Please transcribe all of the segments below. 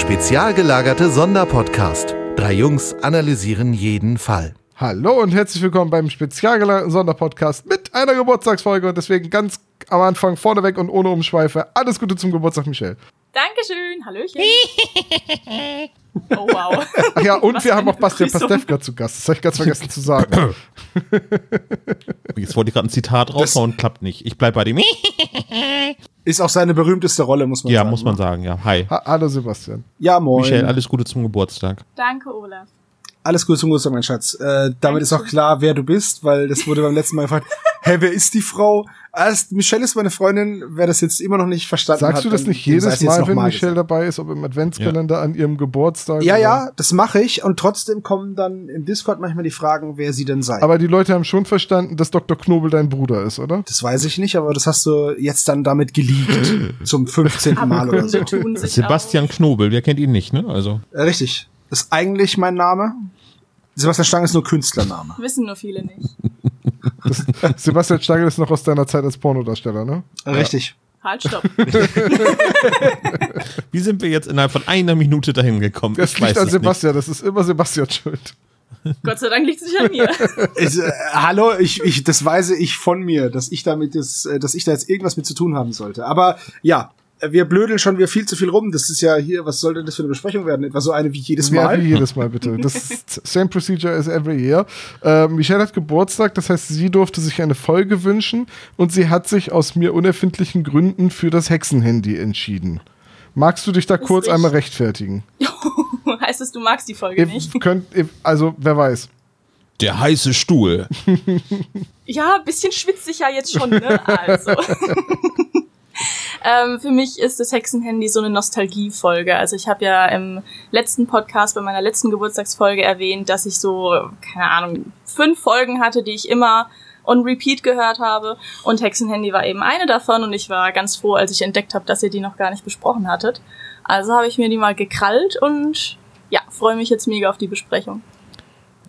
Spezial gelagerte Sonderpodcast. Drei Jungs analysieren jeden Fall. Hallo und herzlich willkommen beim spezial gelagerten Sonderpodcast mit einer Geburtstagsfolge und deswegen ganz am Anfang vorneweg und ohne Umschweife. Alles Gute zum Geburtstag, Michelle. Dankeschön, Hallöchen. oh wow. Ach ja, und Was wir haben auch Bastian. Pastewka zu Gast. Das habe ich ganz vergessen zu sagen. Jetzt wollte ich gerade ein Zitat raushauen, klappt nicht. Ich bleib bei dem. Ist auch seine berühmteste Rolle, muss man Ja, sagen. muss man sagen, ja. Hi. Ha Hallo Sebastian. Ja, moin. Michelle, alles Gute zum Geburtstag. Danke, Olaf. Alles Gute zum Geburtstag, mein Schatz. Äh, damit ist auch klar, wer du bist, weil das wurde beim letzten Mal gefragt. Hä, wer ist die Frau? Erst Michelle ist meine Freundin. Wer das jetzt immer noch nicht verstanden hat. Sagst du das nicht jedes Mal, wenn mal Michelle gesagt. dabei ist, ob im Adventskalender an ihrem Geburtstag? Ja, oder- ja, das mache ich. Und trotzdem kommen dann im Discord manchmal die Fragen, wer sie denn sei. Aber die Leute haben schon verstanden, dass Dr. Knobel dein Bruder ist, oder? das weiß ich nicht, aber das hast du jetzt dann damit geleakt. zum 15. Mal oder so. Sebastian Knobel, wer kennt ihn nicht, ne? Also. Äh, richtig. Ist eigentlich mein Name. Sebastian Stang ist nur Künstlername. Wissen nur viele nicht. Sebastian Stagel ist noch aus deiner Zeit als Pornodarsteller, ne? Richtig. Halt, stopp. Wie sind wir jetzt innerhalb von einer Minute dahin gekommen? Das Ich liegt weiß an Sebastian, das ist immer Sebastians Schuld. Gott sei Dank liegt es nicht an mir. Ich, äh, hallo, ich, ich, das weise ich von mir, dass ich damit das, äh, dass ich da jetzt irgendwas mit zu tun haben sollte. Aber ja, wir blödeln schon wieder viel zu viel rum. Das ist ja hier, was soll denn das für eine Besprechung werden? Etwa so eine wie jedes Ja, Mal. wie jedes Mal, bitte. Das ist same procedure as every year. Äh, Michelle hat Geburtstag, das heißt, sie durfte sich eine Folge wünschen und sie hat sich aus mir unerfindlichen Gründen für das Hexenhandy entschieden. Magst du dich da kurz richtig. einmal rechtfertigen? heißt es, du magst die Folge Ihr nicht? könnt, ihr- also, wer weiß. Der heiße Stuhl. Ja, ein bisschen schwitzig ja jetzt schon, ne? Also. ähm, für mich ist das Hexenhandy so eine Nostalgiefolge. Also ich habe ja im letzten Podcast, bei meiner letzten Geburtstagsfolge erwähnt, dass ich so, keine Ahnung, fünf Folgen hatte, die ich immer on repeat gehört habe. Und Hexenhandy war eben eine davon und ich war ganz froh, als ich entdeckt habe, dass ihr die noch gar nicht besprochen hattet. Also habe ich mir die mal gekrallt und ja, freue mich jetzt mega auf die Besprechung.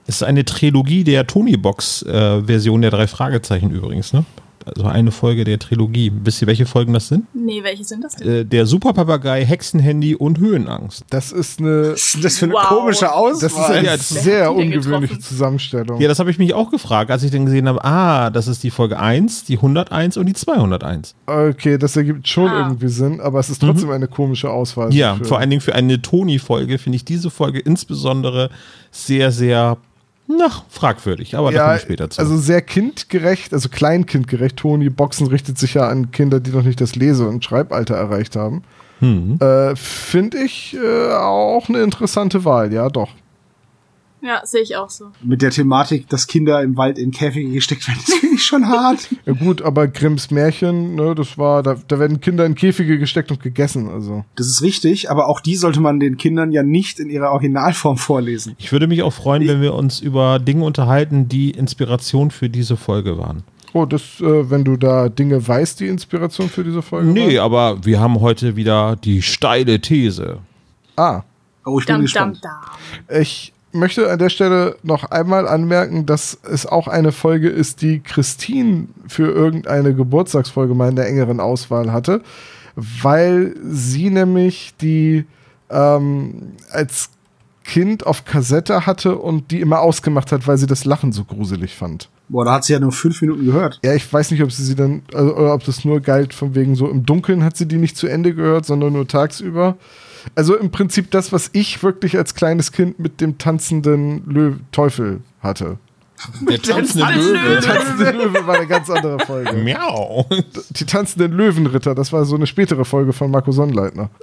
Das ist eine Trilogie der Tony-Box-Version der drei Fragezeichen übrigens, ne? Also eine Folge der Trilogie. Wisst ihr, welche Folgen das sind? Nee, welche sind das denn? Äh, der Superpapagei, Hexenhandy und Höhenangst. Das ist eine, ist das für eine Wow. komische Auswahl? das ist eine Ja, sehr ungewöhnliche? Zusammenstellung. Ja, das habe ich mich auch gefragt, als ich dann gesehen habe, ah, das ist die Folge 1, die 101 und die 201. Okay, das ergibt schon Ah. irgendwie Sinn, aber es ist trotzdem eine komische Auswahl. Ja, Für- vor allen Dingen für eine Toni-Folge finde ich diese Folge insbesondere sehr, sehr, na, fragwürdig. Aber da ja, komme ich später zu. also sehr kindgerecht, also kleinkindgerecht. Toni Boxen richtet sich ja an Kinder, die noch nicht das Lese- und Schreibalter erreicht haben. hm. Äh, Finde ich äh, auch eine interessante Wahl, ja, doch. Ja, sehe ich auch so. Mit der Thematik, dass Kinder im Wald in Käfige gesteckt werden, das finde ich schon hart. Ja, gut, aber Grimms Märchen, ne, das war, da, da werden Kinder in Käfige gesteckt und gegessen, also. Das ist richtig, aber auch die sollte man den Kindern ja nicht in ihrer Originalform vorlesen. Ich würde mich auch freuen, wenn wir uns über Dinge unterhalten, die Inspiration für diese Folge waren. Oh, das, äh, wenn du da Dinge weißt, die Inspiration für diese Folge Nee, war? aber wir haben heute wieder die steile These. Ah, Oh, ich bin dam, gespannt. dam. Ich möchte an der Stelle noch einmal anmerken, dass es auch eine Folge ist, die Christine für irgendeine Geburtstagsfolge mal in der engeren Auswahl hatte, weil sie nämlich die ähm, als Kind auf Kassette hatte und die immer ausgemacht hat, weil sie das Lachen so gruselig fand. Boah, da hat sie ja nur fünf Minuten gehört. Ja, ich weiß nicht, ob sie sie dann, also, oder ob das nur galt von wegen so im Dunkeln hat sie die nicht zu Ende gehört, sondern nur tagsüber. Also im Prinzip das, was ich wirklich als kleines Kind mit dem tanzenden Löw Teufel hatte. Der tanzende Löwe. Der tanzende Löwe war eine ganz andere Folge. Miau. Die tanzenden Löwenritter, das war so eine spätere Folge von Marco Sonnleitner.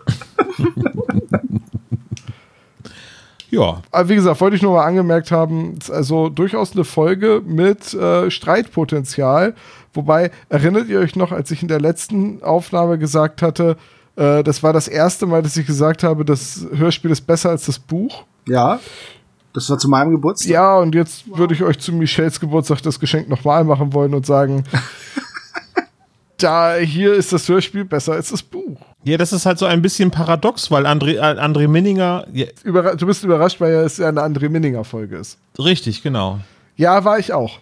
Ja, Aber wie gesagt, wollte ich nur mal angemerkt haben, ist also durchaus eine Folge mit äh, Streitpotenzial. Wobei, erinnert ihr euch noch, als ich in der letzten Aufnahme gesagt hatte, äh, das war das erste Mal, dass ich gesagt habe, das Hörspiel ist besser als das Buch? Ja. Das war zu meinem Geburtstag. Ja, und jetzt würde ich euch zu Michels Geburtstag das Geschenk nochmal machen wollen und sagen, da hier ist das Hörspiel besser als das Buch. Ja, das ist halt so ein bisschen paradox, weil André, äh, André Minninger, ja, Überra du bist überrascht, weil es ja eine André Minninger Folge ist. richtig, genau. Ja, war ich auch.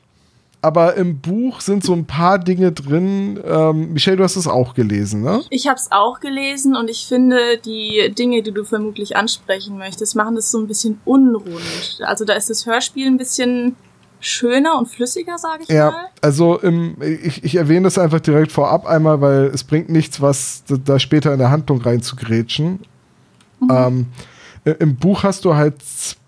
Aber im Buch sind so ein paar Dinge drin. Ähm, Michelle, du hast es auch gelesen, ne? Ich habe es auch gelesen und ich finde, die Dinge, die du vermutlich ansprechen möchtest, machen das so ein bisschen unrund. Also da ist das Hörspiel ein bisschen schöner und flüssiger, sage ich Ja, mal. also im, ich, ich erwähne das einfach direkt vorab einmal, weil es bringt nichts, was da- später in der Handlung reinzugrätschen. Ähm, i- Im Buch hast du halt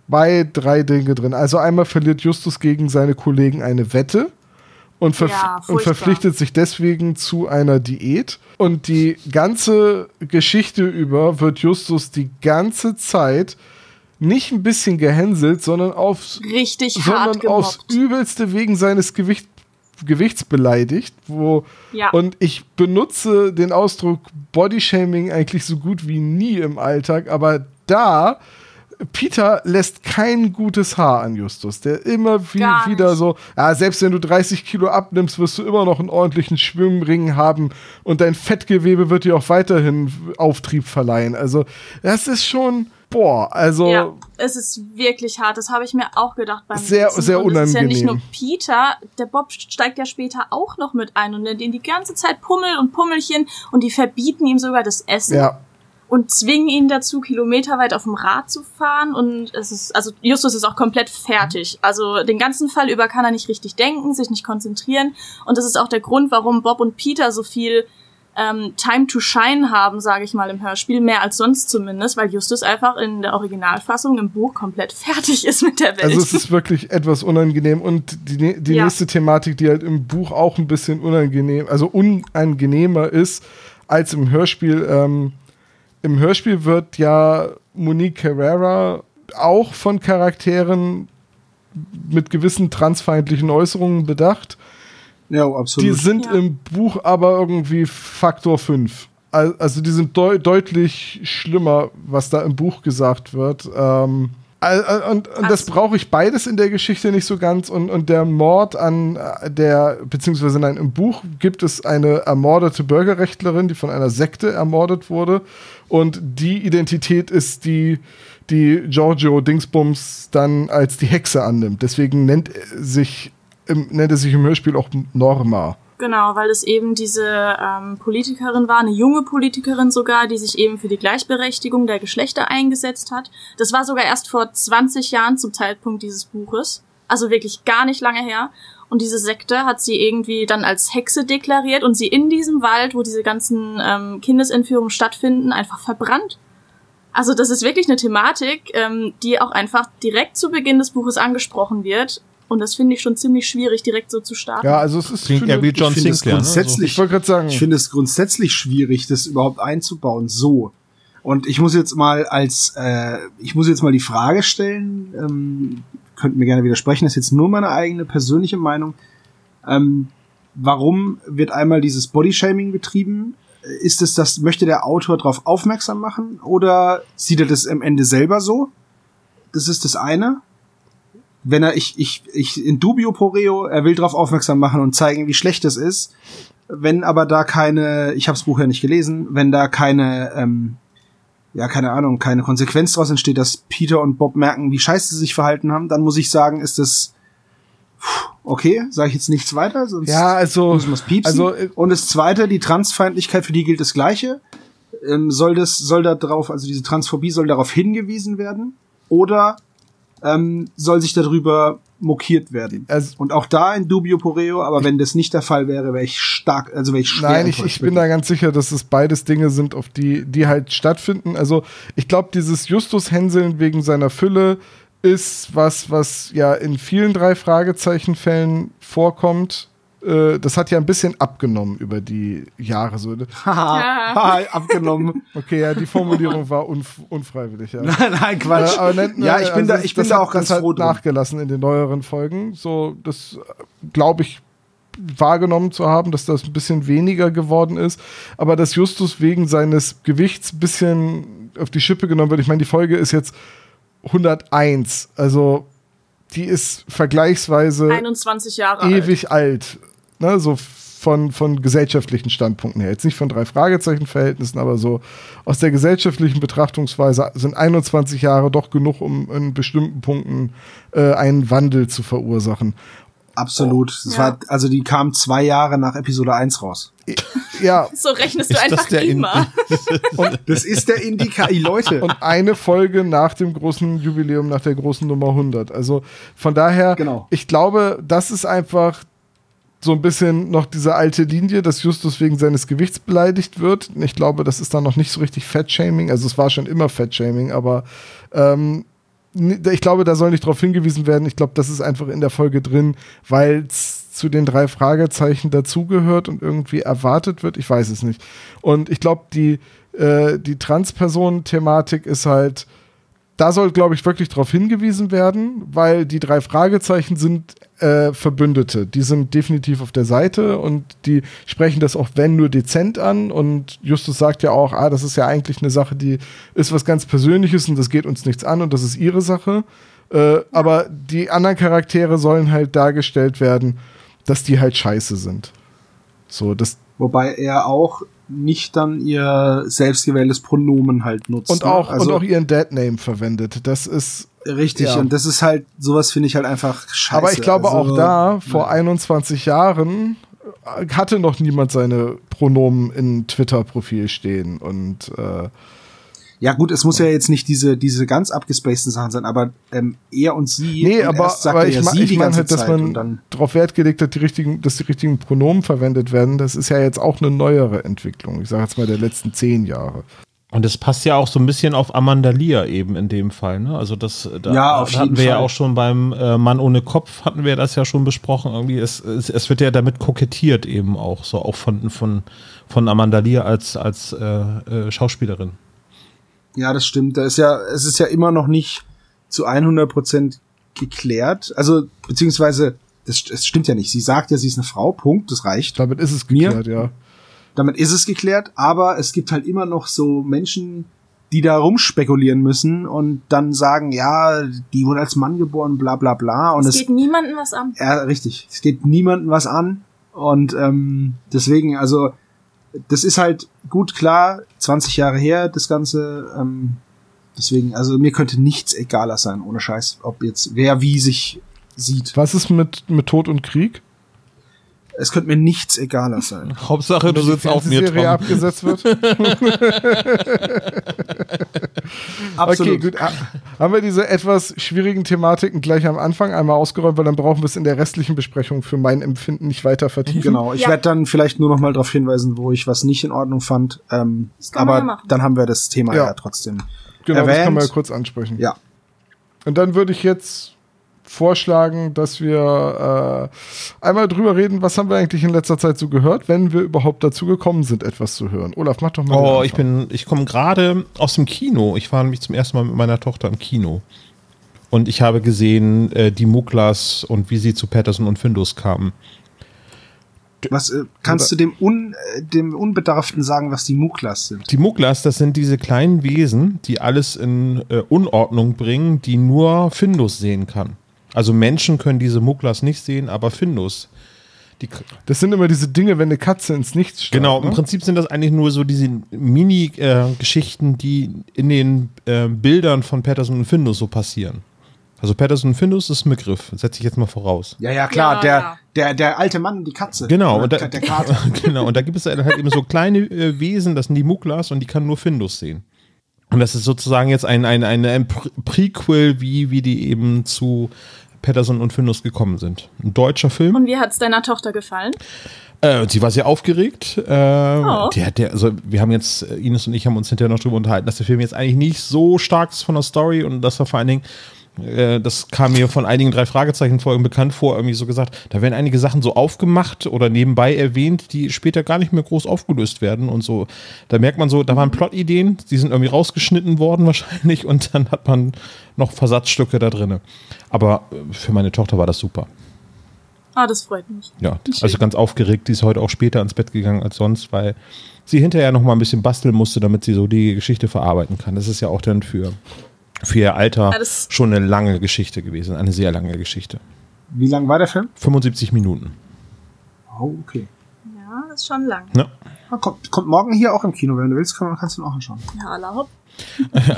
zwei, drei Dinge drin. Also einmal verliert Justus gegen seine Kollegen eine Wette und, verf Ja, und verpflichtet sich deswegen zu einer Diät. Und die ganze Geschichte über wird Justus die ganze Zeit nicht ein bisschen gehänselt, sondern aufs Richtig sondern aufs. Übelste wegen seines Gewicht, Gewichts beleidigt. Wo, Ja. Und ich benutze den Ausdruck Bodyshaming eigentlich so gut wie nie im Alltag, aber da. Peter lässt kein gutes Haar an Justus, der immer Gar wieder so, ja, selbst wenn du 30 Kilo abnimmst, wirst du immer noch einen ordentlichen Schwimmring haben und dein Fettgewebe wird dir auch weiterhin Auftrieb verleihen. Also, das ist schon, boah, also, Ja, es ist wirklich hart. Das habe ich mir auch gedacht beim Sehr- Lesen. sehr und es ist ja nicht nur unangenehm. Peter, der Bob steigt ja später auch noch mit ein und nennt ihn die ganze Zeit Pummel und Pummelchen und die verbieten ihm sogar das Essen ja, und zwingen ihn dazu, kilometerweit auf dem Rad zu fahren. Und es ist, also Justus ist auch komplett fertig. Also den ganzen Fall über kann er nicht richtig denken, sich nicht konzentrieren. Und das ist auch der Grund, warum Bob und Peter so viel ähm, Time to Shine haben, sage ich mal, im Hörspiel, mehr als sonst zumindest, weil Justus einfach in der Originalfassung im Buch komplett fertig ist mit der Welt. Also es ist wirklich etwas unangenehm und die, die Ja. nächste Thematik, die halt im Buch auch ein bisschen unangenehm, also unangenehmer ist als im Hörspiel. Ähm, Im Hörspiel wird ja Monique Carrera auch von Charakteren mit gewissen transfeindlichen Äußerungen bedacht. Ja, absolut. Die sind Ja. im Buch aber irgendwie Faktor 5. Al- Also die sind deu deutlich schlimmer, was da im Buch gesagt wird. Ähm, und, und das brauche ich beides in der Geschichte nicht so ganz. Und, und der Mord an äh, der, beziehungsweise nein, im Buch gibt es eine ermordete Bürgerrechtlerin, die von einer Sekte ermordet wurde. Und die Identität ist die, die Giorgio Dingsbums dann als die Hexe annimmt. Deswegen nennt er sich, im, nennt er sich im Hörspiel auch Norma. Genau, weil es eben diese ähm, Politikerin war, eine junge Politikerin sogar, die sich eben für die Gleichberechtigung der Geschlechter eingesetzt hat. Das war sogar erst vor 20 Jahren zum Zeitpunkt dieses Buches. Also wirklich gar nicht lange her. Und diese Sekte hat sie irgendwie dann als Hexe deklariert und sie in diesem Wald, wo diese ganzen ähm, Kindesentführungen stattfinden, einfach verbrannt. Also das ist wirklich eine Thematik, ähm, die auch einfach direkt zu Beginn des Buches angesprochen wird. Und das finde ich schon ziemlich schwierig, direkt so zu starten. Ja, also es ist Klingt eher wie John ich Sinclair. Ne? Grundsätzlich, Ich wollte gerade sagen, ich finde es grundsätzlich schwierig, das überhaupt einzubauen. So. Und ich muss jetzt mal als, äh, ich muss jetzt mal die Frage stellen, ähm, könnt mir gerne widersprechen, das ist jetzt nur meine eigene persönliche Meinung. Ähm, warum wird einmal dieses Bodyshaming betrieben? Ist es das, möchte der Autor darauf aufmerksam machen oder sieht er das am Ende selber so? Das ist das eine. Wenn er, ich, ich, ich, in dubio pro reo, er will darauf aufmerksam machen und zeigen, wie schlecht es ist. Wenn aber da keine, ich habe das Buch ja nicht gelesen, wenn da keine, ähm, ja, keine Ahnung, keine Konsequenz daraus entsteht, dass Peter und Bob merken, wie scheiße sie sich verhalten haben, dann muss ich sagen, ist das pff, okay, sage ich jetzt nichts weiter, sonst ja, also, muss man piepsen. also äh, und das zweite, die Transfeindlichkeit, für die gilt das Gleiche. Ähm, soll das, soll da drauf, also diese Transphobie soll darauf hingewiesen werden? Oder ähm, soll sich darüber mokiert werden? Also- und auch da in dubio pro reo, aber wenn das nicht der Fall wäre, wäre ich stark, also wäre ich schwer Nein, ich, ich bin da ganz sicher, dass es beides Dinge sind, auf die, die halt stattfinden. Also ich glaube, dieses Justus-Hänseln wegen seiner Fülle ist was, was ja in vielen drei Fragezeichen-Fällen vorkommt. Äh, das hat ja ein bisschen abgenommen über die Jahre. So. Haha, Ja. haha, abgenommen. Okay, ja, die Formulierung war unf unfreiwillig. Ja. Nein, Quatsch. Äh, aber nennt- ja, ich bin also da, ich bin da auch ganz das hat froh drum. nachgelassen in den neueren Folgen. So, das glaube ich wahrgenommen zu haben, dass das ein bisschen weniger geworden ist, aber dass Justus wegen seines Gewichts ein bisschen auf die Schippe genommen wird. Ich meine, die Folge ist jetzt 101, also die ist vergleichsweise 21 Jahre alt. ewig alt. Ne, so von, von gesellschaftlichen Standpunkten her. Jetzt nicht von drei Fragezeichen-Verhältnissen, aber so aus der gesellschaftlichen Betrachtungsweise sind 21 Jahre doch genug, um in bestimmten Punkten äh, einen Wandel zu verursachen. Absolut. Das Ja. war, also die kam zwei Jahre nach Episode 1 raus. Ja, So rechnest du Ist einfach immer. Das ist der Indikator. Leute. und eine Folge nach dem großen Jubiläum, nach der großen Nummer 100. Also von daher, Genau. ich glaube, das ist einfach so ein bisschen noch diese alte Linie, dass Justus wegen seines Gewichts beleidigt wird. Ich glaube, das ist dann noch nicht so richtig Fettshaming. Also es war schon immer Fettshaming, aber ähm, ich glaube, da soll nicht darauf hingewiesen werden. Ich glaube, das ist einfach in der Folge drin, weil es zu den drei Fragezeichen dazugehört und irgendwie erwartet wird. Ich weiß es nicht. Und ich glaube, die, äh, die Transpersonen-Thematik ist halt, da soll, glaube ich, wirklich darauf hingewiesen werden, weil die drei Fragezeichen sind äh, Verbündete. Die sind definitiv auf der Seite und die sprechen das auch, wenn nur dezent an. Und Justus sagt ja auch, ah, das ist ja eigentlich eine Sache, die ist was ganz Persönliches und das geht uns nichts an und das ist ihre Sache. Äh, aber die anderen Charaktere sollen halt dargestellt werden, dass die halt scheiße sind. So, das, Wobei er auch nicht dann ihr selbstgewähltes Pronomen halt nutzt. und ne? auch, also, und auch ihren Deadname verwendet. Das ist, richtig. ja. Und das ist halt, sowas finde ich halt einfach scheiße. Aber ich glaube also, auch da, vor ja. 21 Jahren, äh, hatte noch niemand seine Pronomen in Twitter-Profil stehen. Und äh, Ja gut, es muss ja jetzt nicht diese, diese ganz abgespaceden Sachen sein, aber ähm, er und sie. nee, und aber, aber er ich, ja ma- sie ich die meine ganze halt, dass Zeit man dann, darauf Wert gelegt hat, die richtigen, dass die richtigen Pronomen verwendet werden. Das ist ja jetzt auch eine neuere Entwicklung. Ich sage jetzt mal der letzten zehn Jahre. Und das passt ja auch so ein bisschen auf Amanda Lear eben in dem Fall. Ne? Also das da Ja, auf hatten jeden wir ja Fall. auch schon beim äh, Mann ohne Kopf hatten wir das ja schon besprochen. Irgendwie es, es, es wird ja damit kokettiert eben auch so auch von von von Amanda Lear als als äh, äh, Schauspielerin. Ja, das stimmt. Da ist ja, es ist ja immer noch nicht zu 100 Prozent geklärt. Also beziehungsweise das, das stimmt ja nicht. Sie sagt ja, sie ist eine Frau. Punkt. Das reicht. Damit ist es Mir? geklärt, ja. Damit ist es geklärt, aber es gibt halt immer noch so Menschen, die da rumspekulieren müssen und dann sagen, ja, die wurde als Mann geboren, bla bla bla. Und Es es, geht niemandem was an. ja, richtig, es geht niemandem was an. Und ähm, deswegen, also, das ist halt gut klar, 20 Jahre her, das Ganze. Ähm, deswegen, also mir könnte nichts egaler sein, ohne Scheiß, ob jetzt wer wie sich sieht. Was ist mit, mit Tod und Krieg? Es könnte mir nichts egaler sein. Hauptsache du sitzt auf mir Tom. abgesetzt wird? Okay, gut. Haben wir diese etwas schwierigen Thematiken gleich am Anfang einmal ausgeräumt, weil dann brauchen wir es in der restlichen Besprechung für mein Empfinden nicht weiter vertiefen. Genau, ich Ja. werde dann vielleicht nur noch mal darauf hinweisen, wo ich was nicht in Ordnung fand. Ähm, Das kann man aber ja machen. dann haben wir das Thema Ja. ja, trotzdem. Genau, das erwähnt. kann man ja kurz ansprechen. Ja. Und dann würde ich jetzt vorschlagen, dass wir äh, einmal drüber reden, was haben wir eigentlich in letzter Zeit so gehört, wenn wir überhaupt dazu gekommen sind, etwas zu hören. Olaf, mach doch mal. Oh, ich bin, ich komme gerade aus dem Kino. Ich war nämlich zum ersten Mal mit meiner Tochter im Kino. Und ich habe gesehen, äh, die Muklas und wie sie zu Patterson und Findus kamen. Was äh, kannst du dem, Un, äh, dem Unbedarften sagen, was die Muklas sind? Die Muklas, das sind diese kleinen Wesen, die alles in äh, Unordnung bringen, die nur Findus sehen kann. Also Menschen können diese Muklas nicht sehen, aber Findus. Die, Das sind immer diese Dinge, wenn eine Katze ins Nichts steigt. genau, im ne? Prinzip sind das eigentlich nur so diese Mini-Geschichten, die in den äh, Bildern von Patterson und Findus so passieren. Also Patterson und Findus ist ein Begriff, setze ich jetzt mal voraus. Ja, ja, klar, Ja, der, ja. Der, der alte Mann, die Katze. Genau, und da, der, der Kater. genau, und da gibt es halt eben so kleine äh, Wesen, das sind die Muklas und die kann nur Findus sehen. Und das ist sozusagen jetzt ein, ein, ein, ein Pre- Prequel, wie, wie die eben zu Patterson und Findus gekommen sind. Ein deutscher Film. Und wie hat's deiner Tochter gefallen? Äh, sie war sehr aufgeregt. Äh, Oh. der, der, also wir haben jetzt, Ines und ich haben uns hinterher noch drüber unterhalten, dass der Film jetzt eigentlich nicht so stark ist von der Story und dass er vor allen Dingen, äh, das kam mir von einigen drei Fragezeichen-Folgen bekannt vor, irgendwie so gesagt, da werden einige Sachen so aufgemacht oder nebenbei erwähnt, die später gar nicht mehr groß aufgelöst werden und so. Da merkt man so, da waren Plot-Ideen, die sind irgendwie rausgeschnitten worden wahrscheinlich und dann hat man noch Versatzstücke da drinne. Aber äh, für meine Tochter war das super. Ah, das freut mich. Ja, also ganz aufgeregt. Die ist heute auch später ins Bett gegangen als sonst, weil sie hinterher noch mal ein bisschen basteln musste, damit sie so die Geschichte verarbeiten kann. Das ist ja auch dann für, für ihr Alter Ja, das- schon eine lange Geschichte gewesen, eine sehr lange Geschichte. Wie lang war der Film? 75 Minuten. Oh, okay. Ja, ist schon lang. Ja. Ah, Kommt, kommt morgen hier auch im Kino, wenn du willst, kann, kannst du ihn auch anschauen. Ja, aller hopp.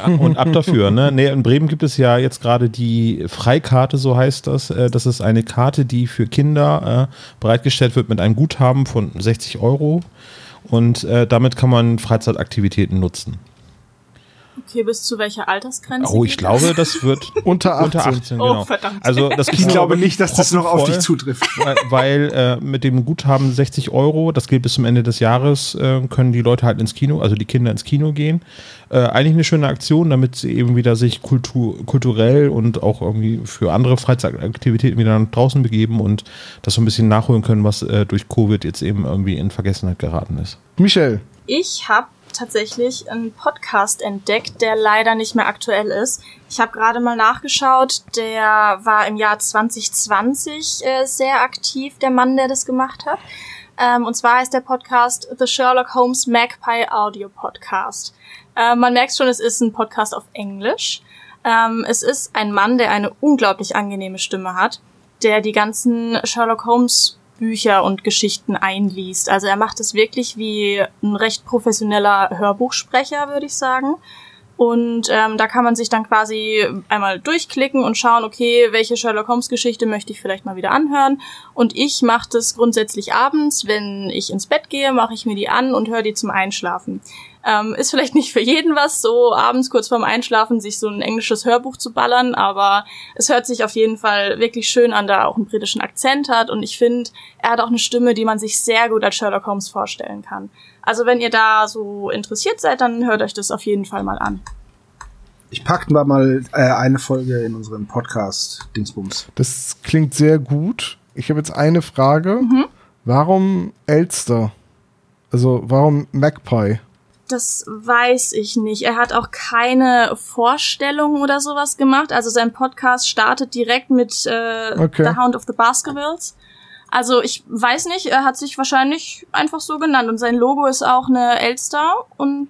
Und ab dafür, ne? Nee, in Bremen gibt es ja jetzt gerade die Freikarte, so heißt das. Äh, Das ist eine Karte, die für Kinder äh, bereitgestellt wird mit einem Guthaben von 60 Euro. Und äh, damit kann man Freizeitaktivitäten nutzen. Okay, bis zu welcher Altersgrenze? Oh, ich glaube, das wird Unter 18. unter 18, Oh, genau. verdammt. Also das Ich glaube nicht, dass das noch auf dich zutrifft. weil, weil äh, mit dem Guthaben 60 Euro, das gilt bis zum Ende des Jahres, äh, können die Leute halt ins Kino, also die Kinder ins Kino gehen. Äh, eigentlich eine schöne Aktion, damit sie eben wieder sich kultur, kulturell und auch irgendwie für andere Freizeitaktivitäten wieder nach draußen begeben und das so ein bisschen nachholen können, was äh, durch Covid jetzt eben irgendwie in Vergessenheit geraten ist. Michel, Ich habe tatsächlich einen Podcast entdeckt, der leider nicht mehr aktuell ist. Ich habe gerade mal nachgeschaut, der war im Jahr 2020 äh, sehr aktiv, der Mann, der das gemacht hat. Ähm, und zwar heißt der Podcast The Sherlock Holmes Magpie Audio Podcast. Äh, man merkt schon, es ist ein Podcast auf Englisch. Ähm, es ist ein Mann, der eine unglaublich angenehme Stimme hat, der die ganzen Sherlock Holmes Bücher und Geschichten einliest. Also er macht es wirklich wie ein recht professioneller Hörbuchsprecher, würde ich sagen. Und ähm, da kann man sich dann quasi einmal durchklicken und schauen, okay, welche Sherlock Holmes Geschichte möchte ich vielleicht mal wieder anhören. Und ich mache das grundsätzlich abends, wenn ich ins Bett gehe, mache ich mir die an und höre die zum Einschlafen. Ähm, ist vielleicht nicht für jeden was, so abends kurz vorm Einschlafen sich so ein englisches Hörbuch zu ballern, aber es hört sich auf jeden Fall wirklich schön an, da er auch einen britischen Akzent hat und ich finde, er hat auch eine Stimme, die man sich sehr gut als Sherlock Holmes vorstellen kann. Also wenn ihr da so interessiert seid, dann hört euch das auf jeden Fall mal an. Ich packten wir mal äh, eine Folge in unseren Podcast Dingsbums. das klingt sehr gut. Ich habe jetzt eine Frage. Warum Elster? Also warum Magpie? Das weiß ich nicht. Er hat auch keine Vorstellung oder sowas gemacht. Also sein Podcast startet direkt mit äh, Okay. The Hound of the Baskervilles. Also ich weiß nicht, er hat sich wahrscheinlich einfach so genannt und sein Logo ist auch eine Elster und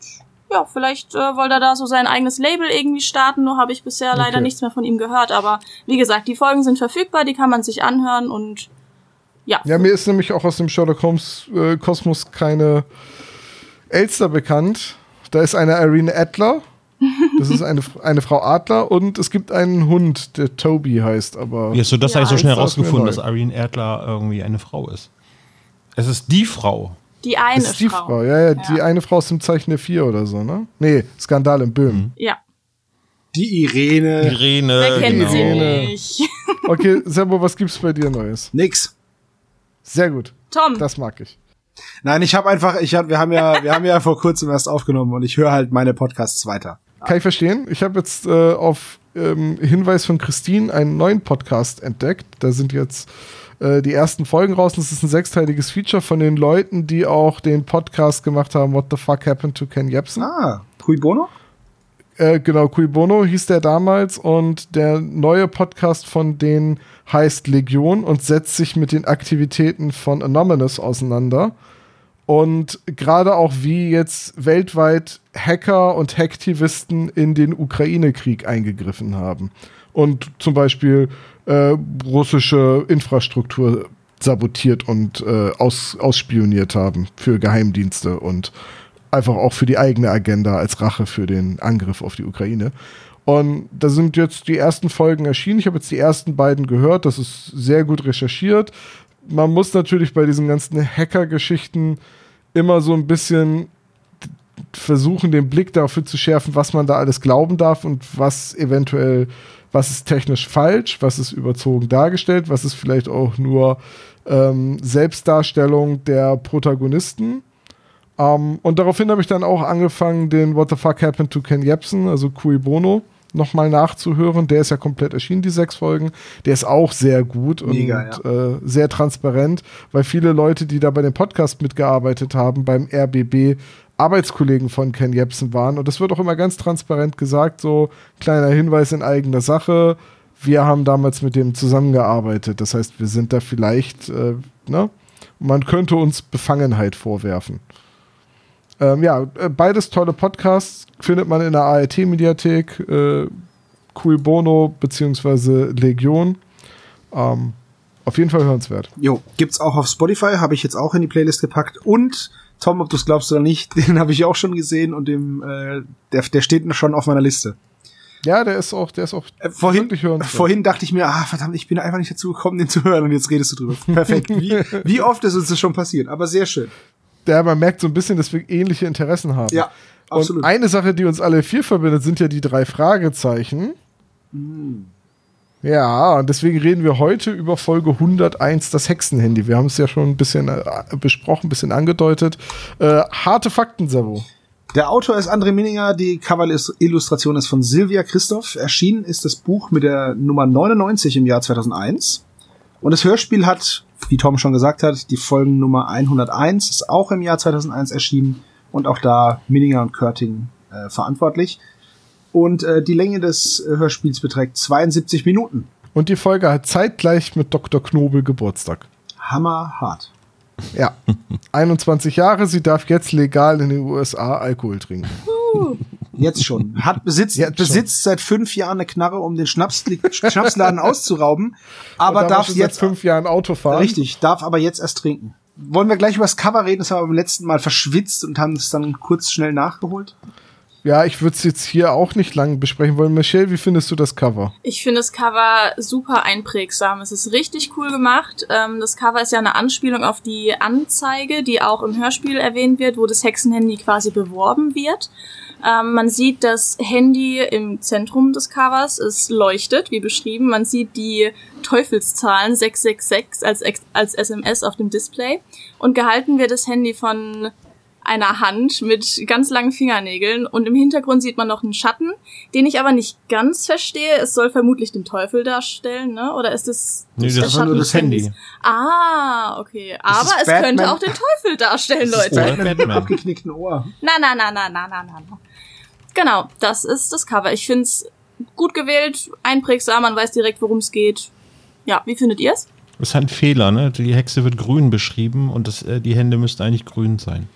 ja, vielleicht äh, wollte er da so sein eigenes Label irgendwie starten, nur habe ich bisher leider Okay. nichts mehr von ihm gehört. Aber wie gesagt, die Folgen sind verfügbar, die kann man sich anhören und ja. Ja, mir ist nämlich auch aus dem Sherlock Holmes äh, Kosmos keine Elster bekannt. Da ist eine Irene Adler. Das ist eine, eine Frau Adler und es gibt einen Hund, der Toby heißt, aber Wie hast du das Ja, eigentlich so schnell herausgefunden, dass Irene Erdler irgendwie eine Frau ist? Es ist die Frau. die eine ist die Frau. Frau. Ja, ja, die Ja. eine Frau aus dem Zeichen der Vier oder so, ne? Nee, Skandal in Böhmen. Ja, Die Irene. Irene. wer kennt genau. sie nicht? Okay, Sebo, was gibt's bei dir Neues? Nix. Sehr gut. Tom, Das mag ich. Nein, ich habe einfach, ich hab, wir haben ja, wir haben ja vor kurzem erst aufgenommen und ich höre halt meine Podcasts weiter. Kann ich verstehen. Ich habe jetzt äh, auf ähm, Hinweis von Christine einen neuen Podcast entdeckt. Da sind jetzt äh, die ersten Folgen raus. Das ist ein sechsteiliges Feature von den Leuten, die auch den Podcast gemacht haben, What the Fuck Happened to Ken Jebsen. Ah, Cui Bono? Äh, genau, Cui Bono hieß der damals und der neue Podcast von denen heißt Legion und setzt sich mit den Aktivitäten von Anonymous auseinander. Und gerade auch wie jetzt weltweit Hacker und Hacktivisten in den Ukraine-Krieg eingegriffen haben. Und zum Beispiel äh, russische Infrastruktur sabotiert und äh, aus, ausspioniert haben für Geheimdienste und einfach auch für die eigene Agenda als Rache für den Angriff auf die Ukraine. Und da sind jetzt die ersten Folgen erschienen. Ich habe jetzt die ersten beiden gehört. Das ist sehr gut recherchiert. Man muss natürlich bei diesen ganzen Hacker-Geschichten immer so ein bisschen versuchen, den Blick dafür zu schärfen, was man da alles glauben darf und was eventuell, was ist technisch falsch, was ist überzogen dargestellt, was ist vielleicht auch nur ähm, Selbstdarstellung der Protagonisten. Ähm, und daraufhin habe ich dann auch angefangen, den What the Fuck Happened to Ken Jebsen, also Cui Bono, nochmal nachzuhören. Der ist ja komplett erschienen, die sechs Folgen. Der ist auch sehr gut Mega, und äh, sehr transparent, weil viele Leute, die da bei dem Podcast mitgearbeitet haben, beim RBB Arbeitskollegen von Ken Jebsen waren. Und das wird auch immer ganz transparent gesagt, so kleiner Hinweis in eigener Sache. Wir haben damals mit dem zusammengearbeitet. Das heißt, wir sind da vielleicht, äh, ne? Man könnte uns Befangenheit vorwerfen. Ähm, ja, äh, beides tolle Podcasts findet man in der ART-Mediathek. Äh, Cui Bono beziehungsweise Legion. Ähm, auf jeden Fall hörenswert. Jo, gibt's auch auf Spotify, habe ich jetzt auch in die Playlist gepackt. Und Tom, ob du es glaubst oder nicht, den habe ich auch schon gesehen und dem, äh, der, der steht schon auf meiner Liste. Ja, der ist auch, der ist auch Äh, vorhin, vorhin dachte ich mir, ah, verdammt, ich bin einfach nicht dazu gekommen, den zu hören und jetzt redest du drüber. Perfekt. Wie, wie oft ist uns das schon passiert? Aber sehr schön. Der man merkt so ein bisschen, dass wir ähnliche Interessen haben. Ja, absolut. Und eine Sache, die uns alle vier verbindet, sind ja die drei Fragezeichen. Hm. Ja, und deswegen reden wir heute über Folge 101, das Hexenhandy. Wir haben es ja schon ein bisschen äh, besprochen, ein bisschen angedeutet. Äh, harte Fakten, Savo. Der Autor ist André Minninger, die Cover-Illustration ist von Silvia Christoph. Erschienen ist das Buch mit der Nummer 99 im Jahr 2001. Und das Hörspiel hat, wie Tom schon gesagt hat, die Folgennummer 101, ist auch im Jahr 2001 erschienen und auch da Minninger und Körting äh, verantwortlich. Und äh, die Länge des äh, Hörspiels beträgt 72 Minuten. Und die Folge hat zeitgleich mit Dr. Knobel Geburtstag. Hammerhart. Ja. 21 Jahre, sie darf jetzt legal in den USA Alkohol trinken. Jetzt schon. Hat besitzt, Jetzt schon. besitzt seit fünf Jahren eine Knarre, um den Schnaps, Schnapsladen auszurauben, aber darf schon jetzt seit fünf Jahren Auto fahren. Richtig, darf aber jetzt erst trinken. Wollen wir gleich über das Cover reden? Das haben wir beim letzten Mal verschwitzt und haben es dann kurz schnell nachgeholt. Ja, ich würde es jetzt hier auch nicht lang besprechen wollen. Michelle, wie findest du das Cover? Ich finde das Cover super einprägsam. Es ist richtig cool gemacht. Ähm, das Cover ist ja eine Anspielung auf die Anzeige, die auch im Hörspiel erwähnt wird, wo das Hexenhandy quasi beworben wird. Ähm, man sieht das Handy im Zentrum des Covers. Es leuchtet, wie beschrieben. Man sieht die Teufelszahlen 666 als, als SMS auf dem Display. Und gehalten wird das Handy von einer Hand mit ganz langen Fingernägeln und im Hintergrund sieht man noch einen Schatten, den ich aber nicht ganz verstehe. Es soll vermutlich den Teufel darstellen, ne? Oder ist es Nee, ist das ist nur das des Handys? Handy. Ah, okay. Aber ist es Batman. könnte auch den Teufel darstellen, Das ist Leute. Batman. Batman mit abgeknickten Ohr. Na, na, na, na, na, na, na. na. Genau, das ist das Cover. Ich find's gut gewählt, einprägsam, man weiß direkt, worum es geht. Ja, wie findet ihr's? Das ist ein Fehler, ne? Die Hexe wird grün beschrieben und das, äh, die Hände müssten eigentlich grün sein.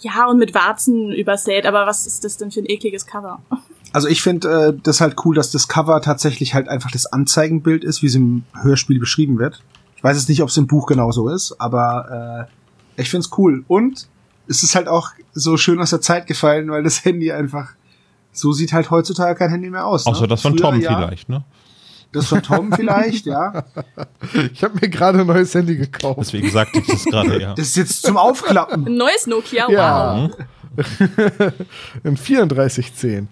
Ja, und mit Warzen übersät, aber was ist das denn für ein ekliges Cover? Also ich finde äh, das halt cool, dass das Cover tatsächlich halt einfach das Anzeigenbild ist, wie es im Hörspiel beschrieben wird. Ich weiß jetzt nicht, ob es im Buch genauso ist, aber äh, ich find's cool. Und es ist halt auch so schön aus der Zeit gefallen, weil das Handy einfach so sieht halt heutzutage kein Handy mehr aus. Außer ne? das von Früher Tom ja, vielleicht, ne? Das von Tom vielleicht, ja. Ich habe mir gerade ein neues Handy gekauft. Deswegen sagte ich das gerade, ja. Das ist jetzt zum Aufklappen. Ein neues Nokia, Ja. wow. Ein 3410.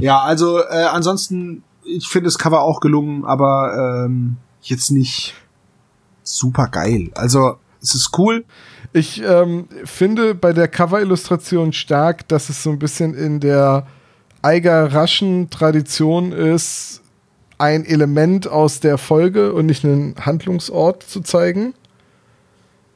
Ja, also äh, ansonsten, ich finde das Cover auch gelungen, aber ähm, jetzt nicht super geil. Also es ist cool. Ich ähm, finde bei der Cover-Illustration stark, dass es so ein bisschen in der Eiger-Raschen Tradition ist, ein Element aus der Folge und nicht einen Handlungsort zu zeigen.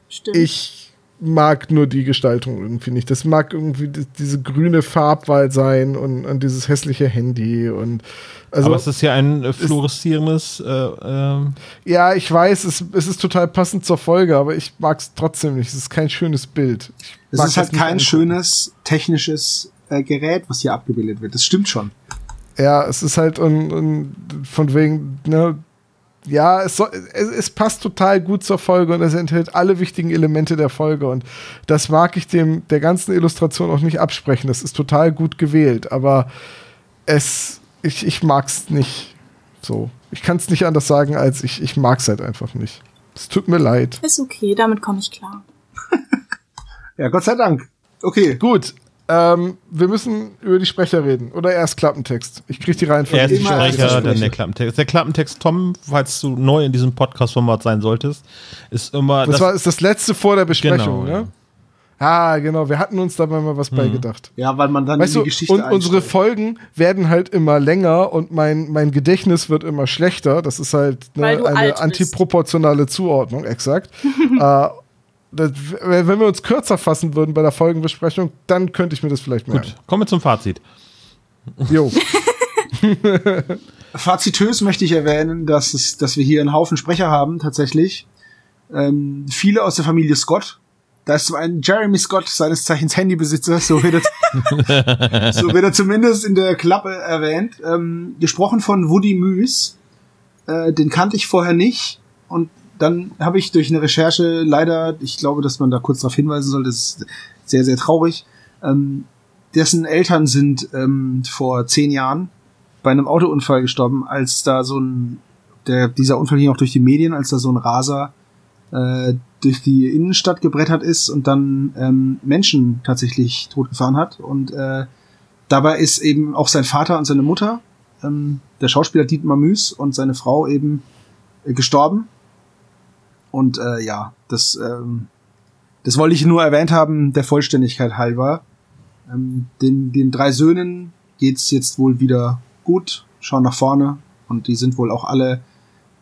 Stimmt. Ich mag nur die Gestaltung irgendwie nicht. Das mag irgendwie die, diese grüne Farbwahl sein und, und dieses hässliche Handy und also Aber es ist ja ein äh, fluoreszierendes, äh, ähm, ja, ich weiß, es, es ist total passend zur Folge, aber ich mag es trotzdem nicht. Es ist kein schönes Bild. Ich Es ist halt kein angucken. schönes technisches äh, Gerät, was hier abgebildet wird. Das stimmt schon. Ja, es ist halt und, und von wegen, ne, ja, es, soll, es, es passt total gut zur Folge und es enthält alle wichtigen Elemente der Folge und das mag ich dem der ganzen Illustration auch nicht absprechen. Das ist total gut gewählt, aber es, ich, ich mag's nicht so. Ich kann es nicht anders sagen, als ich, ich mag's halt einfach nicht. Es tut mir leid. Ist okay, damit komme ich klar. Ja, Gott sei Dank. Okay. Gut, ähm, wir müssen über die Sprecher reden. Oder erst Klappentext. Ich krieg die Reihenfolge. erst richtig. Sprecher, Sprecher. dann der Klappentext. Der Klappentext, Tom, falls du neu in diesem Podcast-Format sein solltest, ist immer. Das, war ist das letzte vor der Besprechung, Genau, ne? Ah, genau. Wir hatten uns dabei mal was beigedacht. Ja, weil man dann Weißt in du, die Geschichte und unsere. Folgen werden halt immer länger und mein, mein Gedächtnis wird immer schlechter. Das ist halt ne, du eine antiproportionale Zuordnung, exakt. äh, das, wenn wir uns kürzer fassen würden bei der Folgenbesprechung, dann könnte ich mir das vielleicht merken. Gut, kommen wir zum Fazit. Jo. Fazitös möchte ich erwähnen, dass, es, dass wir hier einen Haufen Sprecher haben, tatsächlich. Ähm, viele aus der Familie Scott. Da ist zum einen Jeremy Scott, seines Zeichens Handybesitzer, so wird er, so wird er zumindest in der Klappe erwähnt. Ähm, gesprochen von Woody Moose. Äh, den kannte ich vorher nicht. Und dann habe ich durch eine Recherche leider, ich glaube, dass man da kurz darauf hinweisen soll, das ist sehr, sehr traurig. Ähm, dessen Eltern sind ähm, vor zehn Jahren bei einem Autounfall gestorben, als da so ein, der, dieser Unfall ging auch durch die Medien, als da so ein Raser äh, durch die Innenstadt gebrettert ist und dann ähm, Menschen tatsächlich totgefahren hat. Und äh, dabei ist eben auch sein Vater und seine Mutter, ähm, der Schauspieler Dietmar Müß und seine Frau eben äh, gestorben. Und äh, ja, das, ähm, das wollte ich nur erwähnt haben, der Vollständigkeit halber. Ähm, den, den drei Söhnen geht's jetzt wohl wieder gut, schauen nach vorne und die sind wohl auch alle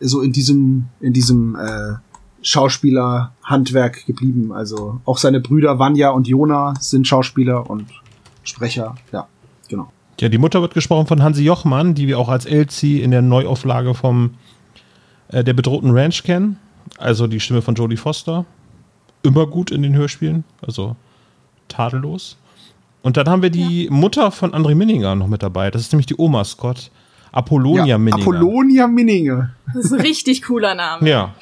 so in diesem, in diesem äh, Schauspielerhandwerk geblieben. Also auch seine Brüder Vanya und Jona sind Schauspieler und Sprecher. Ja, genau. Ja, die Mutter wird gesprochen von Hansi Jochmann, die wir auch als Elsie in der Neuauflage vom äh, der bedrohten Ranch kennen. Also die Stimme von Jodie Foster. Immer gut in den Hörspielen, also tadellos. Und dann haben wir die Mutter von André Minninger noch mit dabei. Das ist nämlich die Oma Scott. Apollonia ja, Minninger. Apollonia Minninger. Das ist ein richtig cooler Name. Ja.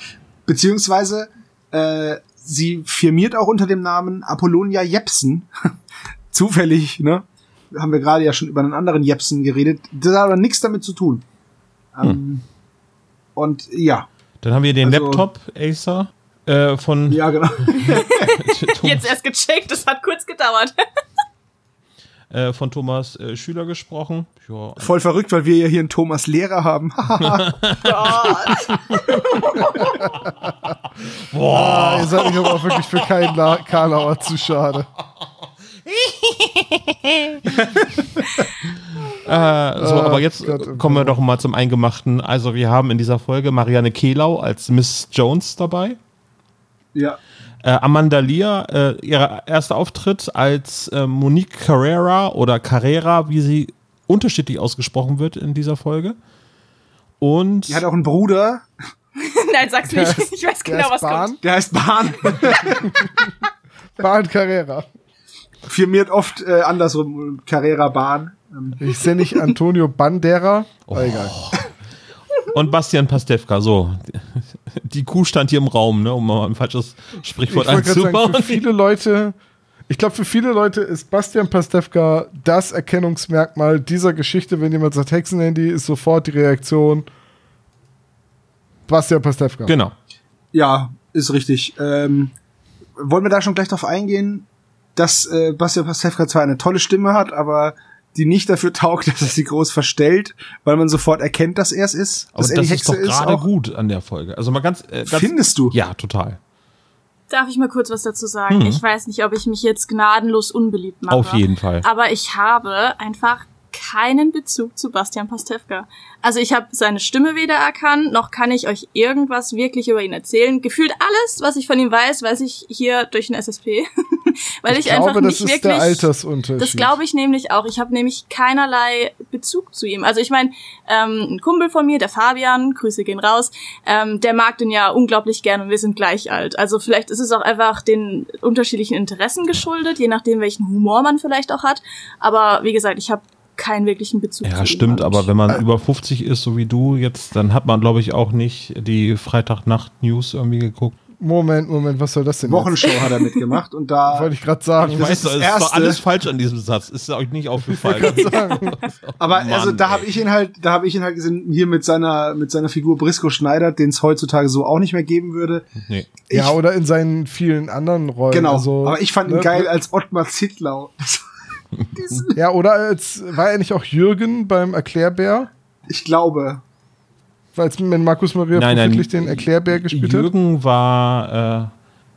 Beziehungsweise äh, sie firmiert auch unter dem Namen Apollonia Jepsen. Zufällig, ne? Haben wir gerade ja schon über einen anderen Jepsen geredet. Das hat aber nichts damit zu tun. Ähm, Hm. Und ja. Dann haben wir den Also- Laptop Acer äh, von Ja, genau. Jetzt erst gecheckt, das hat kurz gedauert. äh, von Thomas äh, Schüler gesprochen. Ja, Voll verrückt, weil wir ja hier einen Thomas Lehrer haben. Gott. Ah, ihr seid mich aber auch wirklich für keinen La Karlauer zu schade. Äh, so, Ah, aber jetzt Gott, äh, oh kommen wir doch mal zum Eingemachten. Also wir haben in dieser Folge Marianne Kehlau als Miss Jones dabei. ja. Äh, Amanda Lear, äh, ihr erster Auftritt als äh, Monique Carrera oder Carrera, wie sie unterschiedlich ausgesprochen wird in dieser Folge. Und Die hat auch einen Bruder, Nein, sag's nicht. Ich weiß Der genau, was Bahn, kommt. der heißt Bahn. Bahn Carrera. Firmiert oft äh, andersrum, Carrera Bahn. Ich sehe nicht Antonio Bandera. Oh. Aber egal. und Bastian Pastewka, so. Die Kuh stand hier im Raum, ne, um mal ein falsches Ich Sprichwort wollte gerade sagen, einzubauen. für viele Leute, ich glaube, für viele Leute ist Bastian Pastewka das Erkennungsmerkmal dieser Geschichte. Wenn jemand sagt Hexenhandy, ist sofort die Reaktion Bastian Pastewka. Genau. Ja, ist richtig. Ähm, wollen wir da schon gleich drauf eingehen, dass äh, Bastian Pastewka zwar eine tolle Stimme hat, aber die nicht dafür taugt, dass er sie groß verstellt, weil man sofort erkennt, dass er es ist. Aber dass er das die ist doch Hexe gerade gut an der Folge. Also mal ganz, äh, ganz Findest du? Ja, total. Darf ich mal kurz was dazu sagen? Hm. Ich weiß nicht, ob ich mich jetzt gnadenlos unbeliebt mache. Auf jeden Fall. Aber ich habe einfach keinen Bezug zu Bastian Pastewka. Also ich habe seine Stimme weder erkannt, noch kann ich euch irgendwas wirklich über ihn erzählen. Gefühlt alles, was ich von ihm weiß, weiß ich hier durch den SSP. Weil ich, ich glaube, einfach das nicht ist der wirklich. Altersunterschied. Das glaube ich nämlich auch. Ich habe nämlich keinerlei Bezug zu ihm. Also ich meine, ähm, ein Kumpel von mir, der Fabian, Grüße gehen raus, ähm, der mag den ja unglaublich gern und wir sind gleich alt. Also vielleicht ist es auch einfach den unterschiedlichen Interessen geschuldet, je nachdem, welchen Humor man vielleicht auch hat. Aber wie gesagt, ich habe keinen wirklichen Bezug zu Ja, stimmt, aber wenn man über 50 ist, so wie du jetzt, dann hat man, glaube ich, auch nicht die Freitagnacht-News irgendwie geguckt. Moment, Moment, was soll das denn? Wochenshow hat er mitgemacht und Jetzt? da. Wollte ich gerade sagen. Ich Das weiß, ist das es ist doch Erste. alles falsch an diesem Satz. Ist euch nicht aufgefallen. Aber Mann, also da habe ich ihn halt, da habe ich ihn halt gesehen hier mit seiner mit seiner Figur Brisco Schneider, den es heutzutage so auch nicht mehr geben würde. nee. ja, Ich- oder in seinen vielen anderen Rollen. Genau. Also, aber ich fand ihn ne, geil als Ottmar Zittlau. Ja, oder als, war er nicht auch Jürgen beim Erklärbär? Ich glaube. Als wenn Markus Maria Nein, nein. Den Erklärbär gespielt hat? Jürgen war,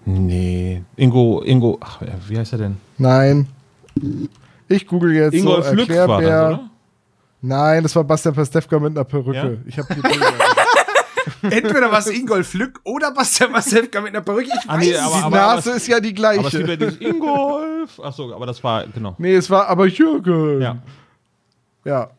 äh, nee, Ingo, Ingo, ach, äh, wie heißt er denn? Nein. Ich google jetzt Ingolf so Lück war das, Erklärbär. oder? Nein, das war Bastian Pastewka mit einer Perücke. Ja? Ich habe die Bilder. Entweder was Ingolf Lück oder Bastian Pastewka mit einer Perücke. Ich Ah, weiß nee, es aber- Die nicht. Nase ist ja die Aber es gibt gleiche. ja dieses Ingolf. Ach so, aber das war, genau. Nee, es war aber Jürgen. Ja. Ja.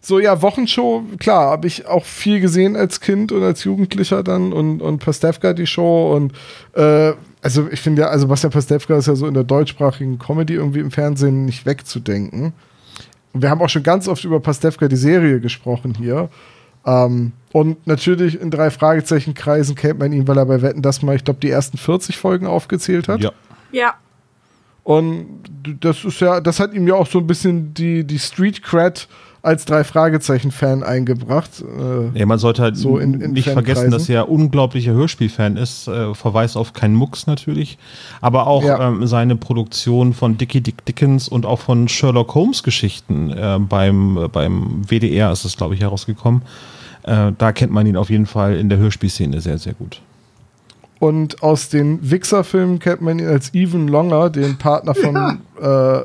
So, ja, Wochenshow, klar, habe ich auch viel gesehen als Kind und als Jugendlicher dann und, und Pastewka die Show und äh, also ich finde ja, also Bastian Pastewka ist ja so in der deutschsprachigen Comedy irgendwie im Fernsehen nicht wegzudenken. Und wir haben auch schon ganz oft über Pastewka die Serie gesprochen hier. Ähm, und natürlich in drei Fragezeichen-Kreisen kennt man ihn, weil er bei Wetten das mal, ich glaube, die ersten 40 Folgen aufgezählt hat. Ja. Ja. Und das ist ja, das hat ihm ja auch so ein bisschen die, die Street Cred als drei Fragezeichen-Fan eingebracht. Äh, Ja, man sollte halt So in- in nicht vergessen, dass er unglaublicher Hörspielfan ist. Äh, Verweis auf keinen Mucks natürlich. Aber auch Ja. ähm, seine Produktion von Dickie Dick Dickens und auch von Sherlock Holmes Geschichten äh, beim, äh, beim WDR ist es, glaube ich, herausgekommen. Äh, da kennt man ihn auf jeden Fall in der Hörspielszene sehr, sehr gut. Und aus den Wixer-Filmen kennt man ihn als Even Longer, den Partner von äh,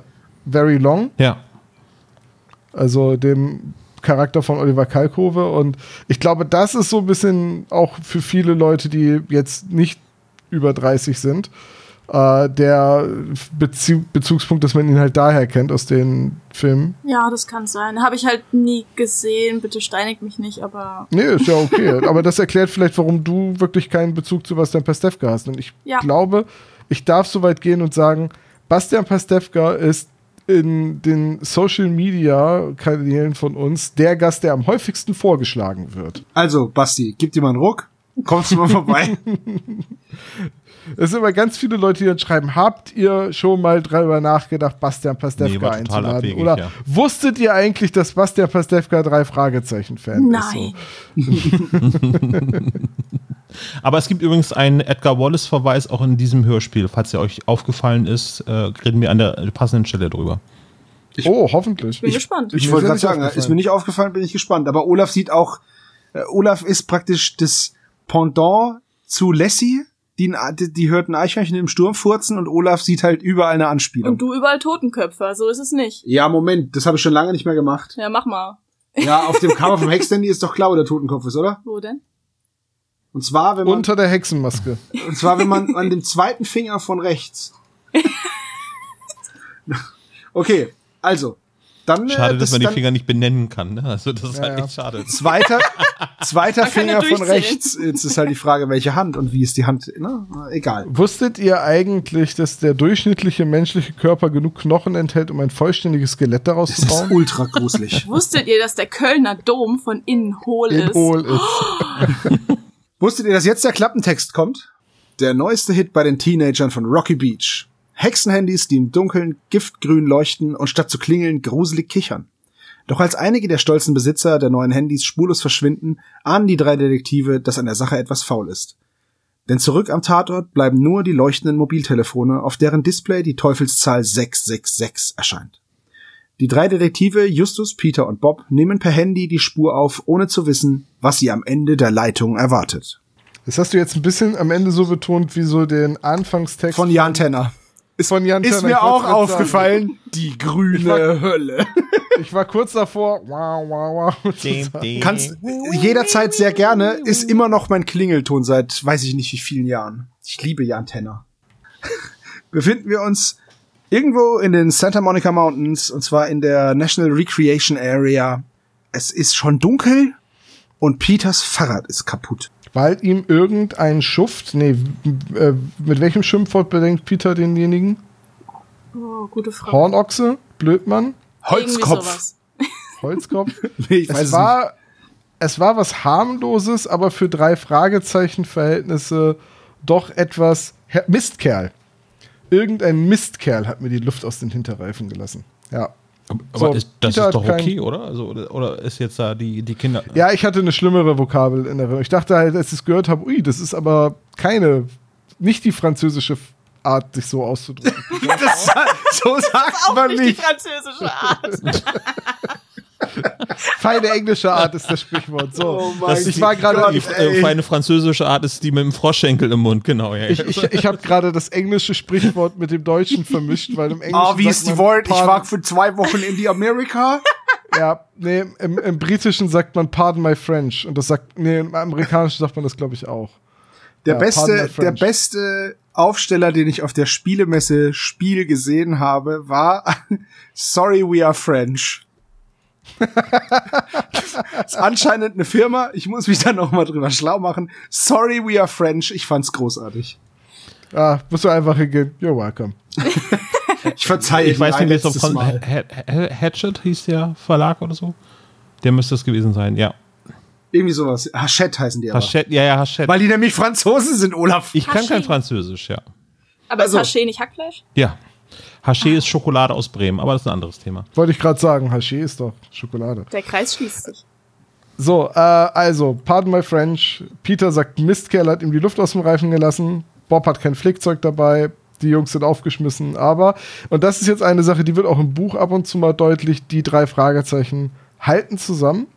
Very Long, Ja. also dem Charakter von Oliver Kalkove. Und ich glaube, das ist so ein bisschen auch für viele Leute, die jetzt nicht über 30 sind, äh, der Bezie Bezugspunkt, dass man ihn halt daher kennt aus den Filmen. Ja, das kann sein. Habe ich halt nie gesehen. Bitte steinigt mich nicht, aber Nee, ist ja okay. Aber das erklärt vielleicht, warum du wirklich keinen Bezug zu Bastian Pastewka hast. Und ich Ja. glaube, ich darf so weit gehen und sagen, Bastian Pastewka ist in den Social Media Kanälen von uns der Gast, der am häufigsten vorgeschlagen wird. Also, Basti, gib dir mal einen Ruck. Kommst du mal vorbei? Es sind immer ganz viele Leute, die dann schreiben, habt ihr schon mal drüber nachgedacht, Bastian Nee, Pastewka total einzuladen? abwegig, Oder ja. wusstet ihr eigentlich, dass Bastian Pastewka drei Fragezeichen-Fan ist? nein. Aber es gibt übrigens einen Edgar Wallace-Verweis auch in diesem Hörspiel. Falls er euch aufgefallen ist, äh, reden wir an der passenden Stelle drüber. So. Oh, hoffentlich. Bin gespannt. Ich Mir wollte gerade nicht sagen, ist mir nicht aufgefallen, bin ich gespannt. Aber Olaf sieht auch, äh, Olaf ist praktisch das Pendant zu Lassie. Die, die, die hört ein Eichhörnchen im Sturm furzen und Olaf sieht halt überall eine Anspielung. Und du überall Totenköpfe, so ist es nicht. ja, Moment, das habe ich schon lange nicht mehr gemacht. Ja, mach mal. Ja, auf dem Cover vom Hexdandy ist doch klar, wo der Totenkopf ist, oder? Wo denn? Und zwar, wenn man, Unter der Hexenmaske. und zwar, wenn man an dem zweiten Finger von rechts. Okay, also, dann äh, Schade, dass man die dann- Finger nicht benennen kann. Ne? Also das ist Ja, halt echt schade. Zweiter, zweiter Finger von rechts. Jetzt ist halt die Frage, welche Hand und wie ist die Hand. Ne? Egal. Wusstet ihr eigentlich, dass der durchschnittliche menschliche Körper genug Knochen enthält, um ein vollständiges Skelett daraus Das zu ist bauen? ultra gruselig. Wusstet ihr, dass der Kölner Dom von innen hohl In ist? hohl ist. Wusstet ihr, dass jetzt der Klappentext kommt? Der neueste Hit bei den Teenagern von Rocky Beach. Hexenhandys, die im Dunkeln giftgrün leuchten und statt zu klingeln gruselig kichern. Doch als einige der stolzen Besitzer der neuen Handys spurlos verschwinden, ahnen die drei Detektive, dass an der Sache etwas faul ist. Denn zurück am Tatort bleiben nur die leuchtenden Mobiltelefone, auf deren Display die Teufelszahl 666 erscheint. Die drei Detektive Justus, Peter und Bob nehmen per Handy die Spur auf, ohne zu wissen, was sie am Ende der Leitung erwartet. Das hast du jetzt ein bisschen am Ende so betont, wie so den Anfangstext Von Jan Tenner. Von Jan Ist mir Ich auch aufgefallen, die grüne war- Hölle. Ich war kurz davor. Wow, wow, wow. Kannst jederzeit sehr gerne, ist immer noch mein Klingelton seit weiß ich nicht wie vielen Jahren. Ich liebe Jan Tenner. Befinden wir uns irgendwo in den Santa Monica Mountains und zwar in der National Recreation Area. Es ist schon dunkel und Peters Fahrrad ist kaputt. Weil ihm irgendein Schuft, nee, äh, mit welchem Schimpfwort bedenkt Peter denjenigen? Oh, gute Frage. Hornochse? Blödmann? Holzkopf. Holzkopf? Nee, ich weiß es es war, es war was harmloses, aber für drei Fragezeichen-Verhältnisse doch etwas Her Mistkerl. Irgendein Mistkerl hat mir die Luft aus den Hinterreifen gelassen. Ja. Aber So, ist, das Peter ist doch kein- okay, oder? Also, oder? Oder ist jetzt da die, die Kinder. Ja, ich hatte eine schlimmere Vokabel in Erinnerung. Ich dachte halt, als ich es gehört habe, ui, das ist aber keine, nicht die französische Art, sich so auszudrücken. Das, so sagt Auch man nicht die nicht. französische Art. Feine englische Art ist das Sprichwort. So. Oh mein ich war gerade, Die Gott, äh, feine französische Art ist die mit dem Froschschenkel im Mund, genau. Ja. ich, ich, ich habe gerade das englische Sprichwort mit dem deutschen vermischt, weil im Englischen Oh, wie sagt ist die man Wort? Ich war für zwei Wochen in die Amerika. Ja, nee, im, im Britischen sagt man Pardon my French und das sagt, nee, im Amerikanischen sagt man das glaube ich auch. Der Ja, beste, der beste Aufsteller, den ich auf der Spielemesse Spiel gesehen habe, war Sorry We Are French. ist anscheinend eine Firma. Ich muss mich da noch mal drüber schlau machen. Sorry We Are French. Ich fand's großartig. Ah, musst du einfach hingehen. You're welcome. Ich verzeihe ich weiß nicht, letztes von Mal. Hatchet hieß der Verlag oder so. Der müsste es gewesen sein, ja. Irgendwie sowas. Hachette heißen die aber. Hachette, ja, ja, Hachette. Weil die nämlich Franzosen sind, Olaf. ich kann kein Haché. Französisch, ja. Aber Also- ist Haché nicht Hackfleisch? Ja. Haché ist Schokolade aus Bremen, aber das ist ein anderes Thema. Wollte ich gerade sagen, Haché ist doch Schokolade. Der Kreis schließt sich. So, äh, also, pardon my French. Peter sagt, Mistkerl hat ihm die Luft aus dem Reifen gelassen. Bob hat kein Flickzeug dabei. Die Jungs sind aufgeschmissen. Aber, und das ist jetzt eine Sache, die wird auch im Buch ab und zu mal deutlich, die drei Fragezeichen halten zusammen.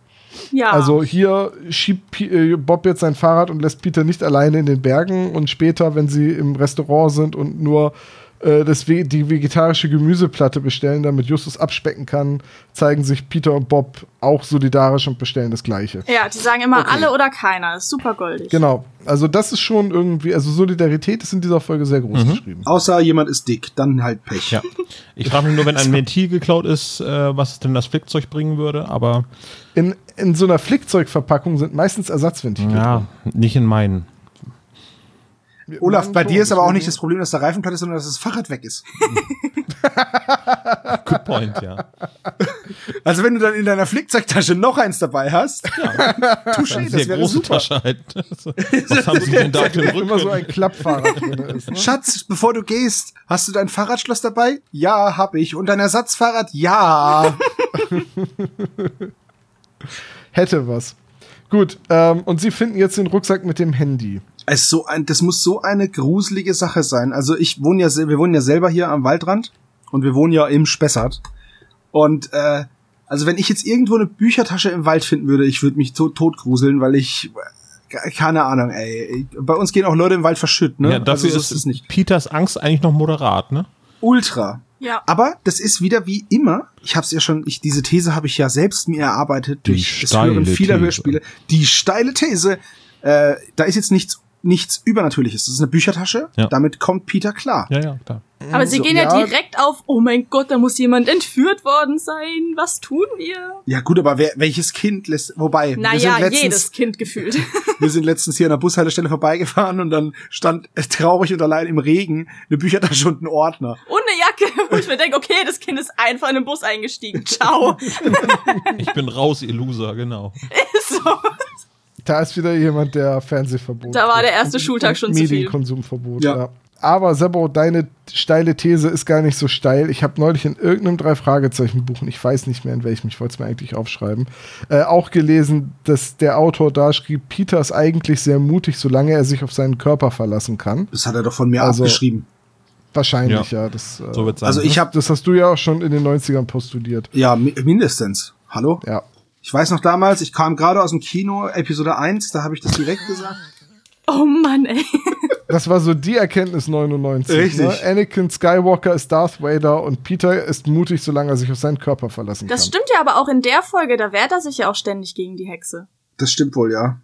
Ja. Also hier schiebt äh, Bob jetzt sein Fahrrad und lässt Peter nicht alleine in den Bergen. Und später, wenn sie im Restaurant sind und nur äh, das die vegetarische Gemüseplatte bestellen, damit Justus abspecken kann, zeigen sich Peter und Bob auch solidarisch und bestellen das Gleiche. ja, die sagen immer Okay. alle oder keiner. Das ist super goldig. Genau. Also das ist schon irgendwie, also Solidarität ist in dieser Folge sehr groß geschrieben. Außer jemand ist dick, dann halt Pech. Ja. Ich frage mich nur, wenn ein Ventil geklaut ist, äh, was denn das Flickzeug bringen würde, aber In, in so einer Flickzeugverpackung sind meistens Ersatzventile. ja, nicht in meinen. Olaf, bei dir ist aber auch nicht das Problem, dass der Reifen platt ist, sondern dass das Fahrrad weg ist. Good point, ja. Also wenn du dann in deiner Flickzeugtasche noch eins dabei hast, touché, Eine das sehr wäre große super. Tasche halt. Was haben Sie denn da Rücken? immer so ein Klappfahrrad drin ist. Ne? Schatz, bevor du gehst, hast du dein Fahrradschloss dabei? Ja, hab ich. Und dein Ersatzfahrrad? Ja. Hätte was. Gut, ähm, und sie finden jetzt den Rucksack mit dem Handy. Es ist so ein, das muss so eine gruselige Sache sein. Also ich wohne ja, wir wohnen ja selber hier am Waldrand und wir wohnen ja im Spessart. Und äh, also wenn ich jetzt irgendwo eine Büchertasche im Wald finden würde, ich würde mich tot, tot gruseln, weil ich äh, keine Ahnung, ey. Bei uns gehen auch Leute im Wald verschütt, ne? Ja, dafür so ist, es nicht. Peters Angst eigentlich noch moderat, ne? Ultra. Ja. Aber das ist wieder wie immer. Ich habe es ja schon, ich, diese These habe ich ja selbst mir erarbeitet Die durch das steile Hören vieler These. Hörspiele. Die steile These. Äh, da ist jetzt nichts nichts Übernatürliches. Das ist eine Büchertasche. Ja. Damit kommt Peter klar. Ja, ja, klar. Aber sie so, gehen ja, ja. direkt auf, oh mein Gott, da muss jemand entführt worden sein. Was tun wir? Ja gut, aber wer, welches Kind lässt, wobei, wir Naja, sind, letztens, jedes Kind gefühlt. wir sind letztens hier an der Bushaltestelle vorbeigefahren und dann stand traurig und allein im Regen eine Büchertasche und ein Ordner. Und eine Jacke, wo ich mir denke, okay, das Kind ist einfach in den Bus eingestiegen. Ciao. Ich bin raus, ihr Loser, genau. so. Da ist wieder jemand, der Fernsehverbot. Da war der erste Schultag und schon zu viel. Medienkonsumverbot, Ja. ja. Aber Sebo, deine steile These ist gar nicht so steil. Ich habe neulich in irgendeinem Drei-Fragezeichen-Buch, und ich weiß nicht mehr in welchem, ich wollte es mir eigentlich aufschreiben, äh, auch gelesen, dass der Autor da schrieb, Peter ist eigentlich sehr mutig, solange er sich auf seinen Körper verlassen kann. Das hat er doch von mir Also- abgeschrieben. Wahrscheinlich, ja. das, äh, So wird's sein. Also ich habe das hast du ja auch schon in den 90ern postuliert. ja mi- mindestens. Hallo? Ja. Ich weiß noch damals, ich kam gerade aus dem Kino, Episode 1, da habe ich das direkt gesagt. Oh Mann, ey. Das war so die Erkenntnis 99. Richtig. Ne? Anakin Skywalker ist Darth Vader und Peter ist mutig, solange er sich auf seinen Körper verlassen Das kann. stimmt ja aber auch in der Folge, da wehrt er sich ja auch ständig gegen die Hexe. Das stimmt wohl, ja.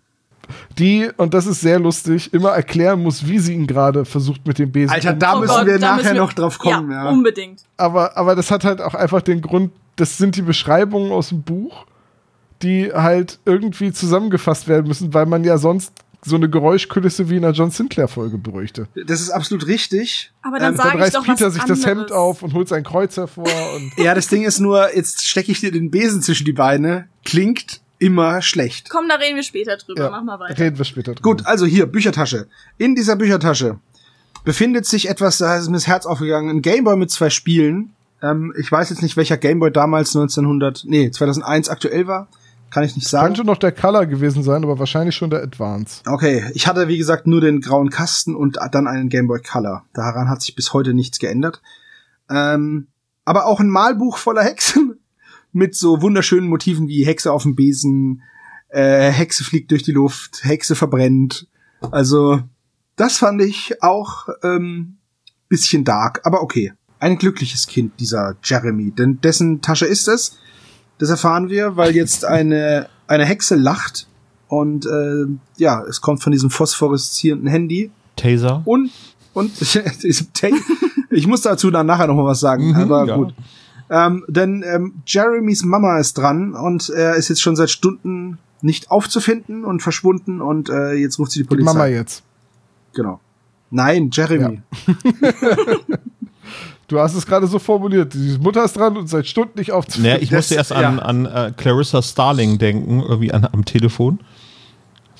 Die, und das ist sehr lustig, immer erklären muss, wie sie ihn gerade versucht mit dem Besen. Alter, da Oh müssen Gott, wir da nachher müssen wir- noch drauf kommen, ja. unbedingt. aber, aber das hat halt auch einfach den Grund, das sind die Beschreibungen aus dem Buch, die halt irgendwie zusammengefasst werden müssen, weil man ja sonst so eine Geräuschkulisse wie in einer John Sinclair-Folge bräuchte. Das ist absolut richtig. Aber dann Ähm, Dann ich reißt doch Peter was sich das Hemd anderes. auf und holt sein Kreuz hervor und Ja, das Ding ist nur, jetzt stecke ich dir den Besen zwischen die Beine. Klingt immer schlecht. Komm, da reden wir später drüber. ja, Mach mal weiter. reden wir später drüber. Gut, also hier, Büchertasche. In dieser Büchertasche befindet sich etwas, da ist mir das Herz aufgegangen, ein Gameboy mit zwei Spielen. Ähm, ich weiß jetzt nicht, welcher Gameboy damals 1900, nee, 2001 aktuell war. Kann ich nicht sagen. Könnte noch der Color gewesen sein, aber wahrscheinlich schon der Advance. Okay, ich hatte wie gesagt nur den grauen Kasten und dann einen Game Boy Color. Daran hat sich bis heute nichts geändert. Ähm, aber auch ein Malbuch voller Hexen mit so wunderschönen Motiven wie Hexe auf dem Besen, äh, Hexe fliegt durch die Luft, Hexe verbrennt. Also das fand ich auch ähm, bisschen dark, aber okay. Ein glückliches Kind, dieser Jeremy, denn dessen Tasche ist es. Das erfahren wir, weil jetzt eine, eine Hexe lacht und äh, ja, es kommt von diesem phosphoreszierenden Handy Taser. und und ich muss dazu dann nachher noch mal was sagen, Mhm, aber ja. gut. Ähm, denn ähm, Jeremys Mama ist dran und er ist jetzt schon seit Stunden nicht aufzufinden und verschwunden und äh, jetzt ruft sie die Die Polizei. Mama jetzt. Genau. Nein, Jeremy. Du hast es gerade so formuliert. Die Mutter ist dran und seit Stunden nicht aufzufinden. Naja, ich Das- musste erst ja. an, an äh, Clarissa Starling denken, irgendwie an, am Telefon.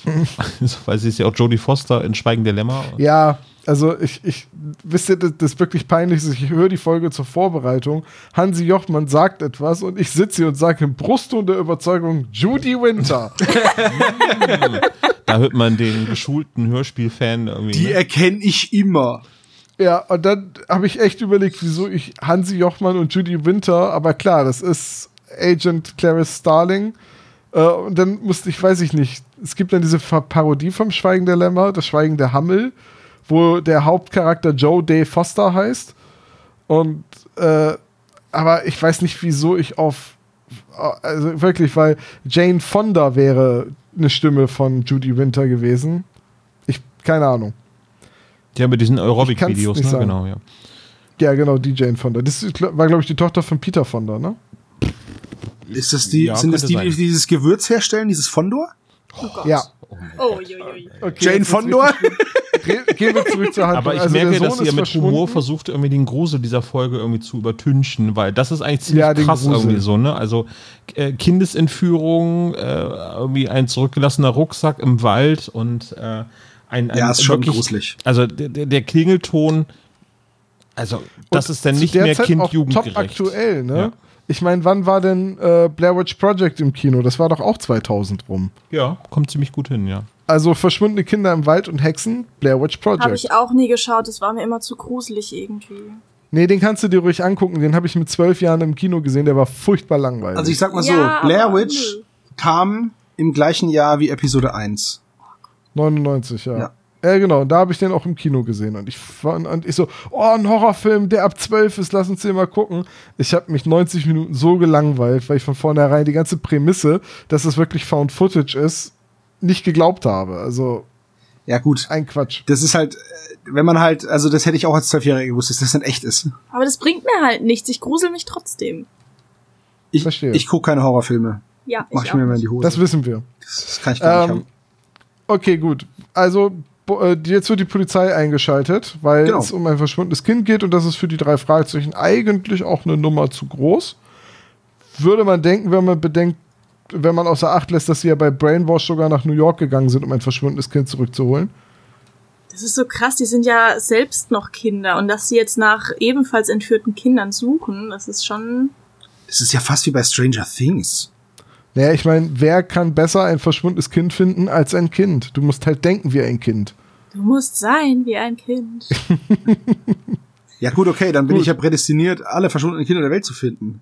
Weil sie ist ja auch Jodie Foster in Schweigen der Lämmer. Ja, also ich, ich wisst ihr, das, das ist wirklich peinlich. ist, Ich höre die Folge zur Vorbereitung. Hansi Jochmann sagt etwas und ich sitze hier und sage im Brustton der Überzeugung Judy Winter. Da hört man den geschulten Hörspielfan irgendwie. Die ne? erkenne ich immer. Ja, und dann habe ich echt überlegt, wieso ich Hansi Jochmann und Judy Winter, aber klar, das ist Agent Clarice Starling. Äh, und dann musste ich, weiß ich nicht, es gibt dann diese Parodie vom Schweigen der Lämmer, das Schweigen der Hammel, wo der Hauptcharakter Joe Day Foster heißt. Und äh, aber ich weiß nicht, wieso ich auf also wirklich, weil Jane Fonda wäre eine Stimme von Judy Winter gewesen. Ich keine Ahnung. Ja, mit diesen Aerobic-Videos, ne? nicht Genau, ja. Ja, genau, die Jane Fonda. Das war, glaube ich, die Tochter von Peter Fonda, ne? Ist das die, Ja, sind das die, die dieses Gewürz herstellen, dieses Fondor? Oh Gott. Ja. Oh, ui. Okay, Jane Fondor? Gehen wir zurück zur Handlung. Aber ich Also, merke, dass ihr mit Humor versucht, irgendwie den Grusel dieser Folge irgendwie zu übertünchen, weil das ist eigentlich ziemlich Ja, krass Grusel. irgendwie so, ne? Also äh, Kindesentführung, äh, irgendwie ein zurückgelassener Rucksack im Wald und äh, ein, ein Ja, ist schon wirklich- gruselig. Also der, der der Klingelton, also das Und ist dann nicht der mehr Kind-Jugendgerecht. Top aktuell, ne? Ja. Ich meine, wann war denn äh, Blair Witch Project im Kino? Das war doch auch 2000 rum. Ja, kommt ziemlich gut hin, ja. Also verschwundene Kinder im Wald und Hexen, Blair Witch Habe Project. ich auch nie geschaut, das war mir immer zu gruselig irgendwie. Nee, den kannst du dir ruhig angucken. Den habe ich mit zwölf Jahren im Kino gesehen. Der war furchtbar langweilig. Also ich sag mal so, Ja, Blair Witch nö. kam im gleichen Jahr wie Episode 1. 99, ja. Ja. Ja, genau. Da habe ich den auch im Kino gesehen. Und ich, fand- und ich so, oh, ein Horrorfilm, der ab 12 ist, lass uns den mal gucken. Ich habe mich 90 Minuten so gelangweilt, weil ich von vornherein die ganze Prämisse, dass es wirklich Found Footage ist, nicht geglaubt habe. Also Ja gut, ein Quatsch. das ist halt, äh, wenn man halt, also das hätte ich auch als Zwölfjähriger gewusst, dass das dann echt ist. Aber das bringt mir halt nichts, ich grusel mich trotzdem. Ich, Verstehe. ich gucke keine Horrorfilme. Ja, Mach ich ich mir auch mal in die nicht. Hose. Das wissen wir. das kann ich gar nicht Ähm, haben. Okay, gut. Also äh, jetzt wird die Polizei eingeschaltet, weil Genau. es um ein verschwundenes Kind geht und das ist für die drei Fragezeichen eigentlich auch eine Nummer zu groß. Würde man denken, wenn man bedenkt, wenn man außer Acht lässt, dass sie ja bei Brainwash sogar nach New York gegangen sind, um ein verschwundenes Kind zurückzuholen. Das ist so krass, die sind ja selbst noch Kinder und dass sie jetzt nach ebenfalls entführten Kindern suchen, das ist schon. Das ist ja fast wie bei Stranger Things. Naja, ich meine, wer kann besser ein verschwundenes Kind finden als ein Kind? Du musst halt denken wie ein Kind. Du musst sein wie ein Kind. Ja gut, okay, dann bin Gut. ich ja prädestiniert, alle verschwundenen Kinder der Welt zu finden.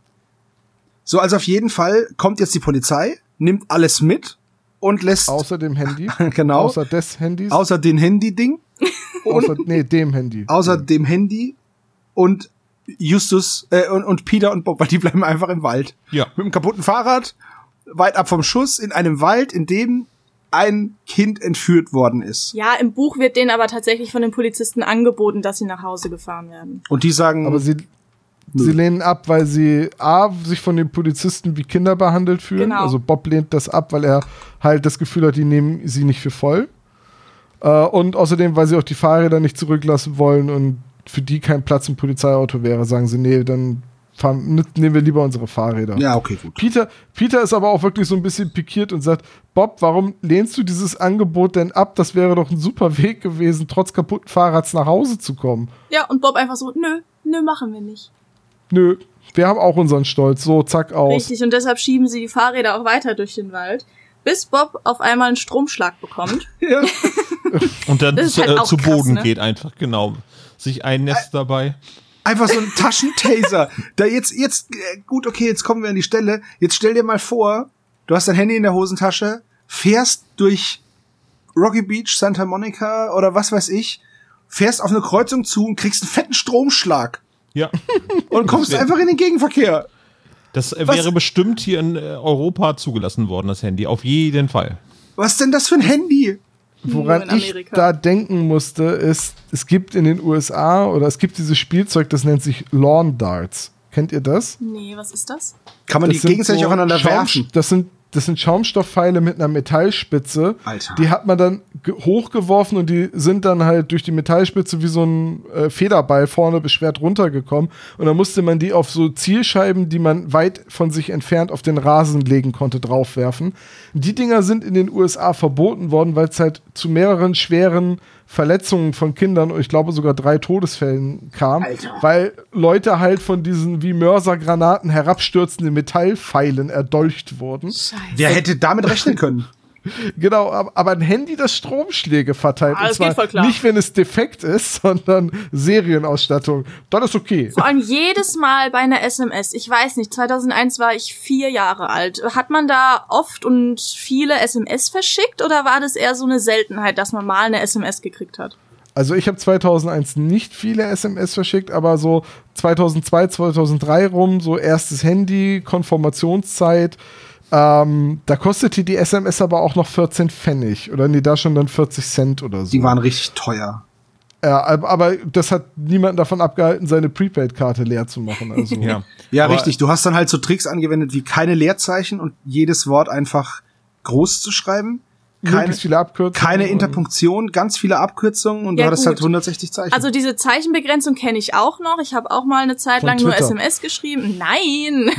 So, also auf jeden Fall kommt jetzt die Polizei, nimmt alles mit und lässt Außer dem Handy. genau Außer des Handys. außer den Handy-Ding, außer, nee, dem Handy. außer dem Handy und Justus äh, und, und Peter und Bob, weil die bleiben einfach im Wald. Ja. Mit einem kaputten Fahrrad, weit ab vom Schuss, in einem Wald, in dem ein Kind entführt worden ist. Ja, im Buch wird denen aber tatsächlich von den Polizisten angeboten, dass sie nach Hause gefahren werden. Und die sagen, Aber sie, sie lehnen ab, weil sie A, sich von den Polizisten wie Kinder behandelt fühlen. Genau. Also Bob lehnt das ab, weil er halt das Gefühl hat, die nehmen sie nicht für voll. Äh, und außerdem, weil sie auch die Fahrräder nicht zurücklassen wollen und für die kein Platz im Polizeiauto wäre, sagen sie, nee, dann fahren, nehmen wir lieber unsere Fahrräder. ja, okay, gut. Peter, Peter ist aber auch wirklich so ein bisschen pikiert und sagt, Bob, warum lehnst du dieses Angebot denn ab? Das wäre doch ein super Weg gewesen, trotz kaputten Fahrrads nach Hause zu kommen. Ja, und Bob einfach so, nö, nö, machen wir nicht. Nö, wir haben auch unseren Stolz. So, zack, aus. Richtig, und deshalb schieben sie die Fahrräder auch weiter durch den Wald, bis Bob auf einmal einen Stromschlag bekommt. Ja. Und dann Das ist zu, halt äh, zu krass, Boden ne? geht einfach, genau. Sich einnässt dabei. Einfach so ein Taschentaser. Da jetzt, jetzt, äh, gut, okay, jetzt kommen wir an die Stelle. Jetzt stell dir mal vor, du hast dein Handy in der Hosentasche, fährst durch Rocky Beach, Santa Monica oder was weiß ich, fährst auf eine Kreuzung zu und kriegst einen fetten Stromschlag Ja. und kommst einfach in den Gegenverkehr. Das Was? wäre bestimmt hier in äh, Europa zugelassen worden, das Handy. Auf jeden Fall. Was denn das für ein Handy? Woran ich da denken musste, ist, es gibt in den USA oder es gibt dieses Spielzeug, das nennt sich Lawn Darts. Kennt ihr das? Nee, was ist das? Kann man das die gegenseitig so aufeinander werfen? Das sind das sind Schaumstoffpfeile mit einer Metallspitze. Alter. Die hat man dann ge- hochgeworfen und die sind dann halt durch die Metallspitze wie so ein äh, Federball vorne beschwert runtergekommen. Und dann musste man die auf so Zielscheiben, die man weit von sich entfernt auf den Rasen legen konnte, draufwerfen. Die Dinger sind in den USA verboten worden, weil es halt zu mehreren schweren Verletzungen von Kindern und ich glaube sogar drei Todesfällen kam, Alter. weil Leute halt von diesen wie Mörsergranaten herabstürzenden Metallpfeilen erdolcht wurden. Scheiße. Wer hätte damit rechnen können? Genau, ab- aber ein Handy, das Stromschläge verteilt. Ah, und das zwar klar. nicht, wenn es defekt ist, sondern Serienausstattung. Dann ist okay. Vor allem jedes Mal bei einer SMS, ich weiß nicht, 2001 war ich vier Jahre alt. Hat man da oft und viele SMS verschickt oder war das eher so eine Seltenheit, dass man mal eine SMS gekriegt hat? Also ich habe 2001 nicht viele SMS verschickt, aber so 2002, 2003 rum, so erstes Handy, Konformationszeit. Ähm, da kostete die SMS aber auch noch 14 Pfennig. Oder nee, da schon dann 40 Cent oder so. Die waren richtig teuer. ja, aber aber das hat niemanden davon abgehalten, seine Prepaid-Karte leer zu machen. Also. Ja. Ja, Aber- richtig. Du hast dann halt so Tricks angewendet, wie keine Leerzeichen und jedes Wort einfach groß zu schreiben. Keine, viele Abkürzungen. keine Interpunktion, ganz viele Abkürzungen und Ja, du hattest halt gut. 160 Zeichen. Also diese Zeichenbegrenzung kenne ich auch noch. Ich habe auch mal eine Zeit Von lang nur Twitter. SMS geschrieben. Nein,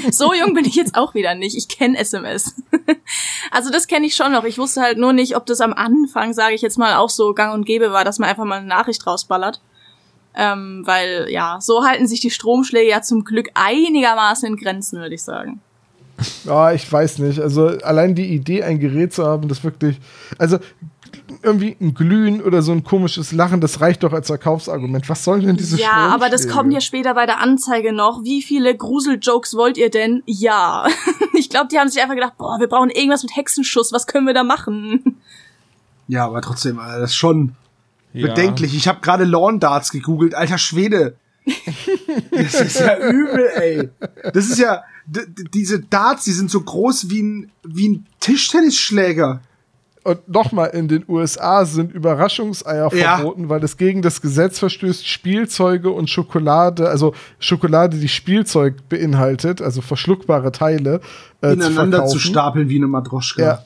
so jung bin ich jetzt auch wieder nicht. Ich kenne SMS. also das kenne ich schon noch. Ich wusste halt nur nicht, ob das am Anfang, sage ich jetzt mal, auch so gang und gäbe war, dass man einfach mal eine Nachricht rausballert. Ähm, weil ja, so halten sich die Stromschläge ja zum Glück einigermaßen in Grenzen, würde ich sagen. Ja, ich weiß nicht. Also allein die Idee, ein Gerät zu haben, das wirklich, also irgendwie ein Glühen oder so ein komisches Lachen, das reicht doch als Verkaufsargument. Was sollen denn diese ja, aber das kommt ja später bei der Anzeige noch. Wie viele Gruseljokes wollt ihr denn? Ja. Ich glaube, die haben sich einfach gedacht, boah, wir brauchen irgendwas mit Hexenschuss. Was können wir da machen? ja, aber trotzdem, das ist schon Ja. bedenklich. Ich habe gerade Lawn Darts gegoogelt. Alter Schwede. Das ist ja übel, ey. Das ist ja, diese Darts, die sind so groß wie ein, wie ein Tischtennisschläger. Und nochmal, in den USA sind Überraschungseier Ja. verboten, weil es gegen das Gesetz verstößt, Spielzeuge und Schokolade, also Schokolade, die Spielzeug beinhaltet, also verschluckbare Teile, äh, ineinander zu, zu, stapeln wie eine Matroschka. Ja.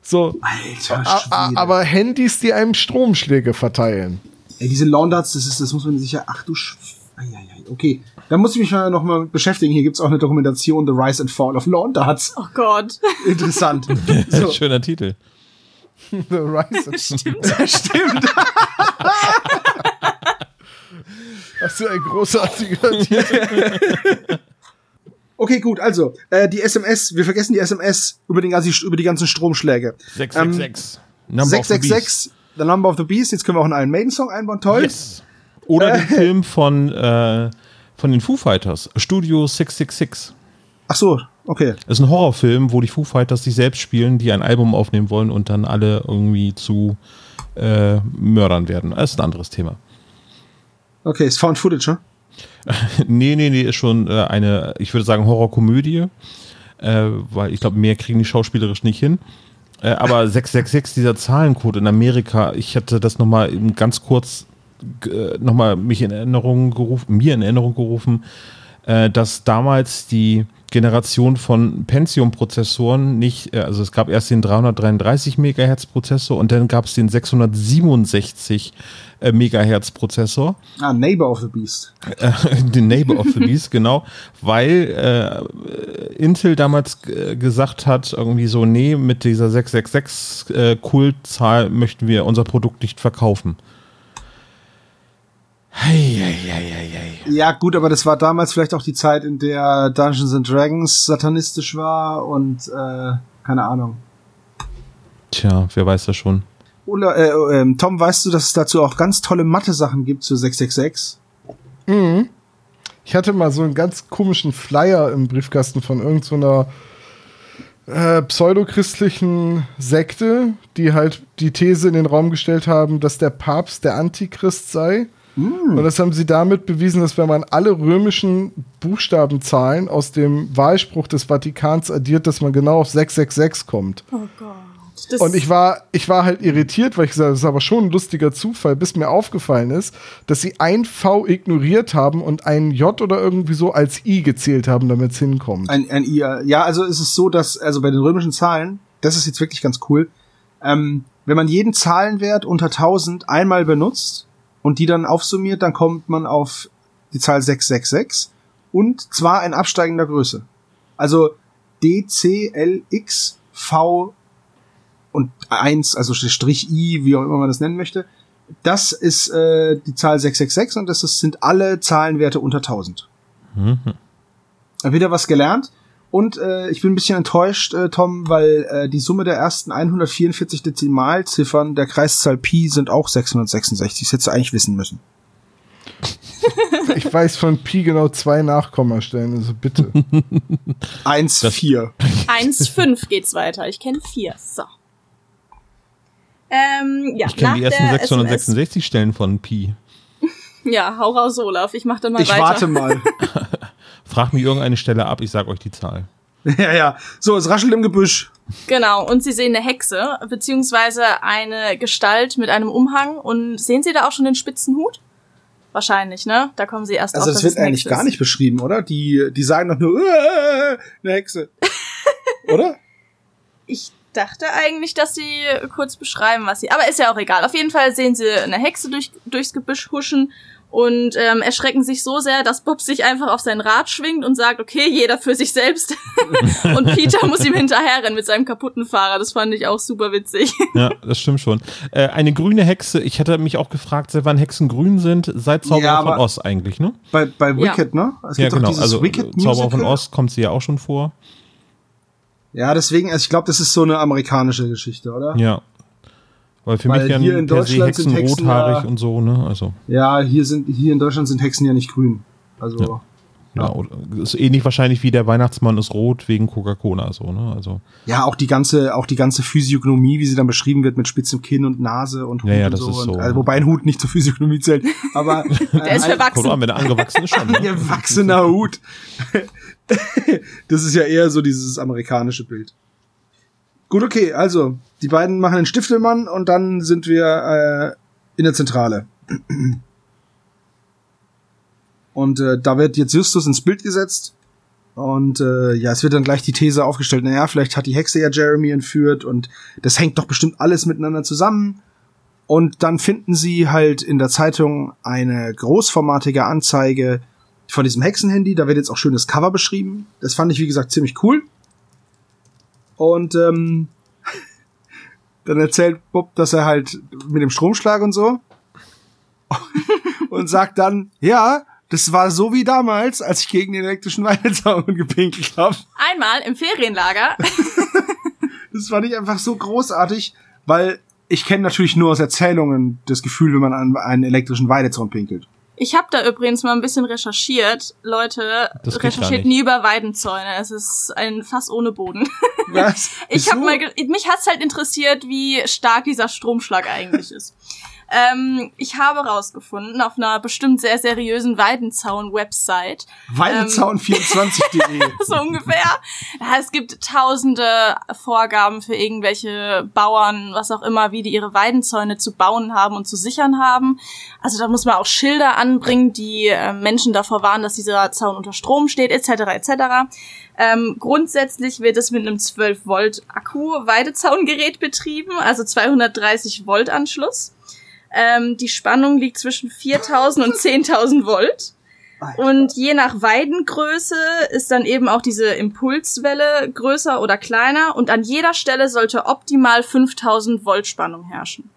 So, Alter Schwede. aber Handys, die einem Stromschläge verteilen. Ey, diese Lawn Darts, das ist, das muss man sicher, ach du Sch Eieiei, okay. Da muss ich mich mal noch mal beschäftigen. Hier gibt's auch eine Dokumentation, The Rise and Fall of Lawn Darts. Oh Gott. Interessant. so. Schöner Titel. The Rise of Stimmt. Das ist ein großartiger Titel. Okay, gut, also, äh, die SMS, wir vergessen die SMS über, den, ganzen- über die ganzen Stromschläge. 666. Number of the 666, The Number of the Beast, jetzt können wir auch einen Iron Maiden Song einbauen, toll. Yes. Oder den Film von, äh, von den Foo Fighters, Studio 666. Ach so, okay. Das ist ein Horrorfilm, wo die Foo Fighters sich selbst spielen, die ein Album aufnehmen wollen und dann alle irgendwie zu äh, Mördern werden. Das ist ein anderes Thema. Okay, ist Found Footage, ne? nee, nee, nee, ist schon äh, eine, ich würde sagen, Horrorkomödie, äh, weil ich glaube, mehr kriegen die schauspielerisch nicht hin. Äh, aber 666, dieser Zahlencode in Amerika, ich hatte das nochmal ganz kurz äh, nochmal mich in Erinnerung gerufen, mir in Erinnerung gerufen, äh, dass damals die Generation von Pentium-Prozessoren nicht, äh, also es gab erst den 333 Megahertz Prozessor und dann gab es den 667 äh, Megahertz Prozessor Ah, Neighbor of the Beast. äh, den Neighbor of the Beast, genau, weil äh, Intel damals gesagt hat, irgendwie so, nee, mit dieser 666 äh, Kultzahl möchten wir unser Produkt nicht verkaufen. Heieieiei. Ja, gut, aber das war damals vielleicht auch die Zeit, in der Dungeons and Dragons satanistisch war und, äh, keine Ahnung. Tja, wer weiß das schon. Oder, äh, ähm, Tom, weißt du, dass es dazu auch ganz tolle Mathe-Sachen gibt zu 666? Ich hatte mal so einen ganz komischen Flyer im Briefkasten von irgendeiner äh, pseudochristlichen Sekte, die halt die These in den Raum gestellt haben, dass der Papst der Antichrist sei. Und das haben sie damit bewiesen, dass wenn man alle römischen Buchstabenzahlen aus dem Wahlspruch des Vatikans addiert, dass man genau auf 666 kommt. Oh Gott. Das Und ich war, ich war halt irritiert, weil ich gesagt habe, das ist aber schon ein lustiger Zufall, bis mir aufgefallen ist, dass sie ein V ignoriert haben und ein J oder irgendwie so als I gezählt haben, damit es hinkommt. Ein, ein I, ja, also es ist so, dass, also bei den römischen Zahlen, das ist jetzt wirklich ganz cool, ähm, wenn man jeden Zahlenwert unter 1000 einmal benutzt und die dann aufsummiert, dann kommt man auf die Zahl 666 und zwar in absteigender Größe. Also D, C, L, X, V und 1, also Strich I, wie auch immer man das nennen möchte. Das ist äh, die Zahl 666 und das ist, sind alle Zahlenwerte unter 1000. Mhm. Wieder was gelernt. Und äh, ich bin ein bisschen enttäuscht, äh, Tom, weil äh, die Summe der ersten 144 Dezimalziffern der Kreiszahl Pi sind auch 666. Das hättest du eigentlich wissen müssen. Ich weiß von Pi genau zwei Nachkommastellen, also bitte. 1, 4. 1,5 geht's weiter. Ich kenne vier. So. Ähm, ja, Ich kenne die ersten der 666 Stellen von Pi. SMS ja, hau raus, Olaf. Ich mach dann mal Ich weiter. warte mal. Frag mir irgendeine Stelle ab, ich sag euch die Zahl. ja, ja. So, es raschelt im Gebüsch. Genau, und sie sehen eine Hexe, beziehungsweise eine Gestalt mit einem Umhang. Und sehen Sie da auch schon den spitzen Hut? Wahrscheinlich, ne? Da kommen Sie erst Also auf, das dass es wird eigentlich gar nicht beschrieben, oder? Die, die sagen doch nur, äh, eine Hexe. oder? Ich dachte eigentlich, dass sie kurz beschreiben, was sie. Aber ist ja auch egal. Auf jeden Fall sehen sie eine Hexe durch, durchs Gebüsch huschen und ähm, erschrecken sich so sehr, dass Bob sich einfach auf sein Rad schwingt und sagt, okay, jeder für sich selbst. und Peter muss ihm hinterherrennen mit seinem kaputten Fahrrad. Das fand ich auch super witzig. Ja, das stimmt schon. Äh, eine grüne Hexe, ich hatte mich auch gefragt, seit wann Hexen grün sind, seit Zauberer Ja, von Oz eigentlich, ne? Bei, bei Wicked, ne? Es Ja, genau. Also Wicked äh, Zauberer von. Oz kommt sie ja auch schon vor. Ja, deswegen, also ich glaube, das ist so eine amerikanische Geschichte, oder? Ja. Weil für Weil mich hier in Deutschland sind Hexen Hexen rothaarig ja- und so, ne? Also, Ja, hier sind, hier in Deutschland sind Hexen ja nicht grün. Also, ja. oder- ist ähnlich wahrscheinlich wie der Weihnachtsmann ist rot wegen Coca-Cola, so, ne? Also, ja, auch die ganze, auch die ganze Physiognomie, wie sie dann beschrieben wird mit spitzem Kinn und Nase und Hut Ja, ja, und das so. ist so. Und, also, wobei ein Hut nicht zur Physiognomie zählt. Aber Der ist äh, kommt verwachsen. an, wenn er angewachsen ist schon, ne? gewachsener Hut. das ist ja eher so dieses amerikanische Bild. Gut, okay, also, die beiden machen den Stiftelmann und dann sind wir äh, in der Zentrale. Und äh, da wird jetzt Justus ins Bild gesetzt. Und äh, ja, es wird dann gleich die These aufgestellt, naja, vielleicht hat die Hexe ja Jeremy entführt und das hängt doch bestimmt alles miteinander zusammen. Und dann finden sie halt in der Zeitung eine großformatige Anzeige von diesem Hexenhandy. Da wird jetzt auch schön das Cover beschrieben. Das fand ich, wie gesagt, ziemlich cool. Und ähm, dann erzählt Bob, dass er halt mit dem Stromschlag und so. und sagt dann, ja, das war so wie damals, als ich gegen den elektrischen Weidezaun gepinkelt habe. Einmal im Ferienlager. Das fand ich einfach so großartig, weil ich kenne natürlich nur aus Erzählungen das Gefühl, wenn man an einen elektrischen Weidezaun pinkelt. Ich habe da übrigens mal ein bisschen recherchiert. Leute, recherchiert nie über Weidenzäune. Es ist ein Fass ohne Boden. Was? Ich habe mal, mich hat's halt interessiert, wie stark dieser Stromschlag eigentlich ist. Ähm, ich habe rausgefunden auf einer bestimmt sehr seriösen Weidenzaun-Website, Weidezaun24.de. so ungefähr. Es gibt tausende Vorgaben für irgendwelche Bauern, was auch immer, wie die ihre Weidenzäune zu bauen haben und zu sichern haben. Also da muss man auch Schilder anbringen, die äh, Menschen davor warnen, dass dieser Zaun unter Strom steht, etc. etc. Ähm, grundsätzlich wird es mit einem 12 Volt Akku Weidezaungerät betrieben, also 230 Volt Anschluss. Ähm, die Spannung liegt zwischen 4000 und 10.000 Volt. Und je nach Weidengröße ist dann eben auch diese Impulswelle größer oder kleiner und an jeder Stelle sollte optimal 5000 Volt Spannung herrschen.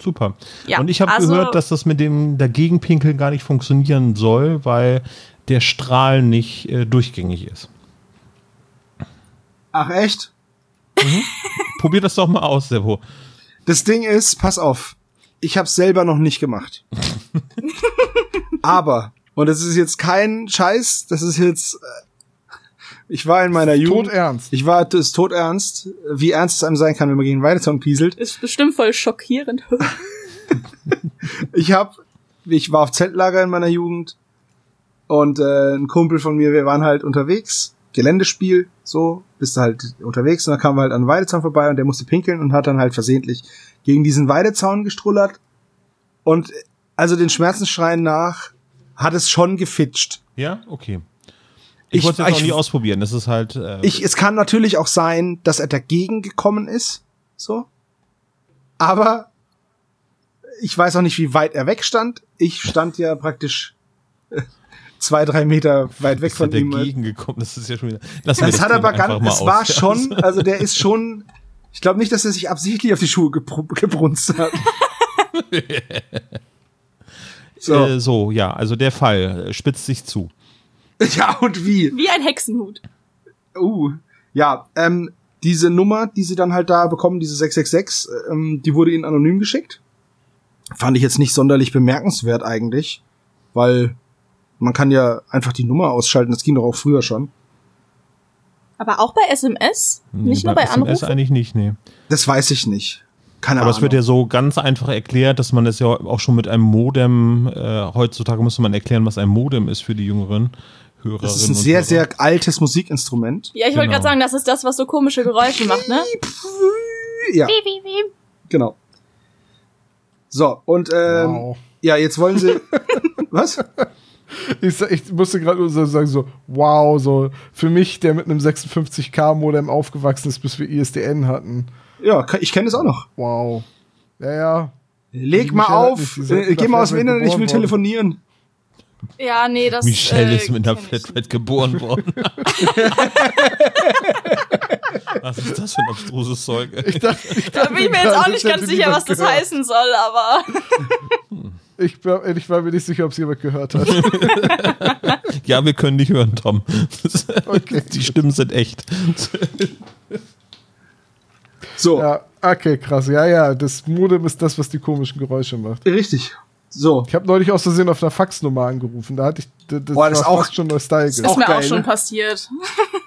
Super. Ja, und ich habe also- gehört, dass das mit dem Dagegenpinkeln gar nicht funktionieren soll, weil der Strahl nicht äh, durchgängig ist. Ach echt? Probier das doch mal aus, Servo. Das Ding ist, pass auf, ich habe selber noch nicht gemacht. Aber und das ist jetzt kein Scheiß, das ist jetzt äh, ich war in meiner Jugend Todernst. Ich war das tot ernst, wie ernst es einem sein kann, wenn man gegen Weidezaun pieselt. Ist bestimmt voll schockierend. Ich hab ich war auf Zeltlager in meiner Jugend und äh, ein Kumpel von mir, wir waren halt unterwegs Geländespiel, so, bist du halt unterwegs und dann kam halt an Weidezaun vorbei und der musste pinkeln und hat dann halt versehentlich gegen diesen Weidezaun gestrullert und also den Schmerzensschreien nach hat es schon gefitscht. Ja, okay. Ich, Ich- wollte es auch nie ausprobieren. Das ist halt. Äh, Ich, es kann natürlich auch sein, dass er dagegen gekommen ist, so. Aber ich weiß auch nicht, wie weit er wegstand. Ich stand ja praktisch äh, zwei, drei Meter weit weg er von ihm. dagegen gekommen. Das ist ja schon wieder. Wir Das hat aber ganz, es war schon, also der ist schon, ich glaube nicht, dass er sich absichtlich auf die Schuhe gebr gebrunst hat. so. Äh, so, ja, also der Fall äh, spitzt sich zu. Ja, und wie? Wie ein Hexenhut. Uh, ja, ähm, diese Nummer, die sie dann halt da bekommen, diese 666, ähm, die wurde ihnen anonym geschickt. Fand ich jetzt nicht sonderlich bemerkenswert eigentlich, weil man kann ja einfach die Nummer ausschalten, das ging doch auch früher schon. Aber auch bei SMS? Nicht nur bei SMS Anrufen? eigentlich nicht, nee. Das weiß ich nicht. Keine Aber Ahnung. es wird ja so ganz einfach erklärt, dass man das ja auch schon mit einem Modem, äh, heutzutage müsste man erklären, was ein Modem ist für die jüngeren Hörerinnen das ist ein sehr, Hörer. sehr altes Musikinstrument. Ja, ich wollte Genau. gerade sagen, das ist das, was so komische Geräusche macht, ne? Ja, genau. So, und ähm, Wow. ja, jetzt wollen sie. was? Ich, ich musste gerade nur so sagen, so, wow, so für mich, der mit einem 56K-Modem aufgewachsen ist, bis wir ISDN hatten. Ja, ich kenne es auch noch. Wow. Ja, ja. Leg mal auf, äh, geh mal aus dem Internet, ich will worden. telefonieren. Ja, nee, das Michelle äh, ist mit einer Flatrate geboren worden. was ist das für ein abstruses Zeug? Ich dachte, ich Da dachte bin ich mir jetzt auch nicht ganz sicher, was das heißen soll, aber Ich, war- ich war mir nicht sicher, ob es jemand gehört hat. Ja, wir können dich hören, Tom. Okay. Die Stimmen sind echt. So, ja, okay, krass. Ja, ja, das Modem ist das, was die komischen Geräusche macht. richtig. So, Ich habe neulich aus Versehen auf einer Faxnummer angerufen. Da hatte ich, das, das Boah, das war ist auch- fast schon nostalgisch. ist auch mir auch geil, schon ne? passiert.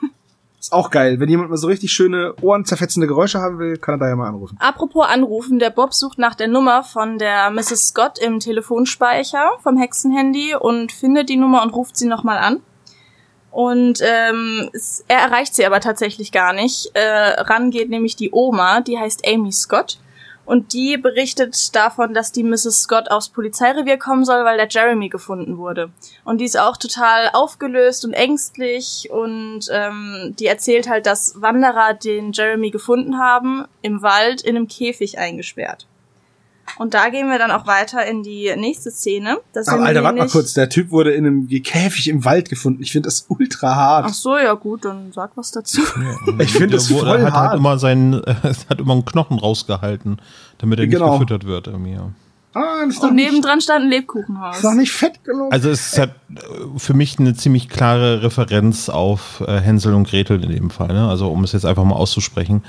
ist auch geil. Wenn jemand mal so richtig schöne ohrenzerfetzende Geräusche haben will, kann er da ja mal anrufen. Apropos anrufen, der Bob sucht nach der Nummer von der Mrs. Scott im Telefonspeicher vom Hexenhandy und findet die Nummer und ruft sie nochmal an. Und ähm, er erreicht sie aber tatsächlich gar nicht. Äh, ran geht nämlich die Oma, die heißt Amy Scott. Und die berichtet davon, dass die Mrs. Scott aufs Polizeirevier kommen soll, weil der Jeremy gefunden wurde. Und die ist auch total aufgelöst und ängstlich und ähm, die erzählt halt, dass Wanderer den Jeremy gefunden haben, im Wald in einem Käfig eingesperrt. Und da gehen wir dann auch weiter in die nächste Szene. Das Aber Alter, warte mal kurz. Der Typ wurde in einem Käfig im Wald gefunden. Ich finde das ultra hart. Ach so, ja gut, dann sag was dazu. Ich finde das voll hat hart. halt immer seinen, hat immer einen Knochen rausgehalten, damit er nicht Genau. gefüttert wird irgendwie. Ja. Ah, Und nicht, nebendran stand ein Lebkuchenhaus. ist doch nicht fett genug. Also es ist halt äh, für mich eine ziemlich klare Referenz auf äh, Hänsel und Gretel in dem Fall. Ne? Also um es jetzt einfach mal auszusprechen,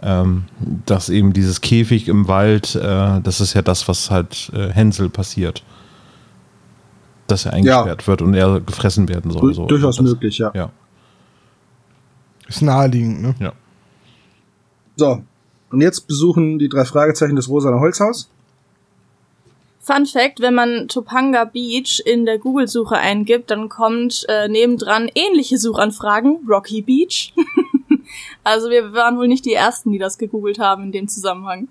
ähm, dass eben dieses Käfig im Wald, äh, das ist ja das, was halt äh, Hänsel passiert. Dass er eingesperrt wird und er gefressen werden soll. Du- So. durchaus das, möglich, ja. Ja, Ist naheliegend, ne? ja. So. Und jetzt besuchen die drei Fragezeichen das Rosane Holzhaus. Fun Fact, wenn man Topanga Beach in der Google-Suche eingibt, dann kommt äh, nebendran ähnliche Suchanfragen, Rocky Beach. also wir waren wohl nicht die Ersten, die das gegoogelt haben in dem Zusammenhang.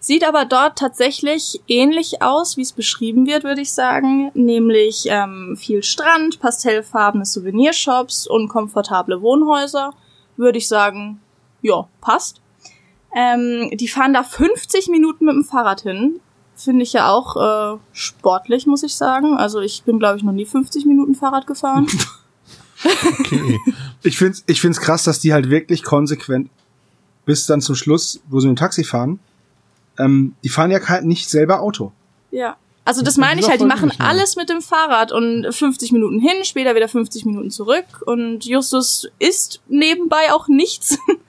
Sieht aber dort tatsächlich ähnlich aus, wie es beschrieben wird, würde ich sagen. Nämlich ähm, viel Strand, pastellfarbene Souvenirshops und komfortable Wohnhäuser. Würde ich sagen, ja, passt. Ähm, die fahren da 50 Minuten mit dem Fahrrad hin. Finde ich ja auch äh, sportlich, muss ich sagen. Also ich bin, glaube ich, noch nie 50 Minuten Fahrrad gefahren. Okay. Ich find's, ich find's krass, dass die halt wirklich konsequent bis dann zum Schluss, wo sie mit dem Taxi fahren, ähm, die fahren ja kein, nicht selber Auto. ja. Also das In meine ich halt, die machen alles mit dem Fahrrad und 50 Minuten hin, später wieder 50 Minuten zurück und Justus isst nebenbei auch nichts.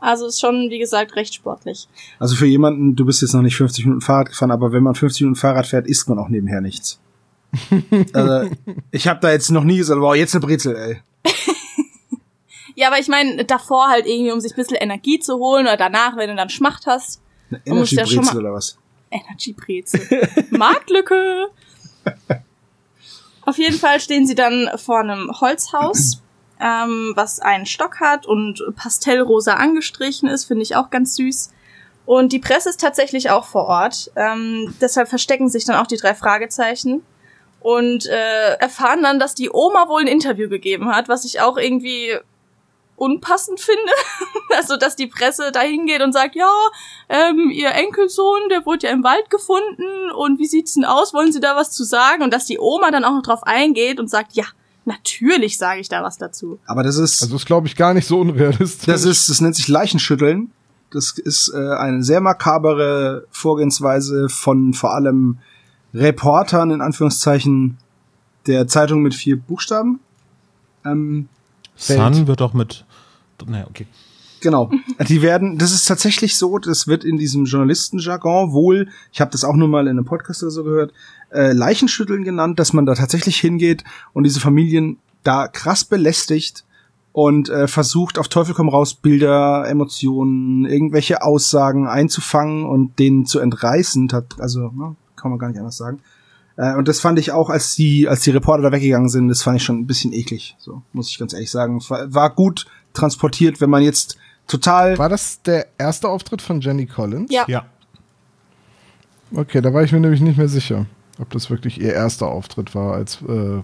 Also ist schon, wie gesagt, recht sportlich. Also für jemanden, du bist jetzt noch nicht 50 Minuten Fahrrad gefahren, aber wenn man 50 Minuten Fahrrad fährt, isst man auch nebenher nichts. also, ich habe da jetzt noch nie gesagt, wow, jetzt eine Brezel, ey. Ja, aber ich meine, davor halt irgendwie, um sich ein bisschen Energie zu holen oder danach, wenn du dann Schmacht hast. Eine Man muss ja schon Energy-Brezel mal- oder was? Energy Brezel. Marktlücke. Auf jeden Fall stehen sie dann vor einem Holzhaus ähm, was einen Stock hat und pastellrosa angestrichen ist, finde ich auch ganz süß. Und die Presse ist tatsächlich auch vor Ort. Ähm, deshalb verstecken sich dann auch die drei Fragezeichen und äh, erfahren dann, dass die Oma wohl ein Interview gegeben hat, was ich auch irgendwie unpassend finde. also, dass die Presse da hingeht und sagt, ja, ähm, ihr Enkelsohn, der wurde ja im Wald gefunden und wie sieht's denn aus? Wollen Sie da was zu sagen? Und dass die Oma dann auch noch drauf eingeht und sagt, ja, natürlich sage ich da was dazu. Aber das ist, Also ist, glaube ich, gar nicht so unrealistisch. das ist, das nennt sich Leichenschütteln. Das ist äh, eine sehr makabere Vorgehensweise von vor allem Reportern in Anführungszeichen der Zeitung mit vier Buchstaben. Ähm, Sun wird auch mit. Naja, okay. Genau. Die werden, das ist tatsächlich so, das wird in diesem Journalistenjargon wohl, ich habe das auch nur mal in einem Podcast oder so gehört, äh, Leichenschütteln genannt, dass man da tatsächlich hingeht und diese Familien da krass belästigt und äh, versucht auf Teufel komm raus Bilder, Emotionen, irgendwelche Aussagen einzufangen und denen zu entreißen. Also ne, kann man gar nicht anders sagen. Äh, und das fand ich auch, als die, als die Reporter da weggegangen sind, das fand ich schon ein bisschen eklig. So muss ich ganz ehrlich sagen. War, war gut transportiert, wenn man jetzt total War das der erste Auftritt von Jenny Collins? Ja. Ja. Okay, da war ich mir nämlich nicht mehr sicher, ob das wirklich ihr erster Auftritt war als äh,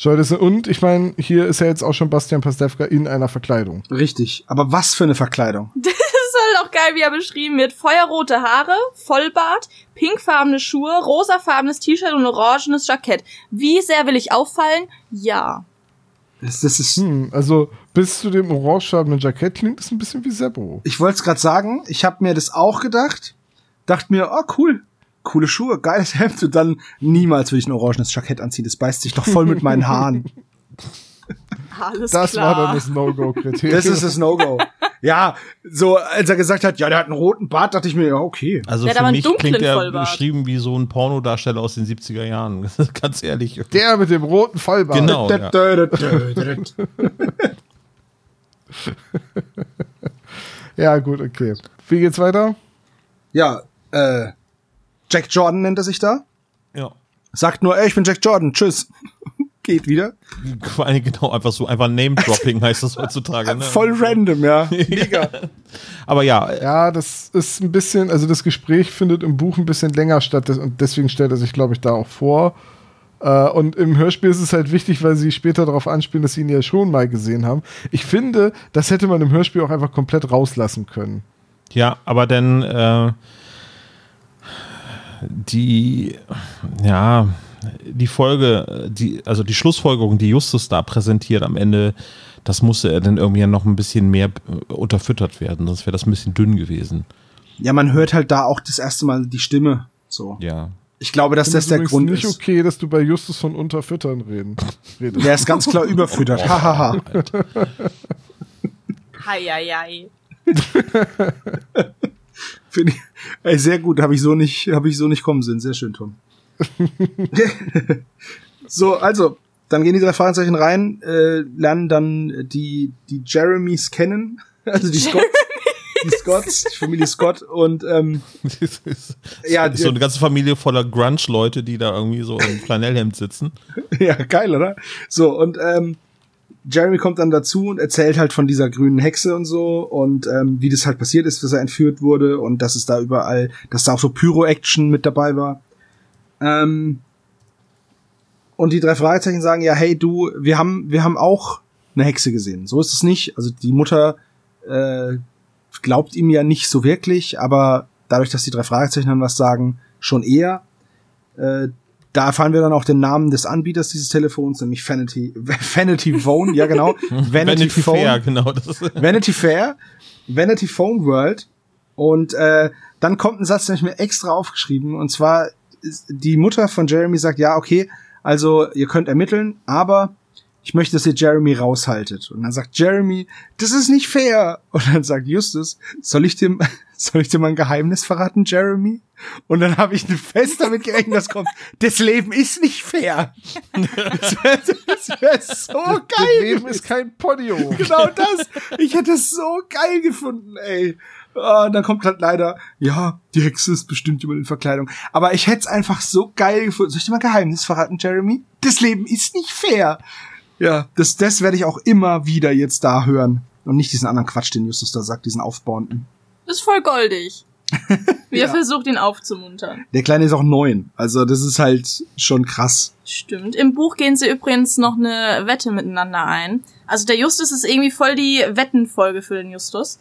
Joyce. Und ich meine, hier ist ja jetzt auch schon Bastian Pastewka in einer Verkleidung. Richtig. Aber was für eine Verkleidung. Das ist halt auch geil, wie er beschrieben wird. Feuerrote Haare, Vollbart, pinkfarbene Schuhe, rosafarbenes T-Shirt und orangenes Jackett. Wie sehr will ich auffallen? Ja. Das, das ist. Hm, also bis zu dem orangefarbenen Jackett klingt es ein bisschen wie Seppo. Ich wollte es gerade sagen. Ich habe mir das auch gedacht. Dachte mir, oh cool, coole Schuhe, geiles Hemd. Und dann niemals würde ich ein orangenes Jackett anziehen. Das beißt sich doch voll mit meinen Haaren. Alles Das klar. war dann das No-Go-Kriterium. Das ist das No-Go. ja, so als er gesagt hat, ja, der hat einen roten Bart, dachte ich mir, ja okay. Also Der für mich klingt er Vollbart. beschrieben wie so ein Pornodarsteller aus den 70er Jahren. Ganz ehrlich. Der mit dem roten Vollbart. Genau. ja. Ja, gut, okay. Wie geht's weiter? Ja, äh, Jack Jordan nennt er sich da. Ja. Sagt nur, ey, ich bin Jack Jordan, tschüss. Geht wieder. Genau, einfach so, einfach Name-Dropping heißt das heutzutage. Ne? Voll random, ja. Mega. Aber ja, Ja, das ist ein bisschen, also das Gespräch findet im Buch ein bisschen länger statt und deswegen stellt er sich, glaube ich, da auch vor. Äh, Und im Hörspiel ist es halt wichtig, weil sie später darauf anspielen, dass sie ihn ja schon mal gesehen haben. Ich finde, das hätte man im Hörspiel auch einfach komplett rauslassen können. Ja, aber dann äh, die, ja, die Folge, die, also die Schlussfolgerung, die Justus da präsentiert am Ende, das musste er dann irgendwie noch ein bisschen mehr unterfüttert werden, sonst wäre das ein bisschen dünn gewesen. Ja, man hört halt da auch das erste Mal die Stimme. So. Ja. Ich glaube, dass das der Grund nicht ist. okay, dass du bei Justus von Unterfüttern reden, redest. Der ist ganz klar überfüttert. Hahaha. Heieiei. Finde ich ey, sehr gut, habe ich so nicht, habe ich so nicht kommen sehen. Sehr schön, Tom. so, also, dann gehen die drei Fragezeichen rein, äh, lernen dann die die Jeremys kennen, also die Scott, die Scotts, die Familie Scott und ähm, Das ist, Ja, ja, so eine ganze Familie voller Grunge-Leute, die da irgendwie so im Flanellhemd sitzen. ja geil, oder? So und ähm, Jeremy kommt dann dazu und erzählt halt von dieser grünen Hexe und so und ähm, wie das halt passiert ist, dass er entführt wurde und dass es da überall, dass da auch so Pyro-Action mit dabei war. Ähm, und die drei Fragezeichen sagen, ja, hey du, wir haben, wir haben auch eine Hexe gesehen. So ist es nicht. Also die Mutter äh, glaubt ihm ja nicht so wirklich, aber dadurch, dass die drei Fragezeichen dann was sagen, schon eher. Äh, da erfahren wir dann auch den Namen des Anbieters dieses Telefons, nämlich Vanity, Vanity Phone, ja genau. Vanity, Phone. Fair, genau. Das Vanity Fair, Vanity Phone World. Und äh, dann kommt ein Satz, den ich mir extra aufgeschrieben. Und zwar, die Mutter von Jeremy sagt, ja, okay, also ihr könnt ermitteln, aber ich möchte, dass ihr Jeremy raushaltet. Und dann sagt Jeremy, das ist nicht fair. Und dann sagt Justus, soll ich dir, soll ich dir mal ein Geheimnis verraten, Jeremy? Und dann habe ich fest damit gerechnet, dass kommt, das Leben ist nicht fair. Das wäre wär so geil. Das Leben ist kein Podio. genau das. Ich hätte es so geil gefunden, ey. Ah, Und dann kommt halt leider, ja, die Hexe ist bestimmt über in Verkleidung. Aber ich hätte es einfach so geil gefunden. Soll ich dir mal ein Geheimnis verraten, Jeremy? Das Leben ist nicht fair. Ja, das, das werde ich auch immer wieder jetzt da hören. Und nicht diesen anderen Quatsch, den Justus da sagt, diesen aufbauenden. Ist voll goldig. Wie er Ja. versucht, ihn aufzumuntern. Der Kleine ist auch neun. Also das ist halt schon krass. Stimmt. Im Buch gehen sie übrigens noch eine Wette miteinander ein. Also der Justus ist irgendwie voll die Wettenfolge für den Justus.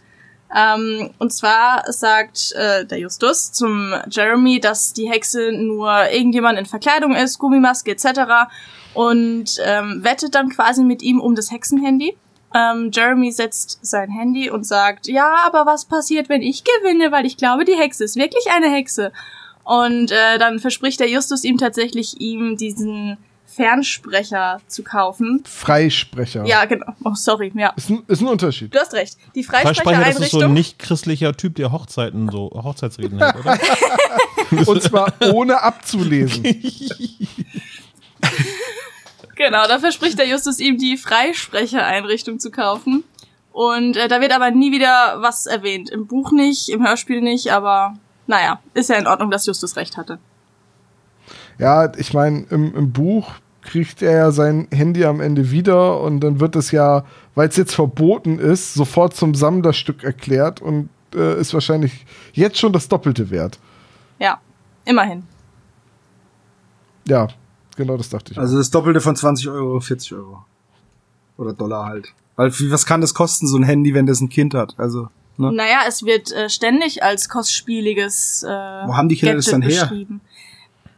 Ähm, und zwar sagt äh, der Justus zum Jeremy, dass die Hexe nur irgendjemand in Verkleidung ist, Gummimaske etc. Und ähm, wettet dann quasi mit ihm um das Hexenhandy. Ähm, Jeremy setzt sein Handy und sagt, ja, aber was passiert, wenn ich gewinne, weil ich glaube, die Hexe ist wirklich eine Hexe. Und äh, dann verspricht der Justus ihm tatsächlich, ihm diesen Fernsprecher zu kaufen. Freisprecher. Ja, genau. Oh, sorry, ja. Ist ein, ist ein Unterschied. Du hast recht. Die Freisprecher, das ist so ein Freisprechereinrichtung. nicht christlicher Typ, der Hochzeiten so Hochzeitsreden hält, oder? Und zwar ohne abzulesen. Genau, da verspricht der Justus ihm die Freisprechereinrichtung zu kaufen. Und äh, da wird aber nie wieder was erwähnt. Im Buch nicht, im Hörspiel nicht, aber naja, ist ja in Ordnung, dass Justus recht hatte. Ja, ich meine, im, im Buch kriegt er ja sein Handy am Ende wieder und dann wird es ja, weil es jetzt verboten ist, sofort zum Sammlerstück erklärt und äh, ist wahrscheinlich jetzt schon das Doppelte wert. Ja, immerhin. Ja, genau das dachte ich. Also das Doppelte von 20 Euro, 40 Euro. Oder Dollar halt. Weil was kann das kosten, so ein Handy, wenn das ein Kind hat? Also, ne? Naja, es wird äh, ständig als kostspieliges äh, Wo haben die Kinder das Gadget dann her? beschrieben.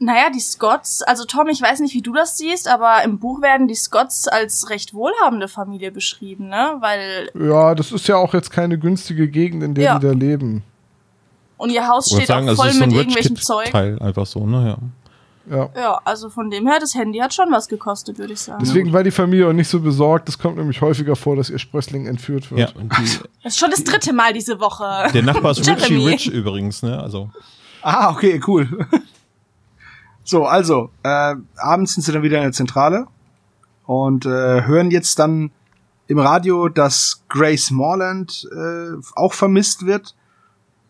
Naja, die Scots, also Tom, ich weiß nicht, wie du das siehst, aber im Buch werden die Scots als recht wohlhabende Familie beschrieben, ne? Weil, ja, das ist ja auch jetzt keine günstige Gegend, in der Ja. die da leben. und ihr Haus steht sagen, auch es voll so mit irgendwelchen Zeug. Teil einfach so, ne, ja. Ja. Ja, also von dem her, das Handy hat schon was gekostet, würde ich sagen. Deswegen war die Familie auch nicht so besorgt. Es kommt nämlich häufiger vor, dass ihr Sprössling entführt wird. Ja, und die, Das ist schon das dritte Mal diese Woche. der Nachbar ist Richie. Rich übrigens, ne, also. Ah, okay, cool. so, also, äh, abends sind sie dann wieder in der Zentrale und äh, hören jetzt dann im Radio, dass Grace Morland äh, auch vermisst wird.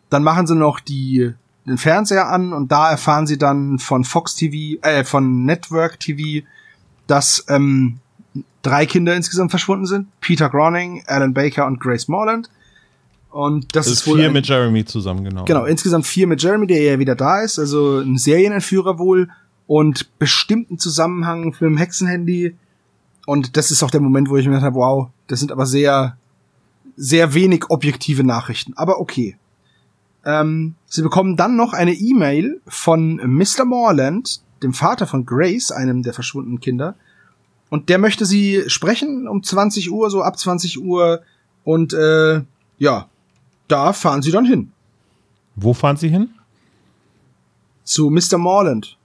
Dann machen sie noch die den Fernseher an und da erfahren sie dann von Fox TV, äh, von Network TV, dass ähm, drei Kinder insgesamt verschwunden sind. Peter Groening, Alan Baker und Grace Morland. Und das Das ist ist vier ein- mit Jeremy zusammen, genau. Genau, insgesamt vier mit Jeremy, der ja wieder da ist, also ein Serienentführer wohl und bestimmten Zusammenhang mit dem Hexenhandy. Und das ist auch der Moment, wo ich mir gedacht habe, wow, das sind aber sehr, sehr wenig objektive Nachrichten. Aber okay. Ähm, sie bekommen dann noch eine E-Mail von Mr. Morland, dem Vater von Grace, einem der verschwundenen Kinder. Und der möchte sie sprechen um 20 Uhr, so ab 20 Uhr. Und äh, ja, da fahren sie dann hin. Wo fahren sie hin? zu Mr. Morland.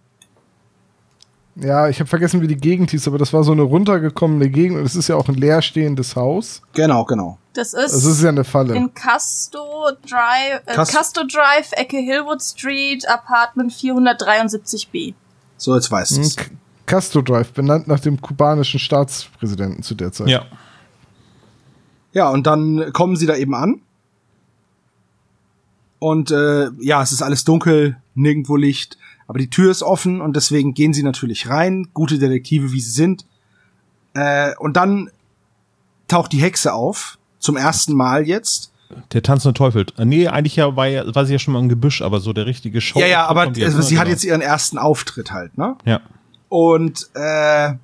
Ja, ich habe vergessen, wie die Gegend hieß, aber das war so eine runtergekommene Gegend und es ist ja auch ein leerstehendes Haus. Genau, genau. Das ist, Das ist ja eine Falle. in Casto Drive, äh, Casto Drive, Ecke Hillwood Street, Apartment 473b. So, jetzt weißt du's. Castro Drive, benannt nach dem kubanischen Staatspräsidenten zu der Zeit. Ja. Ja, und dann kommen sie da eben an. Und äh, ja, es ist alles dunkel, nirgendwo Licht, aber die Tür ist offen und deswegen gehen sie natürlich rein, gute Detektive, wie sie sind. Äh, und dann taucht die Hexe auf, zum ersten Mal jetzt. Der tanzende Teufel. Äh, Nee, eigentlich ja war, ja, war sie ja schon mal im Gebüsch, aber so der richtige Show. ja, ja, aber kommt also, ne? sie hat Genau. jetzt ihren ersten Auftritt halt, ne? Ja. Und äh,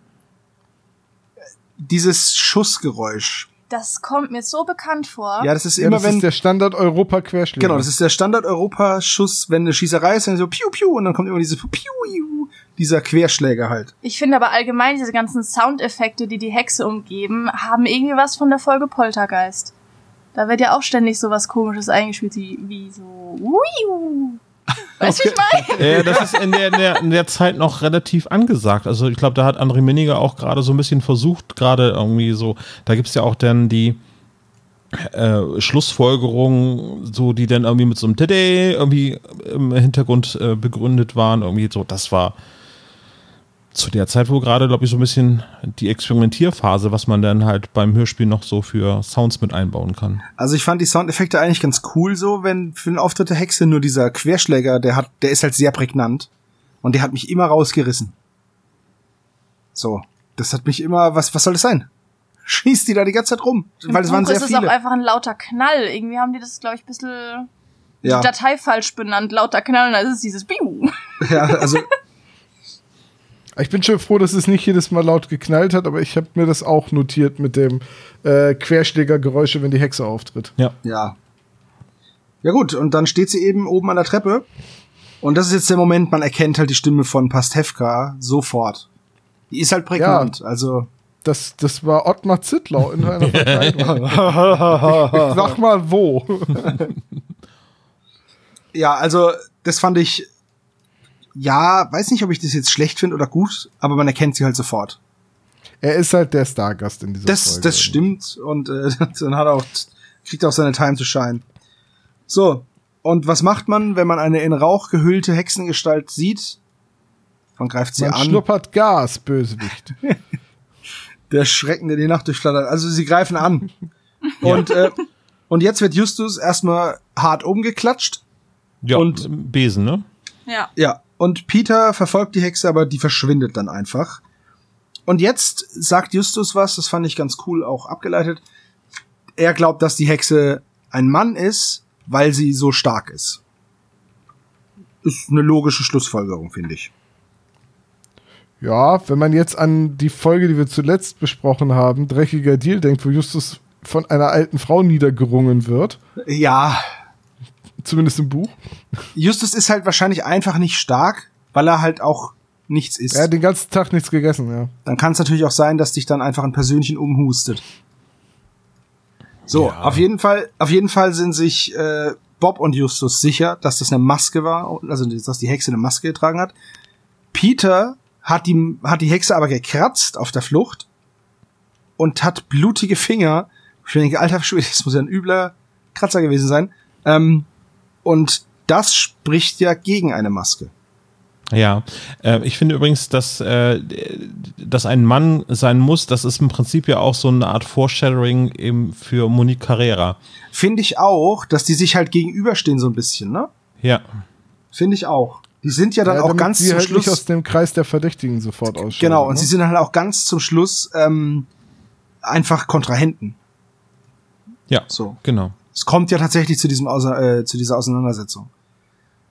dieses Schussgeräusch. Das kommt mir so bekannt vor. Ja, das ist Ja, immer, das wenn ist der Standard-Europa-Querschläger. Genau, das ist der Standard-Europa-Schuss, wenn eine Schießerei ist, dann so piu piu und dann kommt immer diese piu piu, dieser Querschläger halt. Ich finde aber allgemein diese ganzen Soundeffekte, die die Hexe umgeben, haben irgendwie was von der Folge Poltergeist. Da wird ja auch ständig so was komisches eingespielt, wie, wie so Wiu. Weißt du, wie ich meine? Äh, das ist in der, in, der, in der Zeit noch relativ angesagt. Also ich glaube, da hat André Miniger auch gerade so ein bisschen versucht, gerade irgendwie so, da gibt's ja auch dann die äh, Schlussfolgerungen, so die dann irgendwie mit so einem Tede irgendwie im Hintergrund äh, begründet waren. Irgendwie so, das war zu der Zeit, wo gerade, glaube ich, so ein bisschen die Experimentierphase, was man dann halt beim Hörspiel noch so für Sounds mit einbauen kann. Also ich fand die Soundeffekte eigentlich ganz cool so, wenn für den Auftritt der Hexe nur dieser Querschläger, der hat, der ist halt sehr prägnant und der hat mich immer rausgerissen. So, das hat mich immer, was, was soll das sein? Schießt die da die ganze Zeit rum? Im Weil es waren sehr ist es auch viele. einfach ein lauter Knall. Irgendwie haben die das, glaube ich, ein bisschen Ja, die Datei falsch benannt. Lauter Knall und dann ist es dieses Biu. ja, also Ich bin schon froh, dass es nicht jedes Mal laut geknallt hat, aber ich habe mir das auch notiert mit dem äh, Querschlägergeräusche, wenn die Hexe auftritt. Ja. Ja. Ja gut, und dann steht sie eben oben an der Treppe. Und das ist jetzt der Moment, man erkennt halt die Stimme von Pastewka sofort. Die ist halt prägnant. Also, Das, das war Ottmar Zittlau in einer Verkleidung. Sag mal wo. ja, also, das fand ich, ja, weiß nicht, ob ich das jetzt schlecht finde oder gut, aber man erkennt sie halt sofort. Er ist halt der Stargast in dieser Das, Folge. das stimmt. Und äh, dann hat er auch, kriegt er auch seine Time to shine. So. Und was macht man, wenn man eine in Rauch gehüllte Hexengestalt sieht? Man greift sie Man an. schnuppert Gas, Bösewicht. Der Schrecken, der die Nacht durchflattert. Also sie greifen an. Und, äh, und jetzt wird Justus erstmal hart umgeklatscht. Ja, Und- und Besen, ne? Ja. Ja. Und Peter verfolgt die Hexe, aber die verschwindet dann einfach. Und jetzt sagt Justus was, das fand ich ganz cool auch abgeleitet. Er glaubt, dass die Hexe ein Mann ist, weil sie so stark ist. Ist eine logische Schlussfolgerung, finde ich. Ja, wenn man jetzt an die Folge, die wir zuletzt besprochen haben, Dreckiger Deal denkt, wo Justus von einer alten Frau niedergerungen wird, Ja, zumindest im Buch. Justus ist halt wahrscheinlich einfach nicht stark, weil er halt auch nichts ist. Er hat den ganzen Tag nichts gegessen, ja. dann kann es natürlich auch sein, dass dich dann einfach ein Persönchen umhustet. So, auf jeden Fall, auf jeden Fall sind sich äh, Bob und Justus sicher, dass das eine Maske war, also dass die Hexe eine Maske getragen hat. Peter hat die, hat die Hexe aber gekratzt auf der Flucht und hat blutige Finger. Ich denke, alter Schwede, das muss ja ein übler Kratzer gewesen sein. Ähm, und das spricht ja gegen eine Maske. Ja, äh, ich finde übrigens, dass, äh, dass ein Mann sein muss, das ist im Prinzip ja auch so eine Art Foreshadowing eben für Monique Carrera. Finde ich auch, dass die sich halt gegenüberstehen so ein bisschen, ne? Ja, Finde ich auch. Die sind ja dann ja, auch ganz sie zum halt nicht aus Schluss. dem Kreis der Verdächtigen sofort ausscheiden. Genau, und ne? sie sind halt auch ganz zum Schluss ähm, einfach Kontrahenten. ja, So. genau. Es kommt ja tatsächlich zu diesem Außer äh, zu dieser Auseinandersetzung.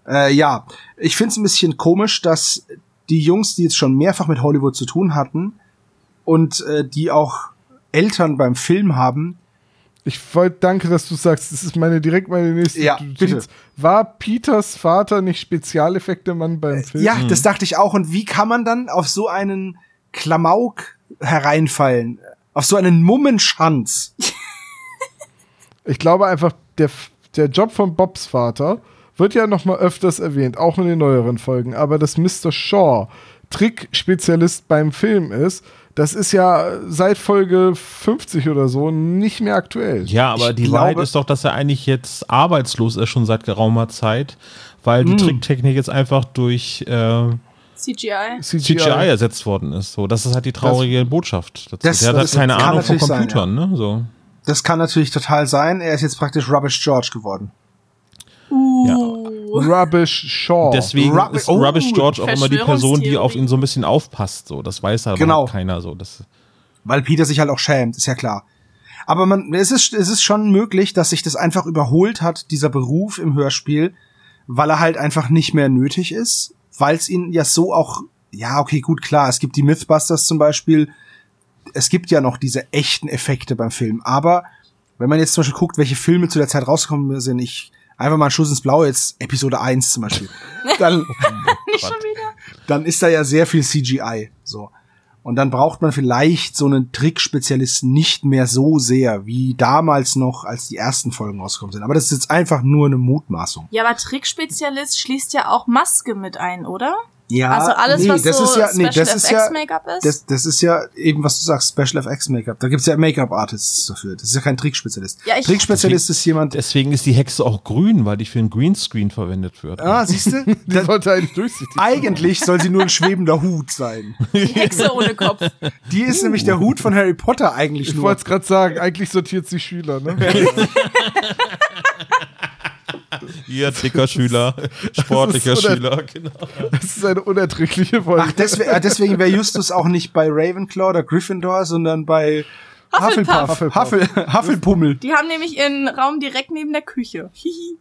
Äh, ja, ich finde es ein bisschen komisch, dass die Jungs, die jetzt schon mehrfach mit Hollywood zu tun hatten und äh, die auch Eltern beim Film haben, Ich wollte, danke, dass du sagst, das ist meine direkt meine nächste Ja, bitte. War Peters Vater nicht Spezialeffekte-Mann beim Film? ja, das dachte ich auch. Und wie kann man dann auf so einen Klamauk hereinfallen? Auf so einen Mummenschanz? Ich glaube einfach, der, der Job von Bobs Vater wird ja noch mal öfters erwähnt, auch in den neueren Folgen. Aber dass Mr. Shaw Trickspezialist beim Film ist, das ist ja seit Folge 50 oder so nicht mehr aktuell. Ja, aber Ich die glaube- Wahrheit ist doch, dass er eigentlich jetzt arbeitslos ist, schon seit geraumer Zeit, weil die Tricktechnik jetzt einfach durch äh, CGI. CGI ersetzt worden ist. So, das ist halt die traurige Botschaft dazu. Das- Der hat halt das keine Ahnung von natürlich sein, Computern, ne? So. Das kann natürlich total sein. Er ist jetzt praktisch Rubbish George geworden. Uh. Rubbish Shaw. Deswegen Rub- ist oh, Rubbish George auch immer die Person, die auf ihn so ein bisschen aufpasst. So, das weiß aber Genau. keiner so. Das, Weil Peter sich halt auch schämt, ist ja klar. Aber man, es ist, es ist schon möglich, dass sich das einfach überholt hat, dieser Beruf im Hörspiel, weil er halt einfach nicht mehr nötig ist, weil es ihn ja so auch, ja, okay, gut, klar, es gibt die Mythbusters zum Beispiel, es gibt ja noch diese echten Effekte beim Film, aber wenn man jetzt zum Beispiel guckt, welche Filme zu der Zeit rausgekommen sind, ich, einfach mal einen Schuss ins Blaue, jetzt Episode 1 zum Beispiel, dann, dann ist da ja sehr viel CGI. So. Und dann braucht man vielleicht so einen Trickspezialisten nicht mehr so sehr wie damals noch, als die ersten Folgen rausgekommen sind. Aber das ist jetzt einfach nur eine Mutmaßung. Ja, aber Trickspezialist schließt ja auch Maske mit ein, oder? Ja, also alles, was so ist ja, nee, Special das ist FX ja, Make-up ist? das, das ist ja eben, was du sagst, Special FX Make-up. Da gibt's ja Make-up-Artists dafür. Das ist ja kein Trickspezialist. Ja, ich- Trickspezialist ist jemand, deswegen ist die Hexe auch grün, weil die für ein Greenscreen verwendet wird. ah, siehst du? Die sollte eigentlich durchsichtig sein. Eigentlich soll sie nur ein schwebender Hut sein. Die Hexe ohne Kopf. Die ist nämlich der Hut von Harry Potter eigentlich Ich nur. wollte es gerade sagen, eigentlich sortiert sie Schüler, ne? Hier, dicker Schüler, sportlicher Schüler, genau. Das ist eine unerträgliche Folge. Ach, deswegen, äh, deswegen wäre Justus auch nicht bei Ravenclaw oder Gryffindor, sondern bei Hufflepuff. Hufflepuff. Huffel, Hufflepummel. Die haben nämlich ihren Raum direkt neben der Küche. Hihi.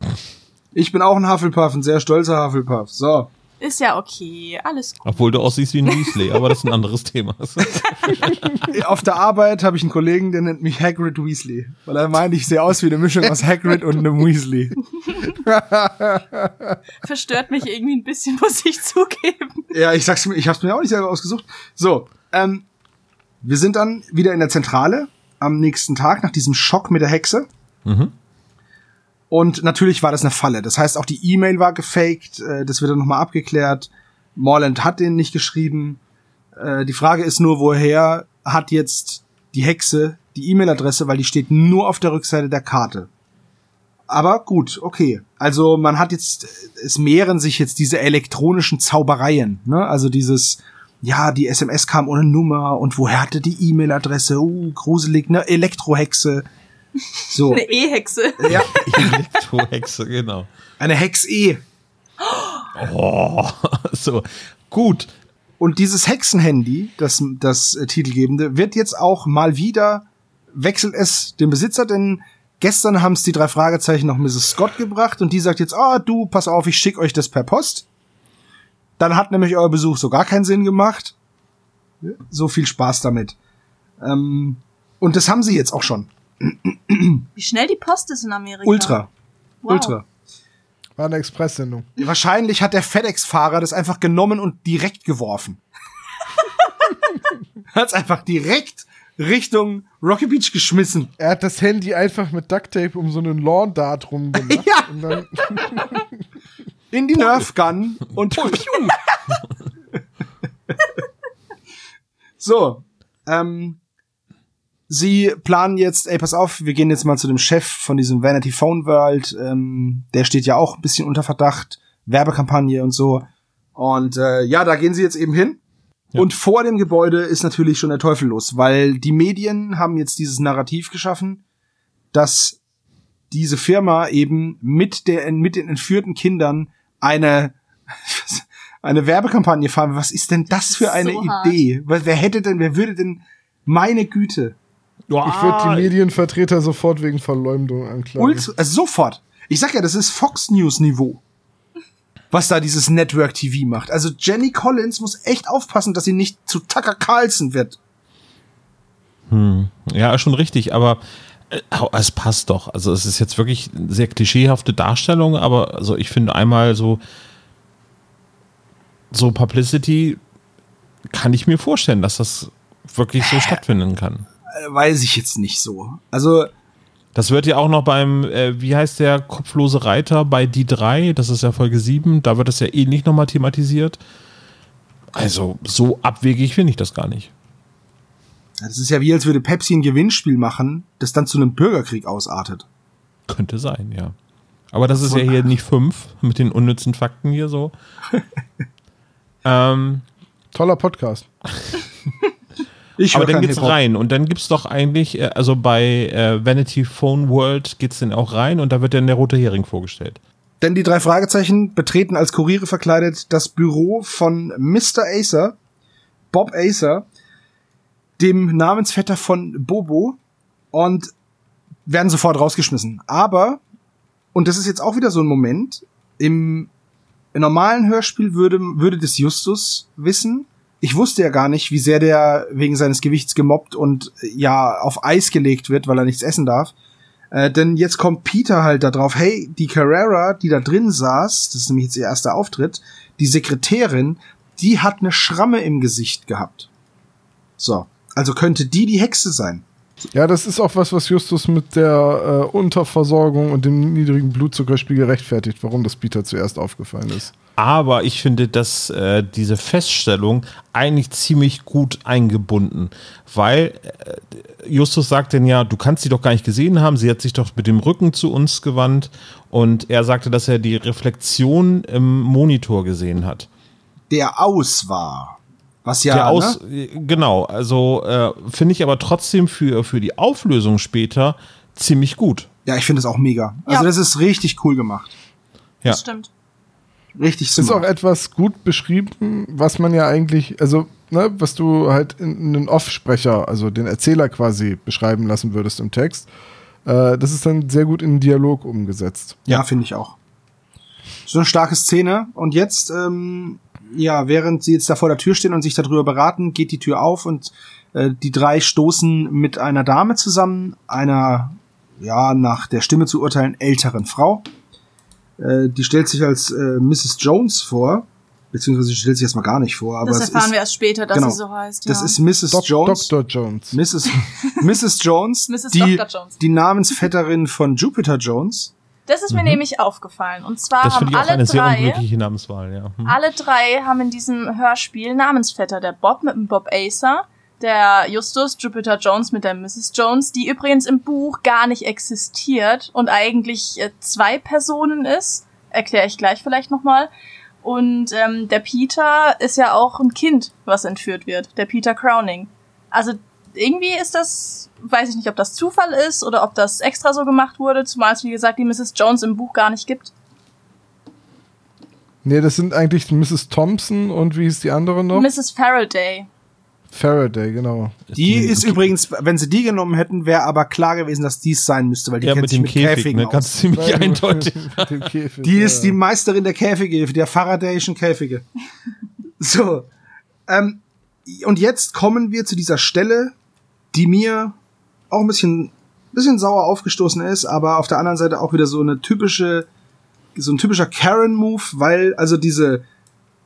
Ich bin auch ein Hufflepuff, ein sehr stolzer Hufflepuff. So. Ist ja okay, alles gut. Obwohl du aussiehst wie ein Weasley, aber das ist ein anderes Thema. Auf der Arbeit habe ich einen Kollegen, der nennt mich Hagrid Weasley. Weil er meint, ich sehe aus wie eine Mischung aus Hagrid und einem Weasley. Verstört mich irgendwie ein bisschen, muss ich zugeben. Ja, ich sag's mir, ich hab's mir auch nicht selber ausgesucht. So, ähm, wir sind dann wieder in der Zentrale am nächsten Tag nach diesem Schock mit der Hexe. Mhm. Und natürlich war das eine Falle. Das heißt, auch die E-Mail war gefaked. Äh, das wird dann nochmal abgeklärt. Morland hat den nicht geschrieben. Äh, die Frage ist nur, woher hat jetzt die Hexe die E-Mail-Adresse, weil die steht nur auf der Rückseite der Karte. Aber gut, okay. Also man hat jetzt, es mehren sich jetzt diese elektronischen Zaubereien. Ne? Also dieses, ja, die SMS kam ohne Nummer und woher hatte die E-Mail-Adresse? Uh, gruselig, ne? Elektrohexe. So. Eine E-Hexe. ja, Elektrohexe, genau. eine Hex-E. Oh, so. Gut. Und dieses Hexenhandy, das, das äh, titelgebende, wird jetzt auch mal wieder, wechselt es den Besitzer, denn gestern haben es die drei Fragezeichen noch Mrs. Scott gebracht und die sagt jetzt, ah, du, pass auf, ich schick euch das per Post. Dann hat nämlich euer Besuch so gar keinen Sinn gemacht. So viel Spaß damit. Ähm, und das haben sie jetzt auch schon. Wie schnell die Post ist in Amerika. Ultra. Wow. Ultra. War eine Expresssendung. Wahrscheinlich hat der FedEx-Fahrer das einfach genommen und direkt geworfen. Hat's einfach direkt Richtung Rocky Beach geschmissen. Er hat das Handy einfach mit Ducktape um so einen Lawn Dart rumgemacht. Ja. Und dann, In die Nerf Gun und. So, ähm, sie planen jetzt, ey, pass auf, wir gehen jetzt mal zu dem Chef von diesem Vanity Phone World. Ähm, der steht ja auch ein bisschen unter Verdacht, Werbekampagne und so. Und äh, ja, da gehen sie jetzt eben hin. Ja. Und vor dem Gebäude ist natürlich schon der Teufel los, weil die Medien haben jetzt dieses Narrativ geschaffen, dass diese Firma eben mit der mit den entführten Kindern eine eine Werbekampagne fahren. Was ist denn das für eine So. Idee? Wer hätte denn, wer würde denn meine Güte? Ich würde die Medienvertreter sofort wegen Verleumdung anklagen. Ultra, also sofort. Ich sag ja, das ist Fox News Niveau. Was da dieses Network TV macht. Also Jenny Collins muss echt aufpassen, dass sie nicht zu Tucker Carlson wird. Ja, schon richtig, aber äh, es passt doch. Also es ist jetzt wirklich eine sehr klischeehafte Darstellung, aber also ich finde einmal so so Publicity kann ich mir vorstellen, dass das wirklich so stattfinden kann. Äh, weiß ich jetzt nicht so. Also Das wird ja auch noch beim, äh, wie heißt der kopflose Reiter bei die 3, das ist ja Folge 7, da wird das ja ähnlich nochmal thematisiert. Also so abwegig finde ich das gar nicht. das ist ja wie, als würde Pepsi ein Gewinnspiel machen, das dann zu einem Bürgerkrieg ausartet. Könnte sein, ja. Aber das ist ja hier nicht 5 mit den unnützen Fakten hier so. ähm, Toller Podcast. Ich aber dann geht's rein und dann gibt's doch eigentlich, äh, also bei äh, Vanity Phone World geht's dann auch rein und da wird dann der rote Hering vorgestellt. Denn die drei Fragezeichen betreten als Kuriere verkleidet das Büro von Mr. Acer, Bob Acer, dem Namensvetter von Bobo, und werden sofort rausgeschmissen. Aber, und das ist jetzt auch wieder so ein Moment, im, im normalen Hörspiel würde, würde das Justus wissen. Ich wusste ja gar nicht, wie sehr der wegen seines Gewichts gemobbt und äh, ja auf Eis gelegt wird, weil er nichts essen darf. Äh, denn jetzt kommt Peter halt da drauf, hey, die Carrera, die da drin saß, das ist nämlich jetzt ihr erster Auftritt, die Sekretärin, die hat eine Schramme im Gesicht gehabt. So, also könnte die die Hexe sein. Ja, das ist auch was, was Justus mit der äh, Unterversorgung und dem niedrigen Blutzuckerspiegel rechtfertigt, warum das Peter zuerst aufgefallen ist. Aber ich finde, dass äh, diese Feststellung eigentlich ziemlich gut eingebunden, weil äh, Justus sagt denn ja, du kannst sie doch gar nicht gesehen haben, sie hat sich doch mit dem Rücken zu uns gewandt und er sagte, dass er die Reflexion im Monitor gesehen hat. Der aus war. Was ja, der aus, ne? äh, genau, also äh, finde ich aber trotzdem für, für die Auflösung später ziemlich gut. ja, ich finde es auch mega. Also Ja. das ist richtig cool gemacht. Ja. Das stimmt. Richtig Es ist auch smart. etwas gut beschrieben, was man ja eigentlich, also, ne, was du halt in einen Off-Sprecher, also den Erzähler quasi beschreiben lassen würdest im Text. Äh, das ist dann sehr gut in den Dialog umgesetzt. Ja, finde ich auch. So eine starke Szene. Und jetzt, ähm, ja, während sie jetzt da vor der Tür stehen und sich darüber beraten, geht die Tür auf und äh, die drei stoßen mit einer Dame zusammen, einer, ja, nach der Stimme zu urteilen, älteren Frau. Äh, die stellt sich als äh, Mrs. Jones vor, beziehungsweise sie stellt sich erstmal gar nicht vor, aber das es erfahren ist, wir erst später, dass genau. sie so heißt. das ja. ist Mrs. Doc Jones. Dr. Jones. Mrs. Mrs. Jones, Mrs. die, Dr. Jones. die Namensvetterin von Jupiter Jones. Das ist mir nämlich aufgefallen. Und zwar Das haben alle eine sehr drei, unglückliche Namenswahl, ja. Hm. alle drei haben in diesem Hörspiel Namensvetter. Der Bob mit dem Bob Acer, der Justus Jupiter Jones mit der Mrs. Jones, die übrigens im Buch gar nicht existiert und eigentlich äh, zwei Personen ist. Erkläre ich gleich vielleicht nochmal. Und ähm, der Peter ist ja auch ein Kind, was entführt wird. Der Peter Crowning. Also irgendwie ist das, weiß ich nicht, ob das Zufall ist oder ob das extra so gemacht wurde, zumal es, wie gesagt, die Mrs. Jones im Buch gar nicht gibt. Nee, das sind eigentlich Mrs. Thompson und wie hieß die andere noch? Mrs. Faraday. Faraday, genau. Die ist übrigens, wenn sie die genommen hätten, wäre aber klar gewesen, dass dies sein müsste, weil die ja, kennt mit sich dem mit Käfig, Käfigen ne? aus. Ganz ziemlich eindeutig. Mit dem Käfig, Die ja. ist die Meisterin der Käfige, der Faradayischen Käfige. so. Ähm, und jetzt kommen wir zu dieser Stelle, die mir auch ein bisschen, bisschen sauer aufgestoßen ist, aber auf der anderen Seite auch wieder so eine typische, so ein typischer Karen-Move, weil also diese,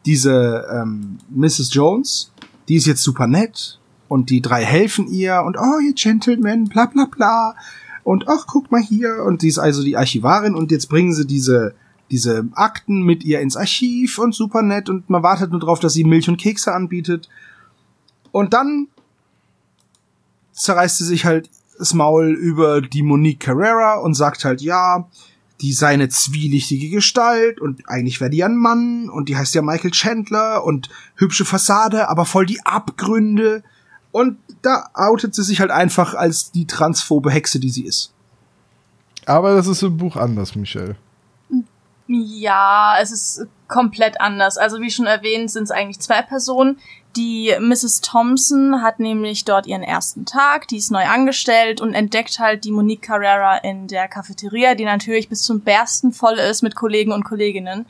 diese ähm, Mrs. Jones, die ist jetzt super nett und die drei helfen ihr und oh, ihr Gentlemen, bla bla bla. Und ach, guck mal hier. Und die ist also die Archivarin und jetzt bringen sie diese, diese Akten mit ihr ins Archiv und super nett und man wartet nur drauf, dass sie Milch und Kekse anbietet. Und dann zerreißt sie sich halt das Maul über die Monique Carrera und sagt halt, ja, die sei eine zwielichtige Gestalt und eigentlich wäre die ja ein Mann und die heißt ja Michael Chandler und hübsche Fassade, aber voll die Abgründe. Und da outet sie sich halt einfach als die transphobe Hexe, die sie ist. Aber das ist im Buch anders, Michelle. Ja, es ist komplett anders. Also wie schon erwähnt, sind es eigentlich zwei Personen. Die Mrs. Thompson hat nämlich dort ihren ersten Tag, die ist neu angestellt und entdeckt halt die Monique Carrera in der Cafeteria, die natürlich bis zum Bersten voll ist mit Kollegen und Kolleginnen.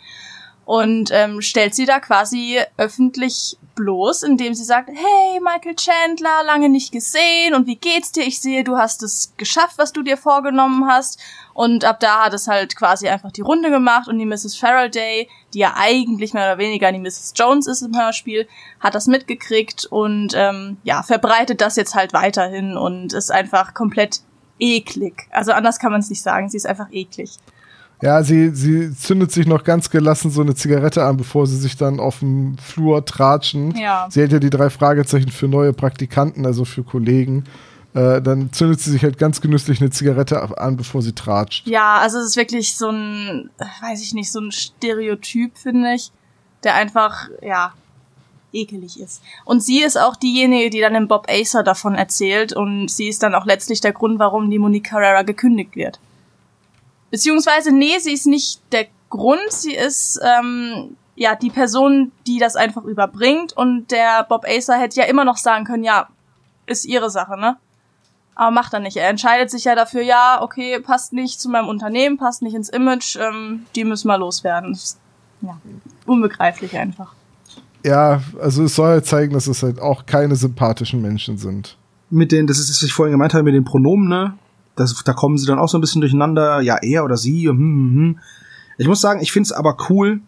Und ähm, stellt sie da quasi öffentlich bloß, indem sie sagt, hey Michael Chandler, lange nicht gesehen und wie geht's dir? Ich sehe, du hast es geschafft, was du dir vorgenommen hast. Und ab da hat es halt quasi einfach die Runde gemacht und die Mrs. Faraday, die ja eigentlich mehr oder weniger die Mrs. Jones ist im Hörspiel, hat das mitgekriegt und ähm, ja, verbreitet das jetzt halt weiterhin und ist einfach komplett eklig. Also anders kann man es nicht sagen, sie ist einfach eklig. Ja, sie, sie zündet sich noch ganz gelassen so eine Zigarette an, bevor sie sich dann auf dem Flur tratschen. Ja. Sie hält ja die drei Fragezeichen für neue Praktikanten, also für Kollegen. Äh, dann zündet sie sich halt ganz genüsslich eine Zigarette an, bevor sie tratscht. Ja, also es ist wirklich so ein, weiß ich nicht, so ein Stereotyp, finde ich, der einfach, ja, ekelig ist. Und sie ist auch diejenige, die dann dem Bob Acer davon erzählt und sie ist dann auch letztlich der Grund, warum die Monique Carrera gekündigt wird. Beziehungsweise, nee, sie ist nicht der Grund, sie ist, ähm, ja, die Person, die das einfach überbringt und der Bob Acer hätte ja immer noch sagen können, ja, ist ihre Sache, ne? Aber macht er nicht. Er entscheidet sich ja dafür, ja, okay, passt nicht zu meinem Unternehmen, passt nicht ins Image, ähm, die müssen mal loswerden. Das ist, ja, unbegreiflich einfach. Ja, also es soll halt zeigen, dass es halt auch keine sympathischen Menschen sind. Mit den, das ist, was ich vorhin gemeint habe, mit den Pronomen, ne? Das, da kommen sie dann auch so ein bisschen durcheinander. Ja, er oder sie. Hm, hm, hm. Ich muss sagen, ich find's aber cool,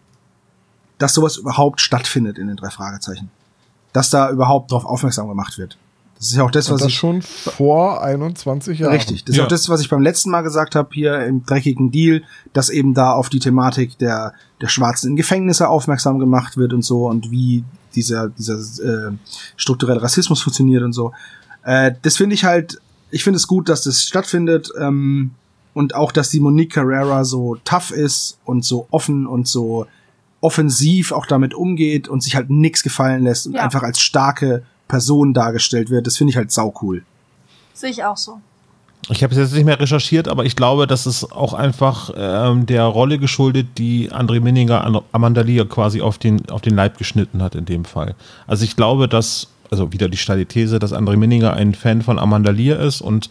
dass sowas überhaupt stattfindet in den drei Fragezeichen. Dass da überhaupt drauf aufmerksam gemacht wird. Das ist ja auch das, was das ich schon vor 21 Jahren. Richtig. Das ist Ja. auch das, was ich beim letzten Mal gesagt habe hier im dreckigen Deal, dass eben da auf die Thematik der, der Schwarzen in Gefängnisse aufmerksam gemacht wird und so und wie dieser, dieser äh, strukturelle Rassismus funktioniert und so. Äh, das finde ich halt, ich finde es gut, dass das stattfindet ähm, und auch, dass die Monique Carrera so tough ist und so offen und so offensiv auch damit umgeht und sich halt nix gefallen lässt und Ja. einfach als starke Person dargestellt wird. Das finde ich halt sau cool. Sehe ich auch so. Ich habe es jetzt nicht mehr recherchiert, aber ich glaube, das ist auch einfach ähm, der Rolle geschuldet, die André Minninger an Amanda Lear quasi auf den, auf den Leib geschnitten hat in dem Fall. Also ich glaube, dass, also wieder die steile These, dass André Minninger ein Fan von Amanda Lear ist und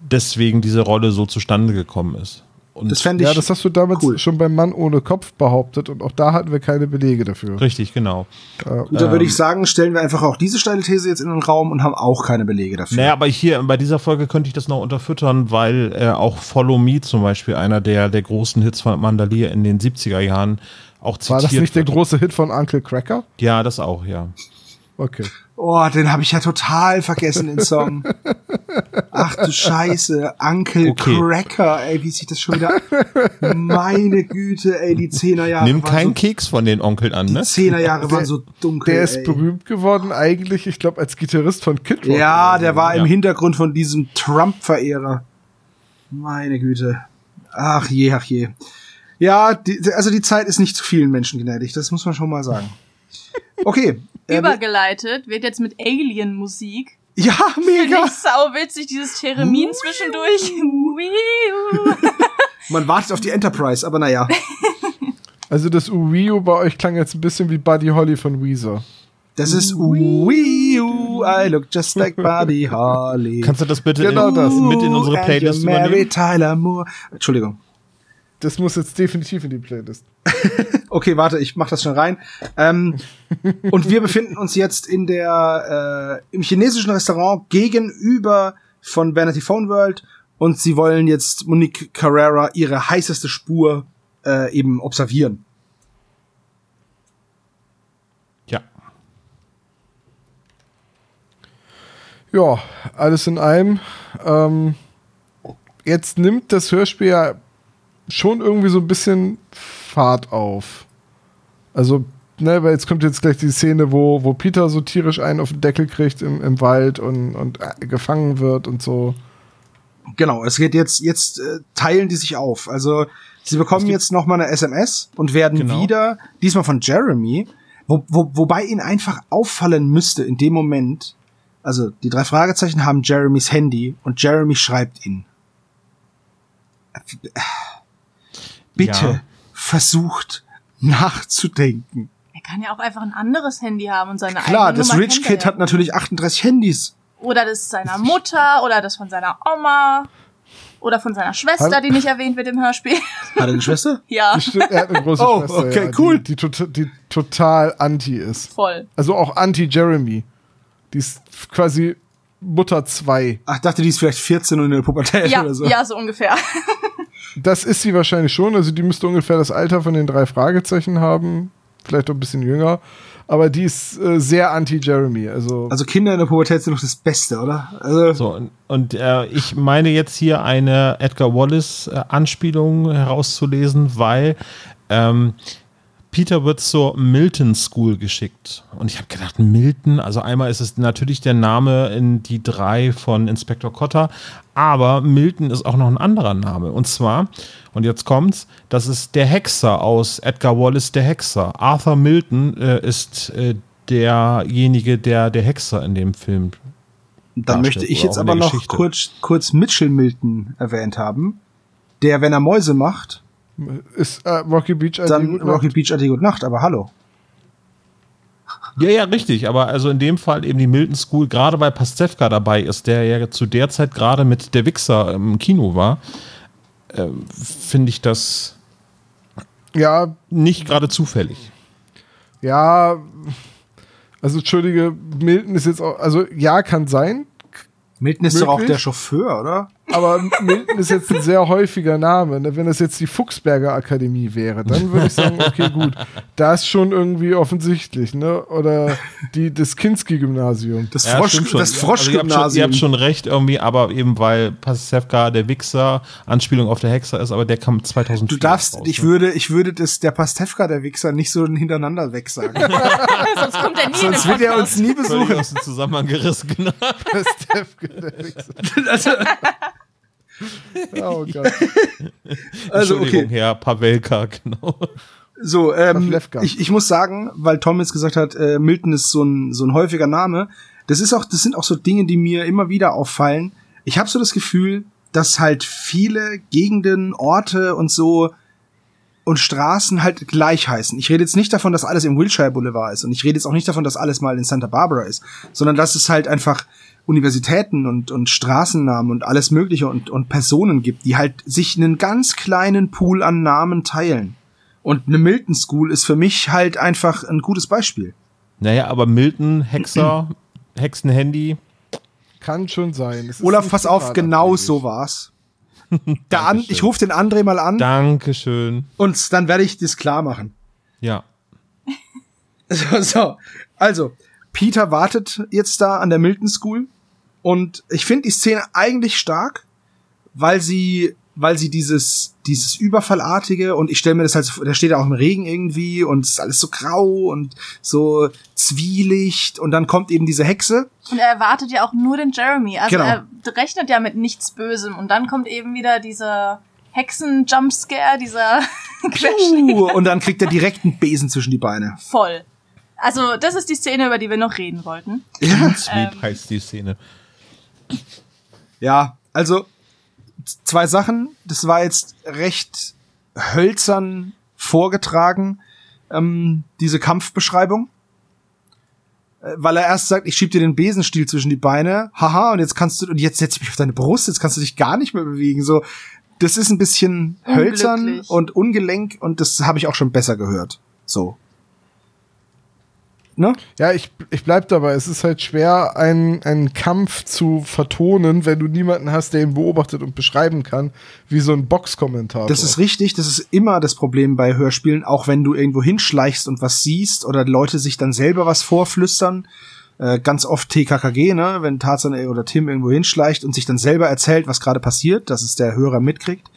deswegen diese Rolle so zustande gekommen ist. Und Das fände ich Ja, das hast du damals cool. schon beim Mann ohne Kopf behauptet und auch da hatten wir keine Belege dafür. richtig, genau. Gut, da würde ich sagen, stellen wir einfach auch diese steile These jetzt in den Raum und haben auch keine Belege dafür. Naja, aber hier bei dieser Folge könnte ich das noch unterfüttern, weil äh, auch Follow Me zum Beispiel einer der, der großen Hits von Amanda Lear in den 70er Jahren auch zitiert War das nicht der große Hit von Uncle Cracker? Ja, das auch, ja. Okay. Oh, den habe ich ja total vergessen, den Song. Ach du Scheiße, Uncle Okay. Cracker, ey, wie sich das schon wieder. Meine Güte, ey, die Zehnerjahre. Nimm waren keinen so, Keks von den Onkeln an, ne? Die Zehnerjahre waren so dunkel. Der ist ey. berühmt geworden eigentlich, ich glaube, als Gitarrist von Kid Rock. Ja, der war im Ja. Hintergrund von diesem Trump-Verehrer. Meine Güte. Ach je, ach je. Ja, die, also die Zeit ist nicht zu vielen Menschen gnädig, das muss man schon mal sagen. Okay. äh, Übergeleitet wird jetzt mit Alien-Musik. ja, Finde mega. ich sau witzig, dieses Theremin zwischendurch. Man wartet auf die Enterprise, aber naja. Also das Urio bei euch klang jetzt ein bisschen wie Buddy Holly von Weezer. Das ist Wii U, I look just like Buddy Holly. Kannst du das bitte Genau in, das. mit in unsere Playlist Mary übernehmen? Tyler Moore. Entschuldigung. Das muss jetzt definitiv in die Playlist. Okay, warte, ich mach das schon rein. Ähm, und wir befinden uns jetzt in der äh, im chinesischen Restaurant gegenüber von Vanity Phone World und sie wollen jetzt Monique Carrera ihre heißeste Spur äh, eben observieren. Ja. Ja, alles in allem. Ähm, jetzt nimmt das Hörspiel ja schon irgendwie so ein bisschen Fahrt auf. Also, ne, weil jetzt kommt jetzt gleich die Szene, wo, wo Peter so tierisch einen auf den Deckel kriegt im, im Wald und, und äh, gefangen wird und so. Genau, es geht jetzt, jetzt äh, teilen die sich auf. Also sie bekommen jetzt noch mal eine SMS und werden Genau. wieder, diesmal von Jeremy, wo, wo, wobei ihnen einfach auffallen müsste in dem Moment, also die drei Fragezeichen haben Jeremys Handy und Jeremy schreibt ihnen. Bitte Ja. versucht nachzudenken. Er kann ja auch einfach ein anderes Handy haben und seine Klar, eigene das Nummer Rich Kid hat natürlich 38 Handys. Oder das seiner Mutter oder das von seiner Oma. Oder von seiner Schwester, Hallo? die nicht erwähnt wird im Hörspiel. Hat er eine Schwester? ja, er hat eine große Oh, Schwester, okay, ja, cool. Die, die, die total anti ist. voll. Also auch anti-Jeremy. Die ist quasi Mutter 2. Ach, dachte, die ist vielleicht 14 und in der Pubertät Ja, oder so. ja, so ungefähr. Das ist sie wahrscheinlich schon. Also die müsste ungefähr das Alter von den drei Fragezeichen haben. Vielleicht auch ein bisschen jünger. Aber die ist äh, sehr anti-Jeremy. Also, Also Kinder in der Pubertät sind doch das Beste, oder? Also So, und, und äh, ich meine jetzt hier eine Edgar Wallace-Anspielung herauszulesen, weil ähm, Peter wird zur Milton School geschickt. Und ich habe gedacht, Milton, also einmal ist es natürlich der Name in die drei von Inspektor Cotter, aber Milton ist auch noch ein anderer Name. Und zwar, und jetzt kommt's, das ist der Hexer aus Edgar Wallace, der Hexer. Arthur Milton äh, ist äh, derjenige, der der Hexer in dem Film Dann möchte ich jetzt aber noch kurz, kurz Mitchell Milton erwähnt haben, der, wenn er Mäuse macht, ist äh, Rocky Beach also dann gut Rocky Beach Adi Gute Nacht, aber hallo. Ja, ja, richtig. Aber also in dem Fall eben die Milton School, gerade weil Pastewka dabei ist, der ja zu der Zeit gerade mit der Wichser im Kino war, äh, finde ich das Ja, nicht gerade zufällig. ja. Also, Entschuldige, Milton ist jetzt auch. Also, ja, kann sein. Milton ist doch auch Möglich? der Chauffeur, oder? Aber Milton ist jetzt ein sehr häufiger Name. Ne? Wenn das jetzt die Fuchsberger Akademie wäre, dann würde ich sagen, okay, gut. Das ist schon irgendwie offensichtlich, ne? Oder die, das Kinski-Gymnasium. Das, Ja, Frosch, das Also ihr, habt schon, ihr Froschgymnasium. habt schon recht irgendwie, aber eben weil Pastewka der Wichser Anspielung auf der Hexer ist, aber der kam 2004 du darfst, raus, ich ne? würde, ich würde das, der Pastewka, der Wichser, nicht so hintereinander weg sagen. Sonst kommt er nie Sonst wird er uns nie Völlig besuchen. aus dem Zusammenhang gerissen, genau. Pastewka, der Wichser. Oh Gott. also Entschuldigung, okay. Herr Pavelka, genau. So, ähm, ich, ich muss sagen, weil Tom jetzt gesagt hat, äh, Milton ist so ein, so ein häufiger Name, das ist auch, das sind auch so Dinge, die mir immer wieder auffallen. Ich habe so das Gefühl, dass halt viele Gegenden, Orte und so und Straßen halt gleich heißen. Ich rede jetzt nicht davon, dass alles im Wilshire Boulevard ist und ich rede jetzt auch nicht davon, dass alles mal in Santa Barbara ist, sondern dass es halt einfach Universitäten und, und Straßennamen und alles Mögliche und, und Personen gibt, die halt sich einen ganz kleinen Pool an Namen teilen. Und eine Milton School ist für mich halt einfach ein gutes Beispiel. Naja, aber Milton, Hexer, Hexenhandy, Kann schon sein. Es ist Olaf, pass auf, genau abwegig. so war's. Der an, ich rufe den André mal an Dankeschön. und dann werde ich das klar machen. Ja. So, so. Also, Peter wartet jetzt da an der Milton School und ich finde die Szene eigentlich stark, weil sie, weil sie dieses, dieses Überfallartige und ich stelle mir das halt, so- da steht er auch im Regen irgendwie und es ist alles so grau und so Zwielicht und dann kommt eben diese Hexe. Und er erwartet ja auch nur den Jeremy. Also Genau. er rechnet ja mit nichts Bösem. Und dann kommt eben wieder dieser Hexen-Jumpscare, dieser Puh, und dann kriegt er direkt einen Besen zwischen die Beine. voll. Also das ist die Szene, über die wir noch reden wollten. Ja, Sweep Ähm. heißt die Szene. Ja, also zwei Sachen. Das war jetzt recht hölzern vorgetragen, ähm, diese Kampfbeschreibung. Äh, Weil er erst sagt, ich schieb dir den Besenstiel zwischen die Beine, haha, und jetzt kannst du, und jetzt setz ich mich auf deine Brust, jetzt kannst du dich gar nicht mehr bewegen. So, das ist ein bisschen hölzern und ungelenk und das habe ich auch schon besser gehört. So. Ne? Ja, ich, ich bleib dabei. Es ist halt schwer, einen, einen Kampf zu vertonen, wenn du niemanden hast, der ihn beobachtet und beschreiben kann, wie so ein Boxkommentator. Das ist richtig, das ist immer das Problem bei Hörspielen, auch wenn du irgendwo hinschleichst und was siehst oder Leute sich dann selber was vorflüstern. Äh, ganz oft TKKG, ne, wenn Tarzan oder Tim irgendwo hinschleicht und sich dann selber erzählt, was gerade passiert, dass es der Hörer mitkriegt.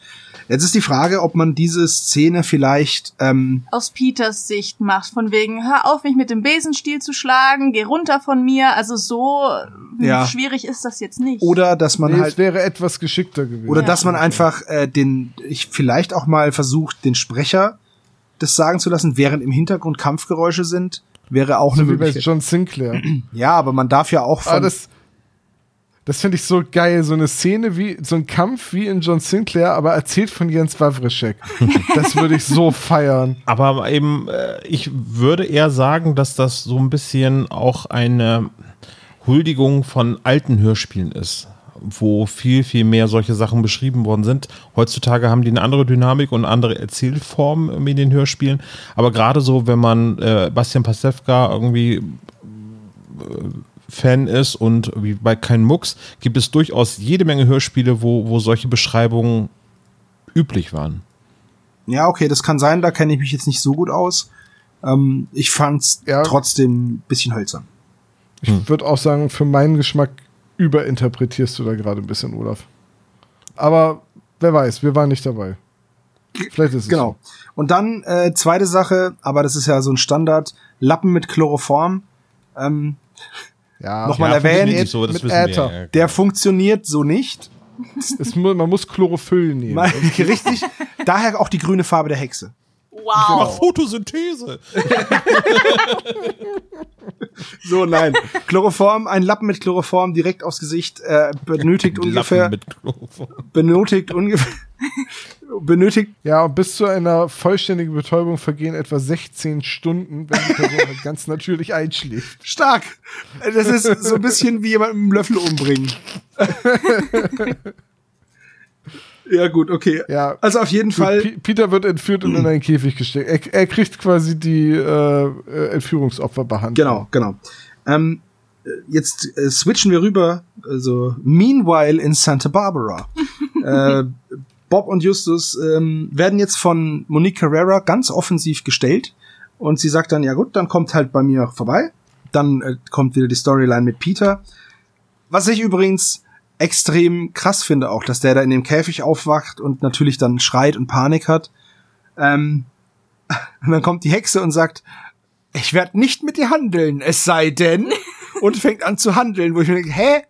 Jetzt ist die Frage, ob man diese Szene vielleicht ähm, Aus Peters Sicht macht. Von wegen, hör auf, mich mit dem Besenstiel zu schlagen, geh runter von mir. Also so hm, Ja. schwierig ist das jetzt nicht. oder dass man nee, halt es wäre etwas geschickter gewesen. Oder Ja. dass man einfach äh, den, ich vielleicht auch mal versucht, den Sprecher das sagen zu lassen, während im Hintergrund Kampfgeräusche sind, wäre auch so eine wie bei Möglichkeit. John Sinclair. Ja, aber man darf ja auch Aber von, das, das finde ich so geil. So eine Szene wie, so ein Kampf wie in John Sinclair, aber erzählt von Jens Wawrischek. das würde ich so feiern. Aber eben, äh, ich würde eher sagen, dass das so ein bisschen auch eine Huldigung von alten Hörspielen ist, wo viel, viel mehr solche Sachen beschrieben worden sind. Heutzutage haben die eine andere Dynamik und andere Erzählform irgendwie in den Hörspielen. Aber gerade so, wenn man äh, Bastian Pastewka irgendwie äh, Fan ist und wie bei Kein Mucks, gibt es durchaus jede Menge Hörspiele, wo, wo solche Beschreibungen üblich waren. Ja, okay, das kann sein, da kenne ich mich jetzt nicht so gut aus. Ähm, ich fand's Ja. trotzdem ein bisschen hölzern. Ich würde auch sagen, für meinen Geschmack überinterpretierst du da gerade ein bisschen, Olaf. Aber wer weiß, wir waren nicht dabei. Vielleicht ist es Genau. Und dann äh, zweite Sache, aber das ist ja so ein Standard, Lappen mit Chloroform. Ähm, so. Ja, Nochmal Ja, nicht so, das mit wissen wir Äther. ja. der funktioniert so nicht. es, man muss Chlorophyll nehmen. Mal- Richtig. Daher auch die grüne Farbe der Hexe. Wow. Photosynthese. So, nein. Chloroform, ein Lappen mit Chloroform direkt aufs Gesicht äh, benötigt ungefähr, Lappen mit Chloroform. benötigt ungefähr, benötigt, Ja, und bis zu einer vollständigen Betäubung vergehen etwa 16 Stunden, wenn die Person halt ganz natürlich einschläft. stark. Das ist so ein bisschen wie jemand mit einem Löffel umbringen. ja, gut, okay. Ja. Also auf jeden Fall. Pi- Peter wird entführt und in einen Käfig gesteckt. Er, er kriegt quasi die äh, Entführungsopfer behandelt. Genau, genau. Ähm, äh, jetzt äh, switchen wir rüber. Also, meanwhile in Santa Barbara. äh, Bob und Justus ähm, werden jetzt von Monique Carrera ganz offensiv gestellt. Und sie sagt dann, ja gut, dann kommt halt bei mir vorbei. Dann äh, kommt wieder die Storyline mit Peter. Was ich übrigens extrem krass finde auch, dass der da in dem Käfig aufwacht und natürlich dann schreit und Panik hat. Ähm, und dann kommt die Hexe und sagt, ich werde nicht mit dir handeln, es sei denn, und fängt an zu handeln, wo ich mir denke, hä?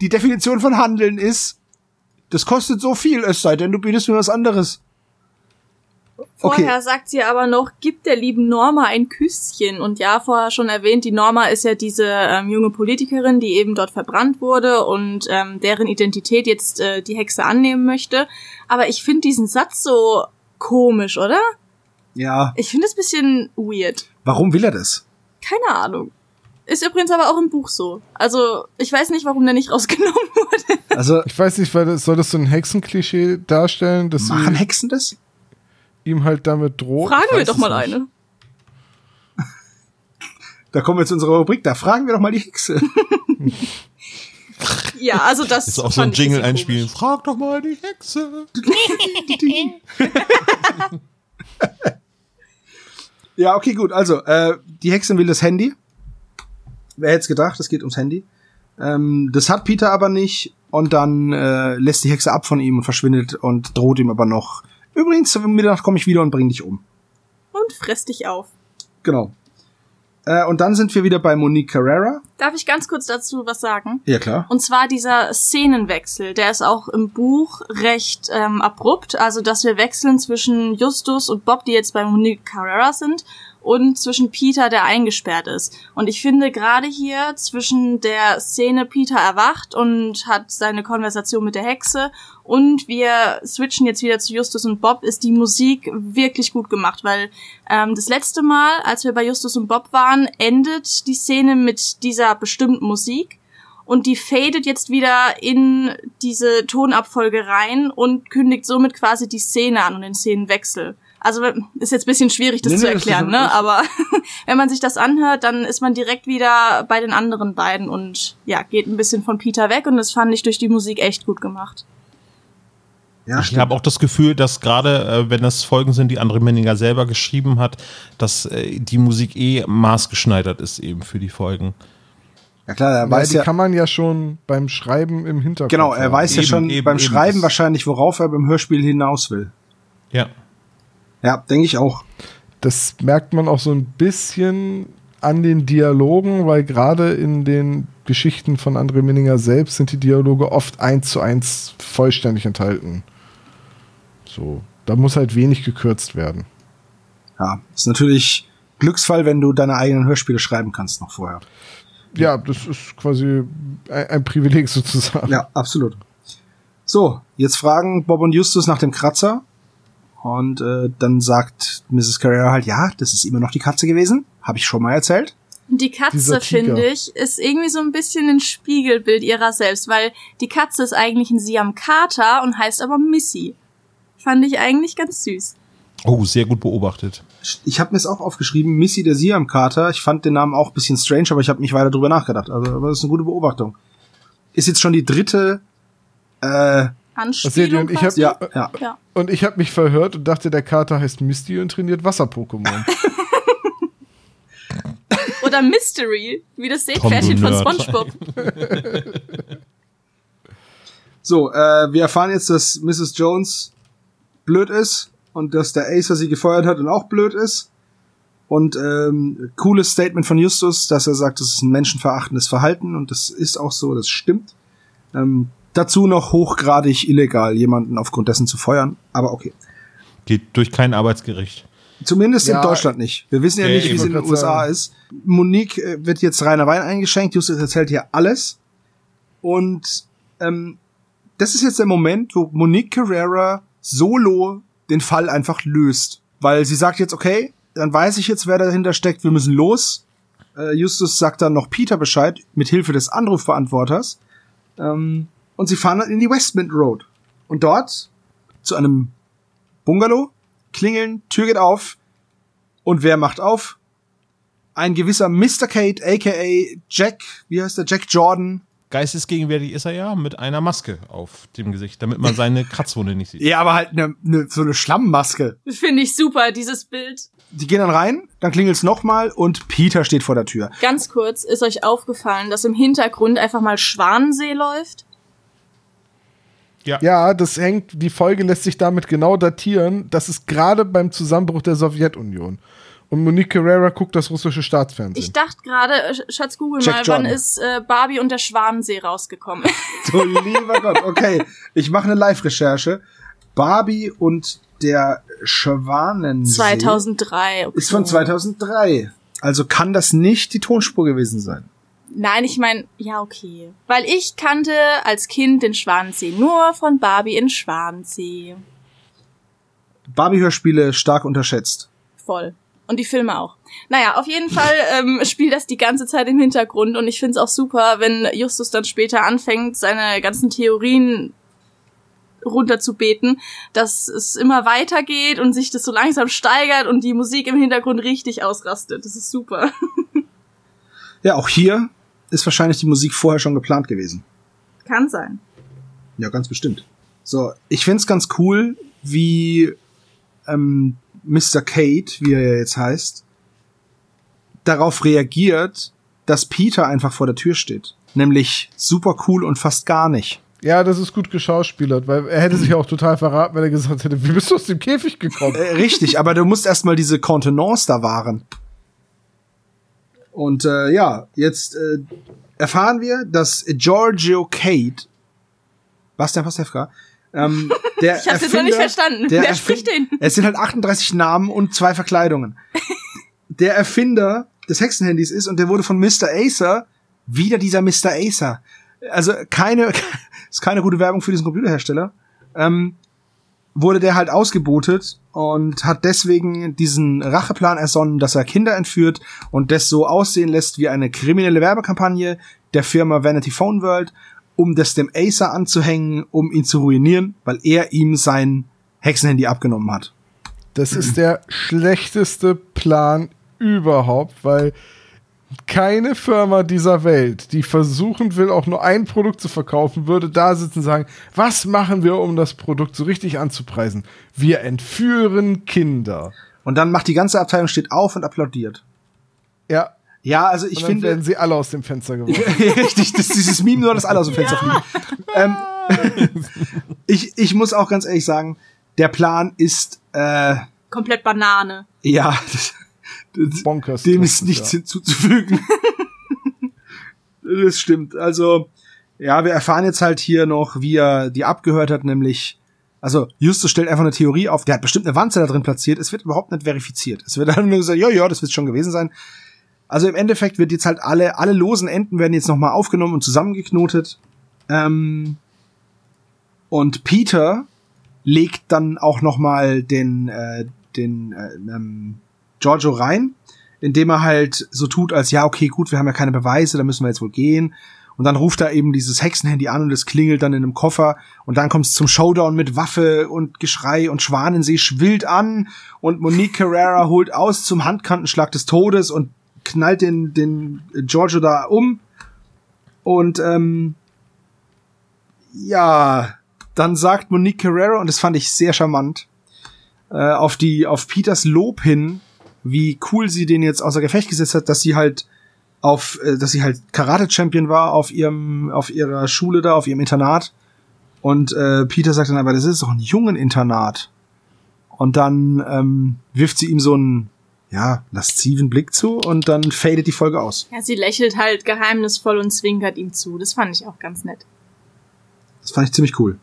Die Definition von handeln ist, das kostet so viel, es sei denn, du bietest mir was anderes. Vorher sagt sie aber noch, gib der lieben Norma ein Küsschen. Und ja, vorher schon erwähnt, die Norma ist ja diese ähm, junge Politikerin, die eben dort verbrannt wurde und ähm, deren Identität jetzt äh, die Hexe annehmen möchte. Aber ich finde diesen Satz so komisch, oder? Ja. Ich finde es bisschen weird. Warum will er das? Keine Ahnung. Ist übrigens aber auch im Buch so. Also, ich weiß nicht, warum der nicht rausgenommen wurde. Also, Ich weiß nicht, weil das, soll das so ein Hexenklischee darstellen, dass machen Hexen das? ihm halt damit droht? Fragen wir doch mal nicht. eine. Da kommen wir zu unserer Rubrik. Da fragen wir doch mal die Hexe. Ja, also das Ist auch so ein Jingle einspielen. komisch. Frag doch mal die Hexe. Ja, okay, gut. Also, äh, die Hexe will das Handy. Wer hätte es gedacht, es geht ums Handy. Ähm, das hat Peter aber nicht. Und dann äh, lässt die Hexe ab von ihm und verschwindet und droht ihm aber noch. Übrigens, um Mitternacht komme ich wieder und bring dich um. Und fress dich auf. Genau. Äh, und dann sind wir wieder bei Monique Carrera. Darf ich ganz kurz dazu was sagen? Ja, klar. Und zwar dieser Szenenwechsel, der ist auch im Buch recht ähm, abrupt. Also, dass wir wechseln zwischen Justus und Bob, die jetzt bei Monique Carrera sind, und zwischen Peter, der eingesperrt ist. Und ich finde gerade hier zwischen der Szene Peter erwacht und hat seine Konversation mit der Hexe und wir switchen jetzt wieder zu Justus und Bob, ist die Musik wirklich gut gemacht, weil ähm, das letzte Mal, als wir bei Justus und Bob waren, endet die Szene mit dieser bestimmten Musik und die fadet jetzt wieder in diese Tonabfolge rein und kündigt somit quasi die Szene an und den Szenenwechsel. Also ist jetzt ein bisschen schwierig, das Nee, zu nee, das erklären, ne? Aber wenn man sich das anhört, dann ist man direkt wieder bei den anderen beiden und ja, geht ein bisschen von Peter weg und das fand ich durch die Musik echt gut gemacht. Ja, Ich habe auch das Gefühl, dass gerade, äh, wenn das Folgen sind, die André Menninger selber geschrieben hat, dass äh, die Musik eh maßgeschneidert ist eben für die Folgen. ja klar, er Ja, weiß die ja. kann man ja schon beim Schreiben im Hintergrund. Genau, er haben. weiß ja Eben, schon eben, beim eben. Schreiben wahrscheinlich, worauf er beim Hörspiel hinaus will. Ja. Ja, denke ich auch. Das merkt man auch so ein bisschen an den Dialogen, weil gerade in den Geschichten von André Minninger selbst sind die Dialoge oft eins zu eins vollständig enthalten. So, da muss halt wenig gekürzt werden. Ja, ist natürlich Glücksfall, wenn du deine eigenen Hörspiele schreiben kannst noch vorher. Ja, das ist quasi ein, ein Privileg sozusagen. Ja, absolut. So, jetzt fragen Bob und Justus nach dem Kratzer. Und äh, dann sagt Mrs. Carrera halt, ja, das ist immer noch die Katze gewesen. Habe ich schon mal erzählt. Die Katze, finde ich, ist irgendwie so ein bisschen ein Spiegelbild ihrer selbst, weil die Katze ist eigentlich ein Siam Kater und heißt aber Missy. Fand ich eigentlich ganz süß. Oh, sehr gut beobachtet. Ich habe mir es auch aufgeschrieben, Missy der Siam Kater. Ich fand den Namen auch ein bisschen strange, aber ich habe nicht weiter drüber nachgedacht. Also, aber das ist eine gute Beobachtung. Ist jetzt schon die dritte. Äh, Anspielung und ich hab- ja, ja. ja. Und ich habe mich verhört und dachte, der Kater heißt Misty und trainiert Wasser-Pokémon. Oder Mystery, wie das Seepferdchen von. SpongeBob. So, äh, wir erfahren jetzt, dass Mrs. Jones blöd ist und dass der Acer sie gefeuert hat und auch blöd ist. Und ähm, cooles Statement von Justus, dass er sagt, das ist ein menschenverachtendes Verhalten und das ist auch so, das stimmt. Ähm, dazu noch hochgradig illegal, jemanden aufgrund dessen zu feuern. Aber okay. Geht durch kein Arbeitsgericht. Zumindest in Ja, Deutschland nicht. Wir wissen ja nicht, ich wie es in den USA sagen. ist. Monique äh, wird jetzt reiner Wein eingeschenkt. Justus erzählt hier alles. Und ähm, das ist jetzt der Moment, wo Monique Carrera solo den Fall einfach löst. Weil sie sagt jetzt, okay, dann weiß ich jetzt, wer dahinter steckt, wir müssen los. Äh, Justus sagt dann noch Peter Bescheid, mit Hilfe des Anrufbeantworters. Ähm, und sie fahren dann in die Westmont Road. Und dort, zu einem Bungalow, klingeln, Tür geht auf. Und wer macht auf? Ein gewisser Mr. Kate, aka Jack, wie heißt der? Jack Jordan. Geistesgegenwärtig ist er ja mit einer Maske auf dem Gesicht, damit man seine Kratzwunde nicht sieht. Ja, aber halt ne, ne, so eine Schlammmaske. Finde ich super, dieses Bild. Die gehen dann rein, dann klingelt's nochmal und Peter steht vor der Tür. Ganz kurz, ist euch aufgefallen, dass im Hintergrund einfach mal Schwanensee läuft? Ja, das hängt, die Folge lässt sich damit genau datieren. Das ist gerade beim Zusammenbruch der Sowjetunion. Und Monique Carrera guckt das russische Staatsfernsehen. Ich dachte gerade, äh, Schatz, google Jack mal, Jordan. wann ist äh, Barbie und der Schwanensee rausgekommen? Du lieber Gott, okay. Ich mache eine Live-Recherche. Barbie und der Schwanensee 2003. Okay. ist von 2003. Also kann das nicht die Tonspur gewesen sein. Nein, ich meine, ja, okay. Weil ich kannte als Kind den Schwanensee nur von Barbie in Schwanensee. Barbie-Hörspiele stark unterschätzt. Voll. Und die Filme auch. Naja, auf jeden Fall ähm, spielt das die ganze Zeit im Hintergrund und ich find's auch super, wenn Justus dann später anfängt, seine ganzen Theorien runterzubeten, dass es immer weitergeht und sich das so langsam steigert und die Musik im Hintergrund richtig ausrastet. Das ist super. Ja, auch hier ist wahrscheinlich die Musik vorher schon geplant gewesen. Kann sein. Ja, ganz bestimmt. So, ich find's ganz cool, wie ähm, Mr. Kate, wie er ja jetzt heißt, darauf reagiert, dass Peter einfach vor der Tür steht. Nämlich super cool und fast gar nicht. Ja, das ist gut geschauspielert, weil er hätte sich auch total verraten, wenn er gesagt hätte, wie bist du aus dem Käfig gekommen? Äh, richtig, aber du musst erstmal diese Kontenance da wahren. Und äh, ja, jetzt äh, erfahren wir, dass Giorgio Kate, Bastian Pastewka, ähm, der Ich hab's jetzt noch nicht verstanden. der Wer spricht den? Es sind halt 38 Namen und zwei Verkleidungen. der Erfinder des Hexenhandys ist und der wurde von Mr. Acer, wieder dieser Mr. Acer. Also keine, ist keine gute Werbung für diesen Computerhersteller. Ähm, wurde der halt ausgebotet und hat deswegen diesen Racheplan ersonnen, dass er Kinder entführt und das so aussehen lässt wie eine kriminelle Werbekampagne der Firma Vanity Phone World, um das dem Acer anzuhängen, um ihn zu ruinieren, weil er ihm sein Hexenhandy abgenommen hat. Das ist der schlechteste Plan überhaupt, weil keine Firma dieser Welt, die versuchen will, auch nur ein Produkt zu verkaufen, würde da sitzen und sagen, was machen wir, um das Produkt so richtig anzupreisen? Wir entführen Kinder. Und dann macht die ganze Abteilung steht auf und applaudiert. Ja, Ja, also ich und dann finde werden sie alle aus dem Fenster geworfen. richtig, das dieses Meme nur, dass alle aus dem Fenster fliegen. Ähm, ich, ich muss auch ganz ehrlich sagen, der Plan ist äh, Komplett Banane. ja, das, das, Bonkers. dem ist nichts ja. hinzuzufügen. das stimmt. Also, ja, wir erfahren jetzt halt hier noch, wie er die abgehört hat, nämlich, also Justus stellt einfach eine Theorie auf, der hat bestimmt eine Wanze da drin platziert, es wird überhaupt nicht verifiziert. Es wird einfach nur gesagt, ja, ja, das wird schon gewesen sein. Also im Endeffekt wird jetzt halt alle, alle losen Enden werden jetzt nochmal aufgenommen und zusammengeknotet. Ähm, und Peter legt dann auch nochmal den, äh, den äh, ähm, Giorgio rein, indem er halt so tut, als ja, okay, gut, wir haben ja keine Beweise, da müssen wir jetzt wohl gehen. Und dann ruft er eben dieses Hexenhandy an und es klingelt dann in einem Koffer. Und dann kommt es zum Showdown mit Waffe und Geschrei und Schwanensee schwillt an. Und Monique Carrera holt aus zum Handkantenschlag des Todes und knallt den, den Giorgio da um. Und ähm, ja, dann sagt Monique Carrera, und das fand ich sehr charmant, äh, auf die, auf Peters Lob hin, wie cool sie den jetzt außer Gefecht gesetzt hat, dass sie halt auf, äh, dass sie halt Karate-Champion war auf ihrem, auf ihrer Schule da, auf ihrem Internat. Und äh, Peter sagt dann aber, das ist doch ein Jungen-Internat. Und dann ähm, wirft sie ihm so einen, ja, lasziven Blick zu und dann fadet die Folge aus. Ja, sie lächelt halt geheimnisvoll und zwinkert ihm zu. Das fand ich auch ganz nett. Das fand ich ziemlich cool.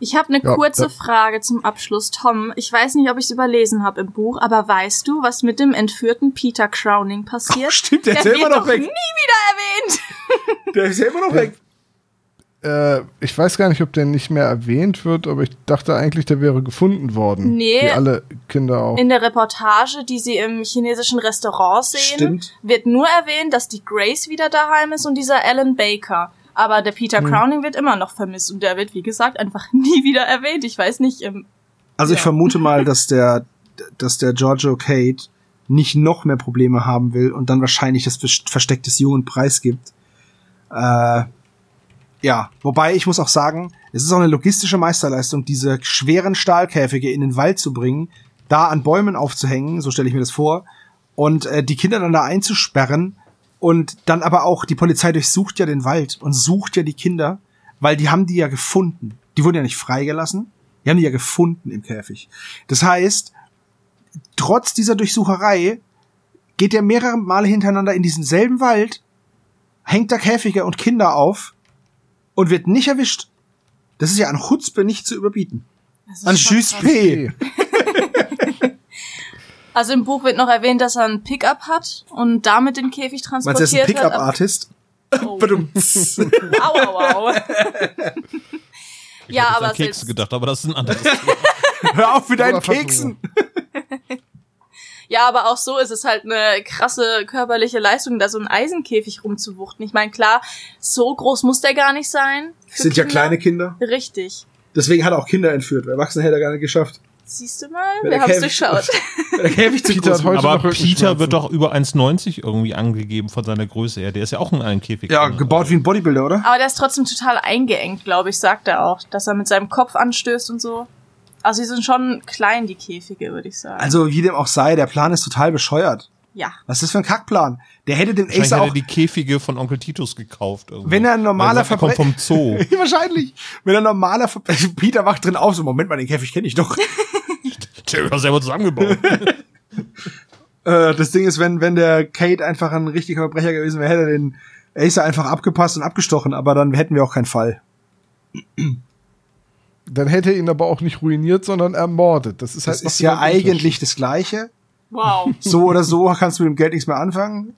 Ich habe eine Ja, kurze ja. Frage zum Abschluss, Tom. Ich weiß nicht, ob ich es überlesen habe im Buch, aber weißt du, was mit dem entführten Peter Crowning passiert? Stimmt, der, Der ist ja immer noch weg. nie wieder erwähnt. Der ist ja immer noch weg. Äh, ich weiß gar nicht, ob der nicht mehr erwähnt wird, aber ich dachte eigentlich, der wäre gefunden worden. Nee. Wie alle Kinder auch. In der Reportage, die sie im chinesischen Restaurant sehen, Stimmt. wird nur erwähnt, dass die Grace wieder daheim ist und dieser Alan Baker. Aber der Peter Hm. Crowning wird immer noch vermisst und der wird, wie gesagt, einfach nie wieder erwähnt. Ich weiß nicht, ähm, Also ich Ja. vermute mal, dass der, dass der Giorgio Kate nicht noch mehr Probleme haben will und dann wahrscheinlich das Vers- Versteck des Jungen preisgibt. Äh, ja, wobei ich muss auch sagen, es ist auch eine logistische Meisterleistung, diese schweren Stahlkäfige in den Wald zu bringen, da an Bäumen aufzuhängen, so stelle ich mir das vor, und äh, die Kinder dann da einzusperren und dann aber auch, die Polizei durchsucht ja den Wald und sucht ja die Kinder, weil die haben die ja gefunden. Die wurden ja nicht freigelassen, die haben die ja gefunden im Käfig. Das heißt, trotz dieser Durchsucherei geht er mehrere Male hintereinander in diesen selben Wald, hängt da Käfige und Kinder auf und wird nicht erwischt. Das ist ja an Chutzpe nicht zu überbieten. An Tschüss. P. Also im Buch wird noch erwähnt, dass er einen Pickup hat und damit den Käfig Meinst du, er transportiert ist ein. Pickup-Artist? Oh. Au, au, au. Ich ja, aber an Kekse gedacht, aber das ist ein anderes. Hör auf mit deinen. Keksen. ja, aber auch so ist es halt eine krasse körperliche Leistung, da so einen Eisenkäfig rumzuwuchten. Ich meine, klar, so groß muss der gar nicht sein. Sind ja Kinder. kleine Kinder. Richtig. Deswegen hat er auch Kinder entführt. weil Erwachsene hätte er gar nicht geschafft. Siehst du mal? Wir haben es durchschaut. Weil der Käfig zu Peter groß hat heute aber. Peter wird doch über 1,90 irgendwie angegeben von seiner Größe her. Der ist ja auch in einem Käfig. Ja, drin. gebaut wie ein Bodybuilder, oder? Aber der ist trotzdem total eingeengt, glaube ich, sagt er auch. Dass er mit seinem Kopf anstößt und so. Also die sind schon klein, die Käfige, würde ich sagen. Also, wie dem auch sei, der Plan ist total bescheuert. ja. Was ist das für ein Kackplan? Der hätte den Wahrscheinlich Acer hat auch. er die Käfige von Onkel Titus gekauft. Irgendwie. Wenn er ein normaler Weil er sagt, er kommt vom Zoo. Wahrscheinlich. Wenn er normaler Ver Peter wacht drin auf, so Moment mal, den Käfig kenne ich doch. Hat selber zusammengebaut. äh, das Ding ist, wenn, wenn der Kate einfach ein richtiger Verbrecher gewesen wäre, hätte er den Acer einfach abgepasst und abgestochen, aber dann hätten wir auch keinen Fall. Dann hätte er ihn aber auch nicht ruiniert, sondern ermordet. Das ist halt Das ist ja eigentlich das Gleiche. Wow. So oder so kannst du mit dem Geld nichts mehr anfangen.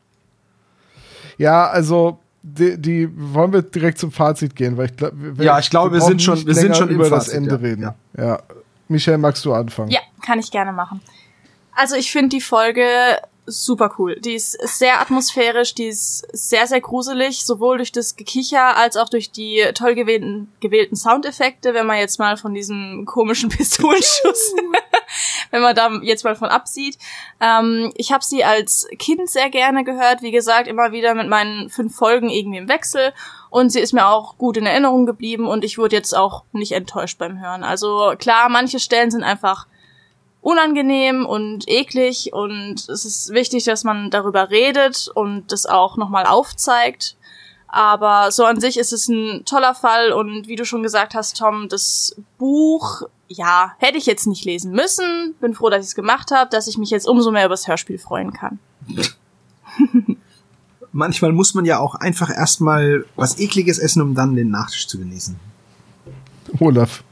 Ja, also die, die wollen wir direkt zum Fazit gehen, weil ich glaube, Ja, ich glaube, wir sind schon- wir sind schon über das Fazit, Ende ja. reden. Ja. Ja. Michael, magst du anfangen? Ja, kann ich gerne machen. Also ich finde die Folge super cool. Die ist sehr atmosphärisch, die ist sehr, sehr gruselig, sowohl durch das Gekicher als auch durch die toll gewählten, gewählten Soundeffekte, wenn man jetzt mal von diesem komischen Pistolenschuss, wenn man da jetzt mal von absieht. Ähm, ich habe sie als Kind sehr gerne gehört, wie gesagt, immer wieder mit meinen fünf Folgen irgendwie im Wechsel. Und sie ist mir auch gut in Erinnerung geblieben und ich wurde jetzt auch nicht enttäuscht beim Hören. Also klar, manche Stellen sind einfach unangenehm und eklig und es ist wichtig, dass man darüber redet und das auch nochmal aufzeigt. Aber so an sich ist es ein toller Fall und wie du schon gesagt hast, Tom, das Buch, ja, hätte ich jetzt nicht lesen müssen. Bin froh, dass ich es gemacht habe, dass ich mich jetzt umso mehr über das Hörspiel freuen kann. Manchmal muss man ja auch einfach erstmal was Ekliges essen, um dann den Nachtisch zu genießen. Olaf.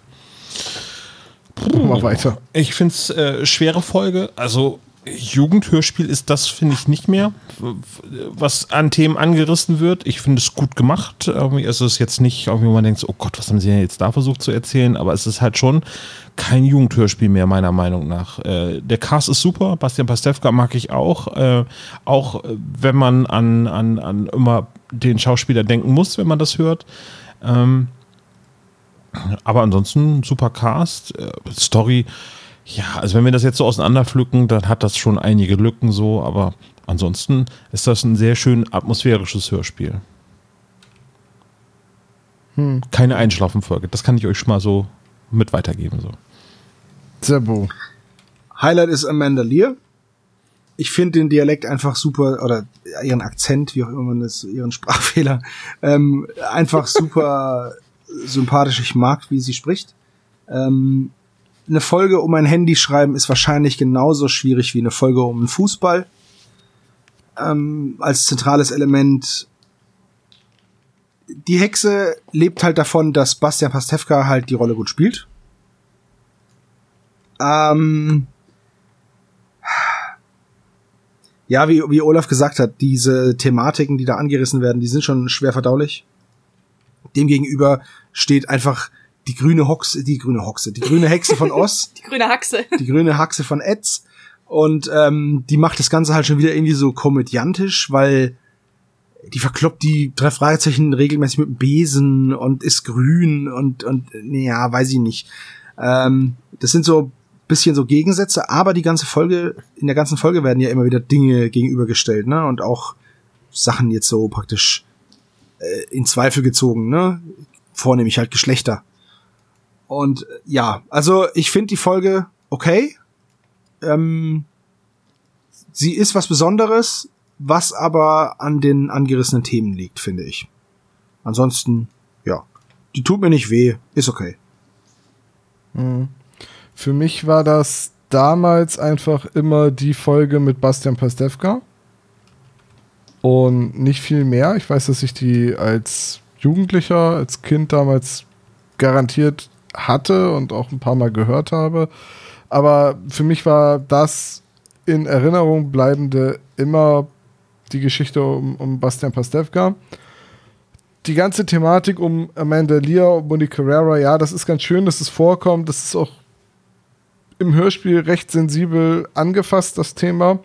Mal weiter. Ich finde es äh, schwere Folge. Also Jugendhörspiel ist das, finde ich, nicht mehr, was an Themen angerissen wird. Ich finde es gut gemacht. Irgendwie ist es jetzt nicht, wo man denkt, oh Gott, was haben sie denn jetzt da versucht zu erzählen? Aber es ist halt schon kein Jugendhörspiel mehr, meiner Meinung nach. Äh, der Cast ist super. Bastian Pastewka mag ich auch. Äh, auch äh, wenn man an, an, an immer den Schauspieler denken muss, wenn man das hört. Ähm, aber ansonsten super Cast, Story. Ja, also wenn wir das jetzt so auseinanderpflücken, dann hat das schon einige Lücken so, aber ansonsten ist das ein sehr schön atmosphärisches Hörspiel. Keine Einschlafenfolge, das kann ich euch schon mal so mit weitergeben. So. Sebo. Highlight ist Amanda Lear. Ich finde den Dialekt einfach super, oder ihren Akzent, wie auch immer man das, ihren Sprachfehler, ähm, einfach super sympathisch. Ich mag, wie sie spricht. Ähm, eine Folge um ein Handy schreiben ist wahrscheinlich genauso schwierig wie eine Folge um einen Fußball. Ähm, als zentrales Element. Die Hexe lebt halt davon, dass Bastian Pastewka halt die Rolle gut spielt. Ähm, ja, wie, wie Olaf gesagt hat, diese Thematiken, die da angerissen werden, die sind schon schwer verdaulich. Demgegenüber steht einfach die grüne Hoxe, die grüne Hoxe, die grüne Hexe von Oz, Die grüne Haxe. die grüne Haxe von Etz. Und ähm, die macht das Ganze halt schon wieder irgendwie so komödiantisch, weil die verkloppt die drei Fragezeichen regelmäßig mit dem Besen und ist grün und, und nee, ja, weiß ich nicht. Ähm, das sind so bisschen so Gegensätze, aber die ganze Folge, in der ganzen Folge werden ja immer wieder Dinge gegenübergestellt, ne? Und auch Sachen jetzt so praktisch äh, in Zweifel gezogen, ne? Vornehmlich halt Geschlechter. Und ja, also ich finde die Folge okay. Ähm, sie ist was Besonderes, was aber an den angerissenen Themen liegt, finde ich. Ansonsten, ja, die tut mir nicht weh, ist okay. Für mich war das damals einfach immer die Folge mit Bastian Pastewka. Und nicht viel mehr. Ich weiß, dass ich die als Jugendlicher, als Kind damals garantiert hatte und auch ein paar Mal gehört habe. Aber für mich war das in Erinnerung bleibende immer die Geschichte um, um Bastian Pastewka. Die ganze Thematik um Amanda Lear und Monique Carrera, ja, das ist ganz schön, dass es vorkommt. Das ist auch im Hörspiel recht sensibel angefasst, das Thema.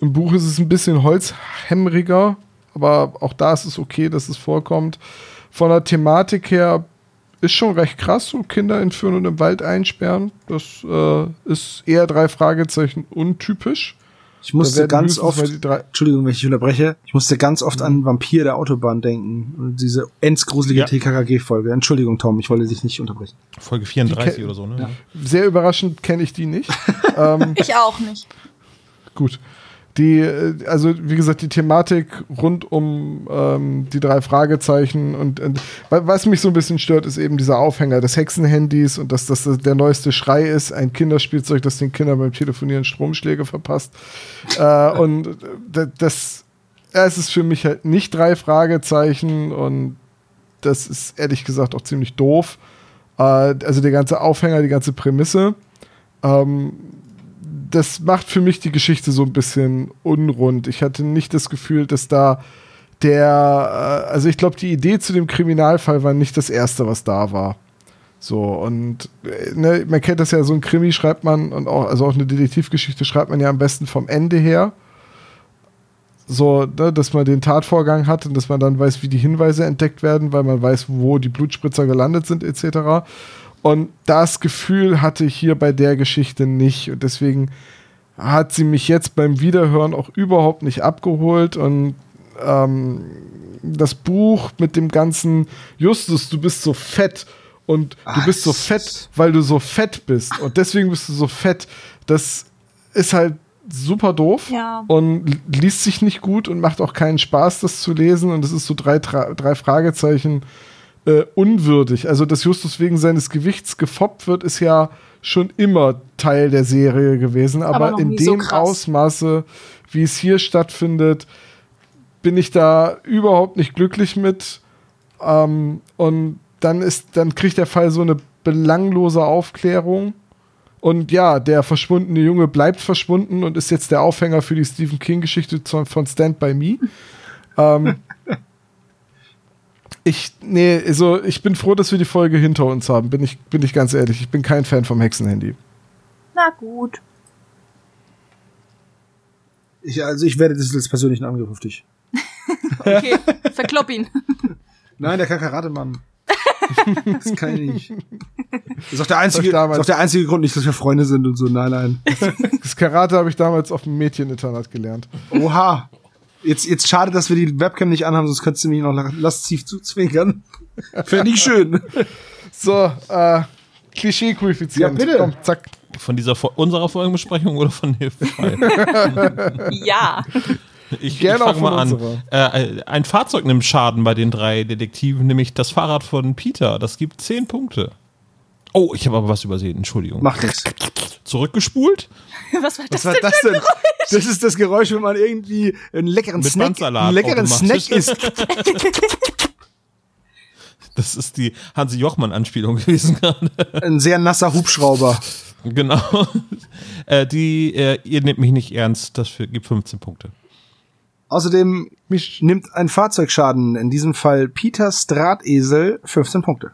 Im Buch ist es ein bisschen holzhämmeriger, aber auch da ist es okay, dass es vorkommt. Von der Thematik her ist schon recht krass, so Kinder entführen und im Wald einsperren. Das äh, ist eher drei Fragezeichen untypisch. Ich musste ganz oft, Entschuldigung, wenn ich unterbreche, ich musste ganz oft an Vampir der Autobahn denken. Und diese endsgruselige ja. TKKG-Folge. Entschuldigung, Tom, ich wollte dich nicht unterbrechen. Folge 34 oder so, ne? Ja. Sehr überraschend kenne ich die nicht. ähm, ich auch nicht. Gut die, äh, also wie gesagt, die Thematik rund um ähm, die drei Fragezeichen und, und, was mich so ein bisschen stört, ist eben dieser Aufhänger des Hexenhandys und dass das der neueste Schrei ist, ein Kinderspielzeug, das den Kindern beim Telefonieren Stromschläge verpasst. äh, und äh, das, es ist für mich halt nicht drei Fragezeichen und das ist ehrlich gesagt auch ziemlich doof. Äh, also der ganze Aufhänger, die ganze Prämisse. Ähm, das macht für mich die Geschichte so ein bisschen unrund. Ich hatte nicht das Gefühl, dass da der, äh, also ich glaube, die Idee zu dem Kriminalfall war nicht das erste, was da war. So, und äh, ne, man kennt das ja, so ein Krimi schreibt man und auch, also auch eine Detektivgeschichte schreibt man ja am besten vom Ende her. So, ne, dass man den Tatvorgang hat und dass man dann weiß, wie die Hinweise entdeckt werden, weil man weiß, wo die Blutspritzer gelandet sind, etc. Und das Gefühl hatte ich hier bei der Geschichte nicht. Und deswegen hat sie mich jetzt beim Wiederhören auch überhaupt nicht abgeholt. Und ähm, das Buch mit dem ganzen Justus, du bist so fett und Ach, du bist so fett, weil du so fett bist. Und deswegen bist du so fett. Das ist halt super doof ja. und liest sich nicht gut und macht auch keinen Spaß, das zu lesen. Und es ist so drei, drei Fragezeichen äh, unwürdig. Also, dass Justus wegen seines Gewichts gefoppt wird, ist ja schon immer Teil der Serie gewesen. Aber, aber in dem so Ausmaße, wie es hier stattfindet, bin ich da überhaupt nicht glücklich mit. Ähm, und dann ist, dann kriegt der Fall so eine belanglose Aufklärung. Und ja, der verschwundene Junge bleibt verschwunden und ist jetzt der Aufhänger für die Stephen King-Geschichte von Stand By Me. ähm, ich, nee, also ich bin froh, dass wir die Folge hinter uns haben, bin ich, bin ich ganz ehrlich. Ich bin kein Fan vom Hexenhandy. Na gut. Ich, also ich werde das als persönlichen Angriff auf dich. okay, verklopp ihn. Nein, der Kakaratemann. das kann ich nicht. Das ist auch der einzige, ist auch der einzige Grund nicht, dass wir Freunde sind und so. Nein, nein. Das Karate habe ich damals auf dem Mädcheninternat gelernt. Oha. Jetzt, jetzt schade, dass wir die Webcam nicht anhaben, sonst könntest du mich noch lasziv zuzwinkern. Fände ich schön. So, äh, Klischee-Koeffizient. Ja, bitte. Komm, zack. Von dieser unserer Folgenbesprechung oder von Hilfefrei? ja. Ich, Gerne ich fange mal an. Äh, ein Fahrzeug nimmt Schaden bei den drei Detektiven, nämlich das Fahrrad von Peter. Das gibt zehn Punkte. Oh, ich habe aber was übersehen. Entschuldigung. Macht nichts. Zurückgespult? Was war das, was war denn, das denn? Das ist das Geräusch, wenn man irgendwie einen leckeren Mit Snack, einen leckeren Snack isst. Das ist die Hansi Jochmann-Anspielung gewesen gerade. Ein sehr nasser Hubschrauber. Genau. Äh, die, äh, ihr nehmt mich nicht ernst, das für, gibt 15 Punkte. Außerdem nimmt ein Fahrzeugschaden, in diesem Fall Peters Drahtesel, 15 Punkte.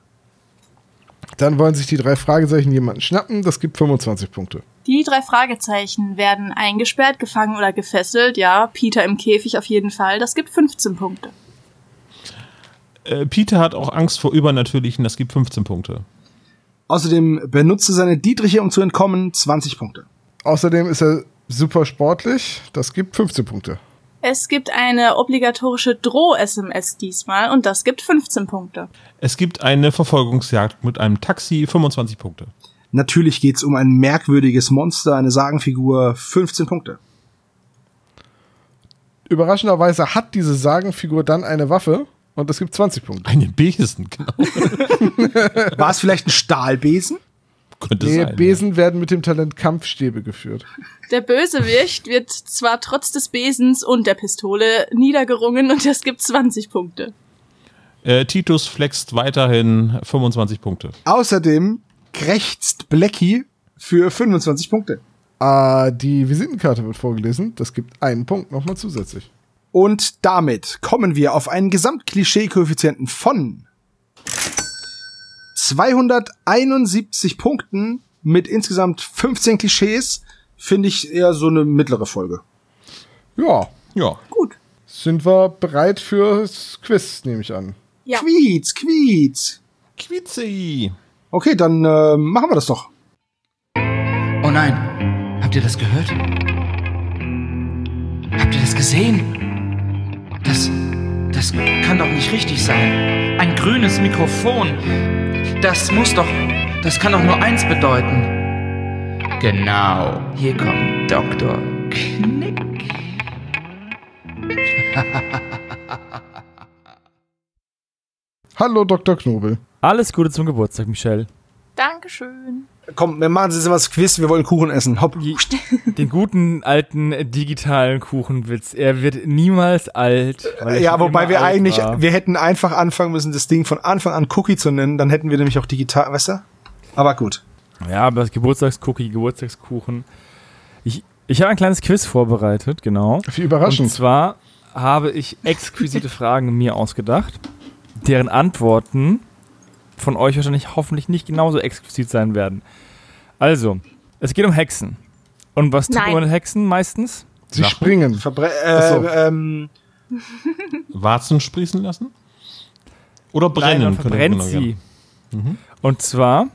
Dann wollen sich die drei Fragezeichen jemanden schnappen, das gibt 25 Punkte. Die drei Fragezeichen werden eingesperrt, gefangen oder gefesselt. Ja, Peter im Käfig auf jeden Fall, das gibt 15 Punkte. Äh, Peter hat auch Angst vor Übernatürlichen, das gibt 15 Punkte. Außerdem benutze seine Dietriche, um zu entkommen, 20 Punkte. Außerdem ist er super sportlich, das gibt 15 Punkte. Es gibt eine obligatorische Droh-SMS diesmal und das gibt 15 Punkte. Es gibt eine Verfolgungsjagd mit einem Taxi, 25 Punkte. Natürlich geht's um ein merkwürdiges Monster, eine Sagenfigur, 15 Punkte. Überraschenderweise hat diese Sagenfigur dann eine Waffe und es gibt 20 Punkte. Einen Besen, genau. War es vielleicht ein Stahlbesen? Könnte nee, sein, Besen ja. werden mit dem Talent Kampfstäbe geführt. Der Bösewicht wird zwar trotz des Besens und der Pistole niedergerungen und es gibt 20 Punkte. Äh, Titus flext weiterhin 25 Punkte. Außerdem krächzt Blackie für 25 Punkte. Äh, die Visitenkarte wird vorgelesen. Das gibt einen Punkt nochmal zusätzlich. Und damit kommen wir auf einen Gesamtklischee-Koeffizienten von 271 Punkten mit insgesamt 15 Klischees. Finde ich eher so eine mittlere Folge. Ja, Ja. Gut. sind wir bereit fürs Quiz, nehme ich an. Ja. Quietz, quietz. Quizzi. Okay, dann äh, machen wir das doch. Oh nein, habt ihr das gehört? Habt ihr das gesehen? Das, das kann doch nicht richtig sein. Ein grünes Mikrofon. Das muss doch, das kann doch nur eins bedeuten. Genau, hier kommt Dr. Knick. Hallo, Dr. Knobel. Alles Gute zum Geburtstag, Michelle. Dankeschön. Komm, wir machen jetzt was Quiz, wir wollen Kuchen essen. Hopp. Den guten alten digitalen Kuchenwitz. Er wird niemals alt. weil Ja, wobei immer wir eigentlich, war. wir hätten einfach anfangen müssen, das Ding von Anfang an Cookie zu nennen, dann hätten wir nämlich auch digital, weißt du? Aber gut. Ja, aber das Geburtstagscookie, Geburtstagskuchen. Ich, ich habe ein kleines Quiz vorbereitet, genau. Wie Und überraschend. zwar habe ich exquisite Fragen mir ausgedacht, deren Antworten von euch wahrscheinlich hoffentlich nicht genauso exquisit sein werden. Also, es geht um Hexen. Und was tut man mit Hexen meistens? Sie Lachen? springen. Verbre so. äh, ähm, Warzen sprießen lassen? Oder brennen? Nein, verbrennt sie. Mhm. Und zwar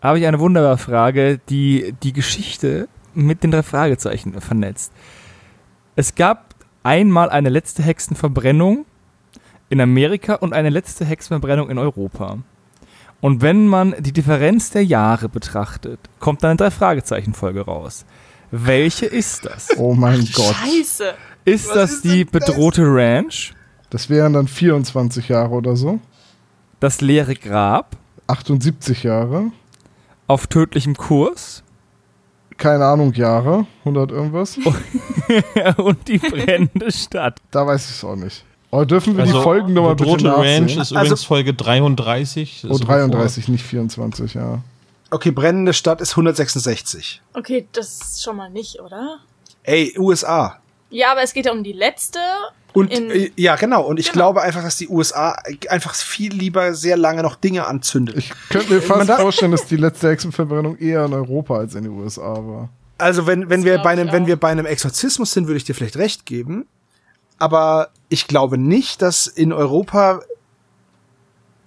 habe ich eine wunderbare Frage, die die Geschichte mit den drei Fragezeichen vernetzt. Es gab einmal eine letzte Hexenverbrennung in Amerika und eine letzte Hexenverbrennung in Europa. Und wenn man die Differenz der Jahre betrachtet, kommt dann eine Drei-Fragezeichen-Folge raus. Welche ist das? Oh mein Gott. Scheiße. Ist das die bedrohte Ranch, Das wären dann 24 Jahre oder so. das leere Grab, 78 Jahre. auf tödlichem Kurs Keine Ahnung, Jahre. 100 irgendwas. und die brennende Stadt? Da weiß ich es auch nicht. Oh, dürfen wir Also, die Folgennummer bitte Bedrohte nachsehen? Ranch ist Also- übrigens Folge 33. Das Oh, ist 33, nicht 24, ja. okay, brennende Stadt ist 166. Okay, das schon mal nicht, oder? Ey, USA. Ja, aber es geht ja um die letzte. Und In- äh, ja, genau. Und ich Genau. glaube einfach, dass die USA einfach viel lieber sehr lange noch Dinge anzündet. Ich könnte mir Man fast vorstellen, dass die letzte Hexenverbrennung eher in Europa als in den USA war. Also wenn, wenn Das wir bei einem, wenn wir bei einem Exorzismus sind, würde ich dir vielleicht recht geben. Aber ich glaube nicht, dass in Europa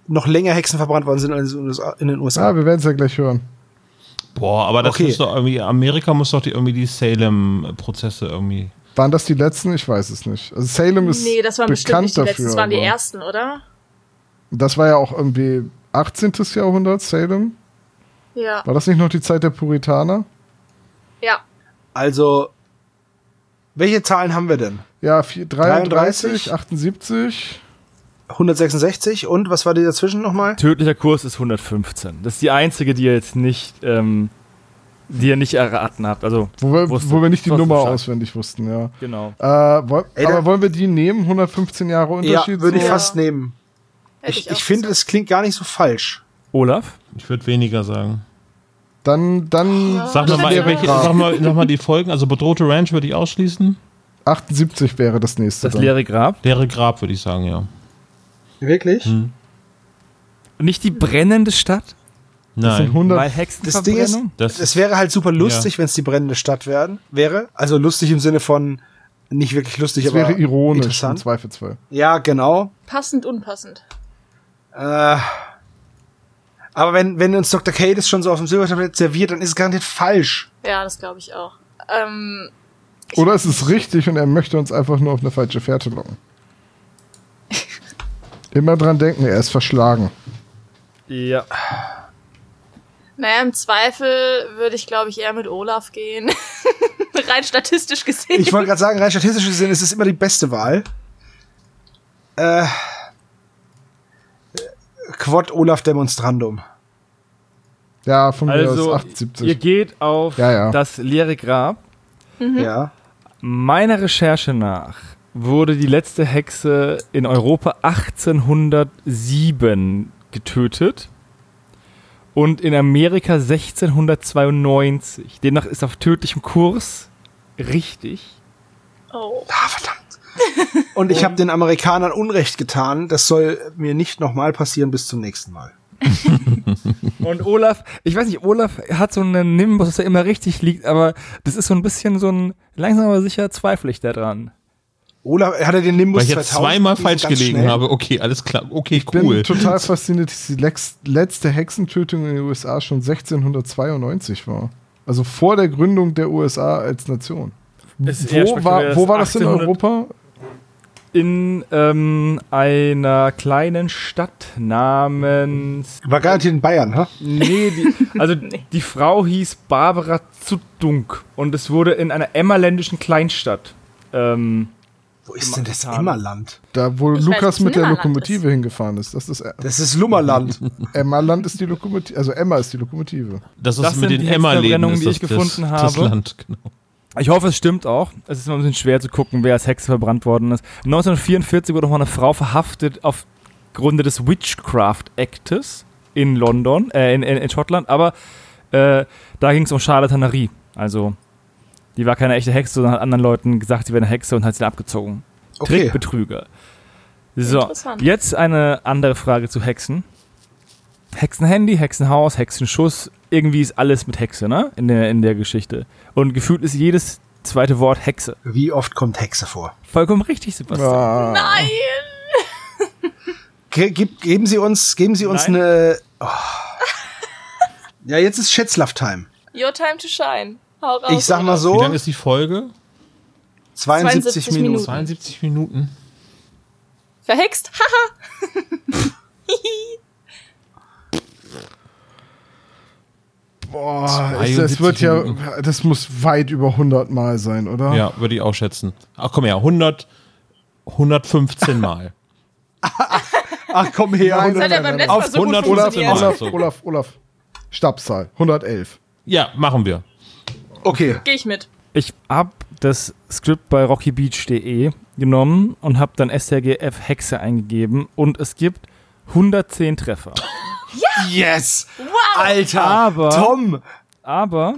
noch länger Hexen verbrannt worden sind als in den USA. Ah, USA. wir werden es ja gleich hören. Boah, aber das Okay. muss doch irgendwie, Amerika muss doch die, irgendwie die Salem-Prozesse irgendwie. Waren das die letzten? Ich weiß es nicht. Also Salem ist Nee, das waren bestimmt bekannt nicht die dafür. letzten. Das waren die ersten, oder? Das war ja auch irgendwie 18. Jahrhundert, Salem. Ja. War das nicht noch die Zeit der Puritaner? Ja. Also, welche Zahlen haben wir denn? Ja, vier- 33, 33, 78. 166 und was war die dazwischen nochmal? Tödlicher Kurs ist 115. Das ist die einzige, die ihr jetzt nicht, ähm, die ihr nicht erraten habt. Also, Wo wir, Wusste. wo wir nicht die Nummer auswendig wussten, ja. genau. Äh, woll, Ey, aber wollen wir die nehmen? 115 Jahre Ja, Unterschied? würde ich? Ja. fast nehmen. Hätte Ich, auch ich finde, es klingt gar nicht so falsch. Olaf? Ich würde weniger sagen. Dann, dann Sag nochmal, welche, sag mal, sag mal die Folgen. Also bedrohte Ranch würde ich ausschließen. 78 wäre das nächste. Das dann. leere Grab? Leere Grab würde ich sagen, ja. Wirklich? Nicht die brennende Stadt? Das sind Nein. 100. Weil Das Ding ist, Hexenverbrennung? Das- es wäre halt super lustig, wenn es die brennende Stadt werden, wäre. Also lustig im Sinne von nicht wirklich lustig, das aber wäre ironisch im interessant. Zweifelsfall. Ja, genau. Passend, unpassend. Äh, aber wenn, wenn uns Dr. Kate das schon so auf dem Silbertablett serviert, dann ist es garantiert falsch. Ja, das glaube ich auch. Ähm, Oder es ist richtig und er möchte uns einfach nur auf eine falsche Fährte locken. Immer dran denken, er ist verschlagen. Ja. naja, im Zweifel würde ich, glaube ich, eher mit Olaf gehen. Rein statistisch gesehen. Ich wollte gerade sagen, rein statistisch gesehen ist es immer die beste Wahl. Äh, Quod Olaf Demonstrandum. Ja, von mir Also, aus ihr 78. geht auf Ja, ja. das leere Grab. Ja. Meiner Recherche nach wurde die letzte Hexe in Europa 1807 getötet und in Amerika 1692. Demnach ist auf tödlichem Kurs richtig. Oh. Ah, verdammt. Und ich habe den Amerikanern Unrecht getan. Das soll mir nicht nochmal passieren bis zum nächsten Mal. Und Olaf, ich weiß nicht, Olaf hat so einen Nimbus, dass er immer richtig liegt, aber das ist so ein bisschen so ein, langsam aber sicher zweifle ich da dran. Olaf, hat er den Nimbus Weil ich jetzt 2000 zweimal falsch gelegen schnell? habe. Okay, alles klar. Okay, Ich bin cool. total fasziniert, dass die letzte Hexentötung in den USA schon 1692 war. Also vor der Gründung der USA als Nation. Wo war, wo war das in 1800 Europa? In ähm, einer kleinen Stadt namens. War garantiert in Bayern, ha? Nee, die, also die Frau hieß Barbara Zudunk und es wurde in einer emmerländischen Kleinstadt. Ähm, Wo ist denn das. Emmerland? Da, wo Ich weiß, Lukas was mit der Lokomotive hingefahren ist. Das ist Das ist Lummerland. Emmerland ist die Lokomotive. Also Emma ist die Lokomotive. Das ist Das mit sind den die ist die das ich gefunden das, Das habe. Land, genau. Ich hoffe, es stimmt auch. Es ist immer ein bisschen schwer zu gucken, wer als Hexe verbrannt worden ist. 1944 wurde noch mal eine Frau verhaftet aufgrund des Witchcraft Actes in London, äh, in, in, in Schottland, aber äh, da ging es um Charlatanerie. Also, die war keine echte Hexe, sondern hat anderen Leuten gesagt, sie wäre eine Hexe und hat sie abgezogen. Okay. Trickbetrüger. So, jetzt eine andere Frage zu Hexen. Hexenhandy, Hexenhaus, Hexenschuss, irgendwie ist alles mit Hexe, ne? In der, in der Geschichte. Und gefühlt ist jedes zweite Wort Hexe. Wie oft kommt Hexe vor? Vollkommen richtig, Sebastian. Ah, Nein! Ge gib, geben Sie uns, geben Sie uns Nein. eine. Oh. Ja, jetzt ist Schätzlaff-Time. Your time to shine. Hau raus. Ich sag mal so, Wie lang ist die Folge? 72, 72 Minuten. Minuten. 72 Minuten. Verhext? Haha! boah, es, 72 das wird ja, das muss weit über 100 Mal sein, oder? Ja, würde ich auch schätzen. Ach komm her, 100, 115 Mal. Ach komm her. Nein, Das hat ja beim letzten Auf Mal so gut 100 Olaf, funktioniert. Mal. Olaf. Olaf, Olaf. Stabszahl, 111. Ja, machen wir. Okay. Geh ich mit. Ich hab das Skript bei rockybeach.de genommen und hab dann SRGF Hexe eingegeben und es gibt 110 Treffer. Yes! Wow! Alter! Aber- Tom! Aber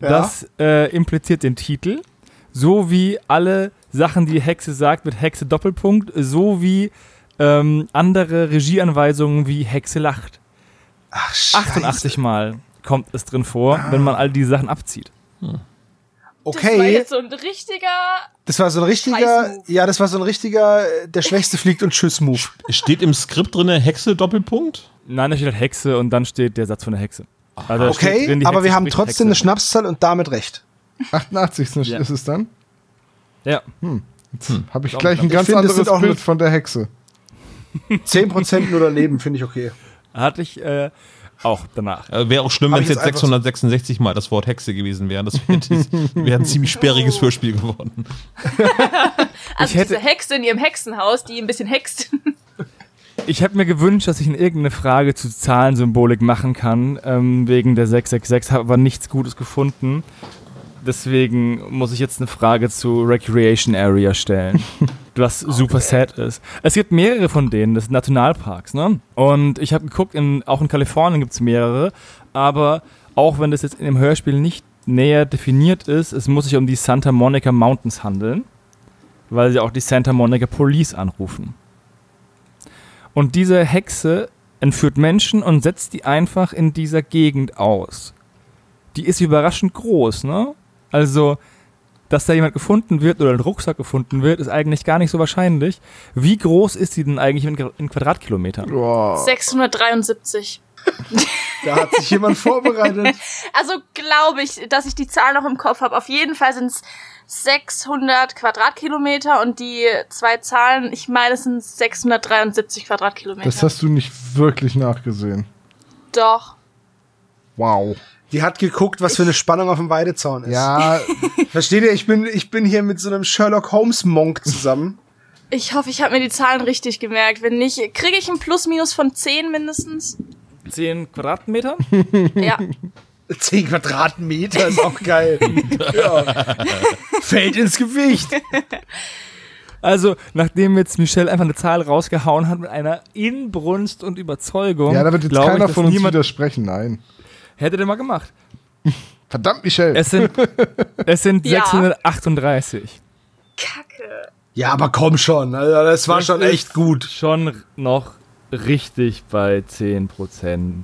Ja? das äh, impliziert den Titel, so wie alle Sachen, die Hexe sagt, mit Hexe Doppelpunkt, so wie ähm, andere Regieanweisungen wie Hexe lacht. Ach, scheiße. 88 Mal kommt es drin vor, wenn man all die Sachen abzieht. Das war Okay, jetzt so ein richtiger. das war so ein richtiger, ja, das war so ein richtiger, äh, der Schwächste fliegt und Tschüss-Move. Steht im Skript drin Hexe Doppelpunkt? Nein, da steht halt Hexe und dann steht der Satz von der Hexe. Also Okay, drin, aber Hexe wir haben trotzdem eine Hexe. Schnapszahl und damit recht. 88 ist, Ja. ist es dann? Ja. Habe ich gleich ich ein Ich ganz finde, es anderes auch Bild von der Hexe. 10% nur daneben, finde ich okay. Hatte ich äh, auch danach. Äh, wäre auch schlimm, wenn es jetzt jetzt einfach so- 666 Mal das Wort Hexe gewesen wäre. Das wäre wär ein ziemlich sperriges Hörspiel geworden. Also hätte- diese Hexe in ihrem Hexenhaus, die ein bisschen hext. Ich hätte mir gewünscht, dass ich in irgendeine Frage zu Zahlensymbolik machen kann, ähm, wegen der 666, habe aber nichts Gutes gefunden. Deswegen muss ich jetzt eine Frage zu Recreation Area stellen, was super sad ist. Es gibt mehrere von denen, das sind Nationalparks, ne? Und ich habe geguckt, in, auch in Kalifornien gibt es mehrere, aber auch wenn das jetzt in dem Hörspiel nicht näher definiert ist, es muss sich um die Santa Monica Mountains handeln, weil sie auch die Santa Monica Police anrufen. Und diese Hexe entführt Menschen und setzt die einfach in dieser Gegend aus. Die ist überraschend groß, ne? Also, dass da jemand gefunden wird oder ein Rucksack gefunden wird, ist eigentlich gar nicht so wahrscheinlich. Wie groß ist sie denn eigentlich in, in Quadratkilometern? Boah. 673. Da hat sich jemand vorbereitet. Also glaube ich, dass ich die Zahl noch im Kopf habe. Auf jeden Fall sind es 600 Quadratkilometer und die zwei Zahlen, ich meine, es sind 673 Quadratkilometer. Das hast du nicht wirklich nachgesehen. Doch. Wow. Die hat geguckt, was für eine Spannung auf dem Weidezaun ist. Ja, Versteht ihr? Ich bin, ich bin hier mit so einem Sherlock Holmes Monk zusammen. Ich hoffe, ich habe mir die Zahlen richtig gemerkt. Wenn nicht, kriege ich ein Plus-Minus von 10 mindestens. 10 Quadratmeter? Ja. 10 Quadratmeter ist auch geil. ja. Fällt ins Gewicht. Also, nachdem jetzt Michelle einfach eine Zahl rausgehauen hat mit einer Inbrunst und Überzeugung, Ja, da wird jetzt keiner ich, von uns widersprechen. Nein. Hätte der mal gemacht. Verdammt, Michelle. Es sind, es sind Ja. 638. Kacke. Ja, aber komm schon. Also, das war Das schon ist echt gut. Schon noch richtig bei 10%.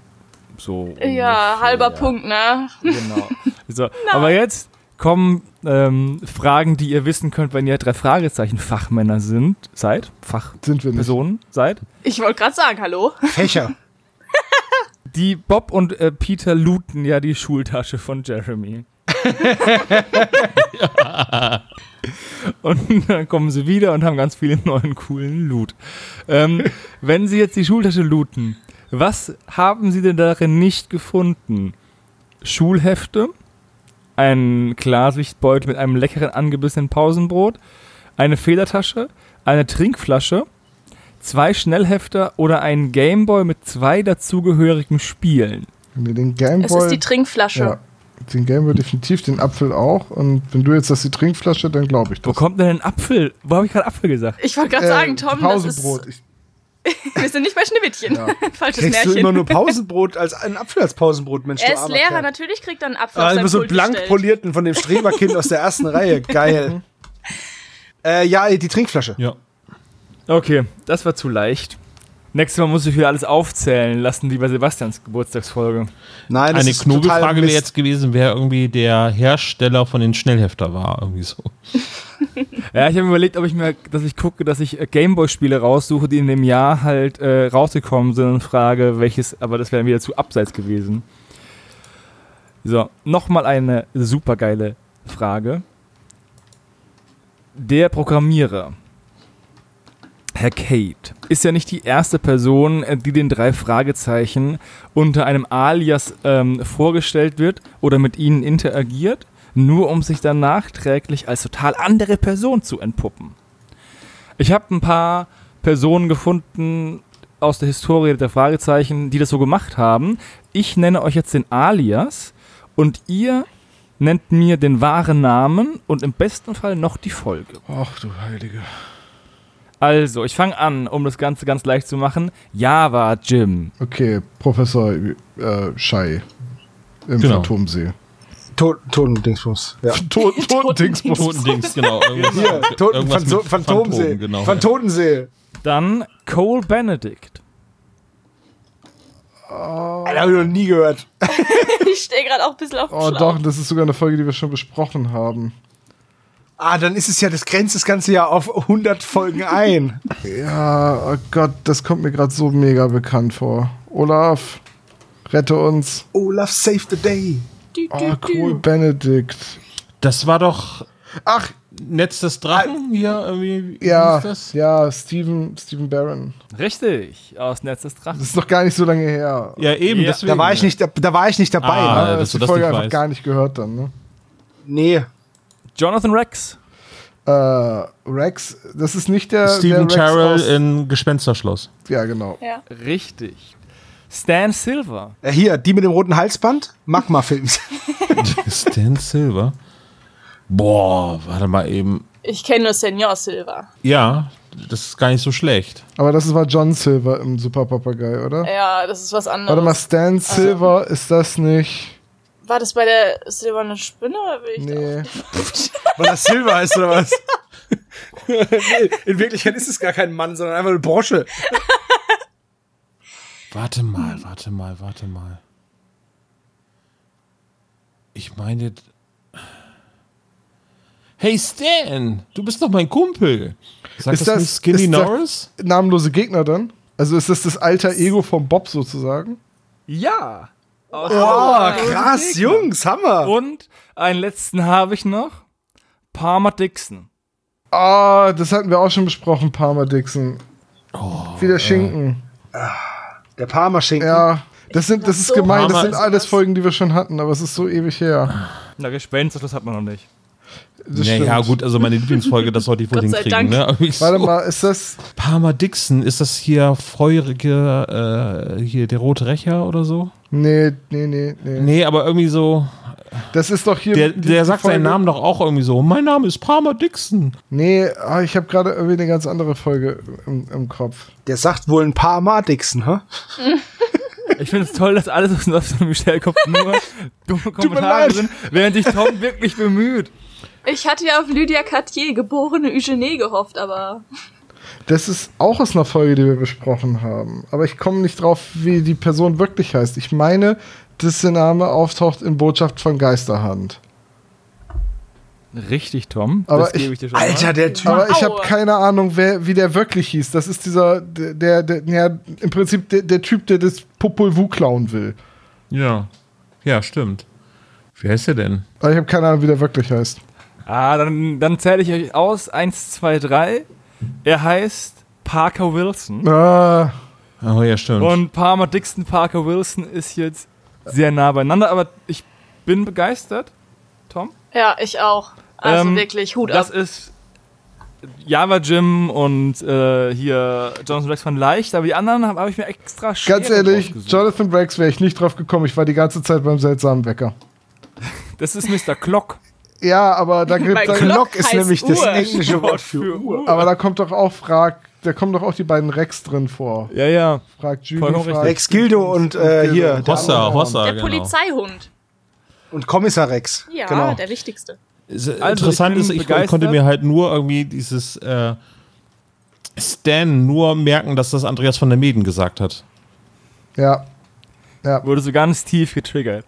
So. Ja, ungefähr. halber Punkt, ne? Genau. So, aber jetzt kommen ähm, Fragen, die ihr wissen könnt, wenn ihr drei Fragezeichen Fachmänner sind, seid, Sind wir nicht. Fachpersonen seid, Ich wollte gerade sagen, hallo. Fächer. die Bob und äh, Peter looten ja die Schultasche von Jeremy. Und dann kommen sie wieder und haben ganz viele neuen coolen Loot. Ähm, wenn sie jetzt die Schultasche looten, was haben sie denn darin nicht gefunden? Schulhefte, ein Klarsichtbeutel mit einem leckeren angebissenen Pausenbrot, eine Federtasche, eine Trinkflasche, zwei Schnellhefter oder ein Gameboy mit zwei dazugehörigen Spielen. Den Es ist Gameboy. die Trinkflasche. ja, den Gameboy definitiv, den Apfel auch. Und wenn du jetzt das die Trinkflasche, dann glaube ich Wo das. kommt denn ein Apfel? Wo habe ich gerade Apfel gesagt? Ich wollte gerade Äh, sagen, Tom, das Pausenbrot. ist, Ich, wir sind nicht bei Schneewittchen. Ja. Falsches Kriegst du Märchen. immer nur Pausenbrot als einen Apfel als Pausenbrot, Mensch. er du ist Lehrer, Kerl. natürlich kriegt er einen Apfel auf Ah, immer so Pult blank gestellt. polierten von dem Streberkind aus der ersten Reihe. Geil. Äh, ja, die Trinkflasche. Ja. Okay, das war zu leicht. Nächstes Mal muss ich wieder alles aufzählen lassen, wie bei Sebastians Geburtstagsfolge. Nein, das Eine ist total Knobelfrage wäre jetzt gewesen, wer irgendwie der Hersteller von den Schnellhefter war. Irgendwie so. Ja, ich habe mir überlegt, ob ich mir, dass ich gucke, dass ich äh, Gameboy-Spiele raussuche, die in dem Jahr halt äh, rausgekommen sind und frage, welches, aber das wäre wieder zu abseits gewesen. So, nochmal eine supergeile Frage. Der Programmierer, Herr Kate, ist ja nicht die erste Person, äh, die den drei Fragezeichen unter einem Alias ähm, vorgestellt wird oder mit ihnen interagiert, nur um sich dann nachträglich als total andere Person zu entpuppen. Ich habe ein paar Personen gefunden aus der Historie der Fragezeichen, die das so gemacht haben. Ich nenne euch jetzt den Alias und ihr nennt mir den wahren Namen und im besten Fall noch die Folge. ach du Heilige. Also, ich fange an, um das Ganze ganz leicht zu machen. Java Jim. Okay, Professor äh, Schei im Genau. Phantomsee. To- Totendingsbums. Ja. Tot, Totendingsbums. Totendings, genau. Irgendwas, Hier, Toten, mit Phantomsee. Phantom, genau. Phantotensee. Dann Cole Benedict. Alter, hab ich noch nie gehört. Ich stehe gerade auch ein bisschen auf dem Oh Schlauch. doch, das ist sogar eine Folge, die wir schon besprochen haben. Ah, dann ist es ja, das grenzt das Ganze ja auf 100 Folgen ein. Ja, oh Gott, das kommt mir gerade so mega bekannt vor. Olaf, rette uns. Olaf save the day. Oh, cool. Benedikt. Das war doch Ach, Netz des Drachen hier irgendwie. wie ja, hieß das? ja, Steven, Steven Barron. Richtig, aus Netz des Drachen. Das ist noch gar nicht so lange her. Ja, eben, Ja, deswegen. Da war ich nicht, da, da war ich nicht dabei. Ah, ne? Dass dass du die das Folge nicht einfach weißt. gar nicht gehört dann, ne? Nee. Jonathan Rex. Äh, Rex, das ist nicht der, Stephen der Terrell in Gespensterschloss. Ja, genau. Ja. Richtig. Stan Silver. Äh, hier, die mit dem roten Halsband? Magma-Films. Stan Silver. Boah, warte mal eben. Ich kenne nur Senior Silver. Ja, das ist gar nicht so schlecht. Aber das war John Silver im Super Papagei, oder? Ja, das ist was anderes. Warte mal, Stan Silver, ist das nicht. War das bei der silbernen Spinne? Oder ich Nee. Weil das Silber ist oder was? nee, in Wirklichkeit ist es gar kein Mann, sondern einfach eine Brosche. Warte mal, warte mal, warte mal. Ich meine. Hey Stan, du bist doch mein Kumpel. Sag Ist das, das- nicht Skinny ist das- Norris? Namenlose Gegner dann? Also ist das das alter Ego vom Bob sozusagen? Ja. Aus Boah, krass, Jungs, Hammer. Und einen letzten habe ich noch. Palmer Dixon. Ah, das hatten wir auch schon besprochen, Parma Dixon. Oh, Wie der Schinken. Der Parmaschinken. Ja, das, sind, das ist so gemein, das sind alles. Folgen, die wir schon hatten, aber es ist so ewig her. Na, Gespenster, das hat man noch nicht. Das Ja, stimmt. gut, also meine Lieblingsfolge, das sollte ich wohl hinkriegen. Ne? Warte so. mal, ist das. Parma Dixon, ist das hier feurige, äh, hier der rote Rächer oder so? Nee, nee, nee, nee. Nee, aber irgendwie so. Das ist doch hier. Der, die- der sagt Folge- seinen Namen doch auch irgendwie so. Mein Name ist Palmer Dixon. Nee, ah, ich habe gerade irgendwie eine ganz andere Folge im, im Kopf. Der sagt wohl ein Mal Dixon, hä? Ich finde es toll, dass alles, was aus dem Michelle-Kopf nur dumme Kommentare sind, während sich Tom wirklich bemüht. Ich hatte ja auf Lydia Cartier, geborene Eugenie, gehofft, aber Das ist auch aus einer Folge, die wir besprochen haben. Aber ich komme nicht drauf, wie die Person wirklich heißt. Ich meine, dass der Name auftaucht in Botschaft von Geisterhand. Richtig, Tom. Aber das ich- gebe ich dir schon Alter, mal. der Typ. Aber ich habe keine Ahnung, wer, wie der wirklich hieß. Das ist dieser, der, der, der ja, im Prinzip der, der Typ, der das Popol Vuh klauen will. Ja. Ja, stimmt. Wie heißt der denn? Aber ich habe keine Ahnung, wie der wirklich heißt. Ah, dann, dann zähle ich euch aus. Eins, zwei, drei. Er heißt Parker Wilson. Ah, Oh ja, stimmt. Und Palmer Dixon Parker Wilson ist jetzt sehr nah beieinander, aber ich bin begeistert, Tom. ja, ich auch. Also Ähm, wirklich, Hut Das ab. ist Java Jim und äh, hier Jonathan Rex von Leicht, aber die anderen habe hab ich mir extra schwer ganz ehrlich. Jonathan Brex wäre ich nicht drauf gekommen. Ich war die ganze Zeit beim seltsamen Wecker. Das ist Mr. Clock. Ja, aber da gibt da, Glock ist nämlich das Uhr. englische Wort für Uhr. aber da kommt doch auch Frag, da kommen doch auch die beiden Rex drin vor. Ja, ja. Fragt Julie, richtig. Rex Gildo und äh, hier der Hossa, Hossa, Der genau. Polizeihund. und Kommissar Rex. Ja, genau. der wichtigste. Äh, Also, interessant ist, ich begeistert. konnte mir halt nur irgendwie dieses äh, Stan nur merken, dass das Andreas von der Meden gesagt hat. Ja. Wurde so ganz tief getriggert.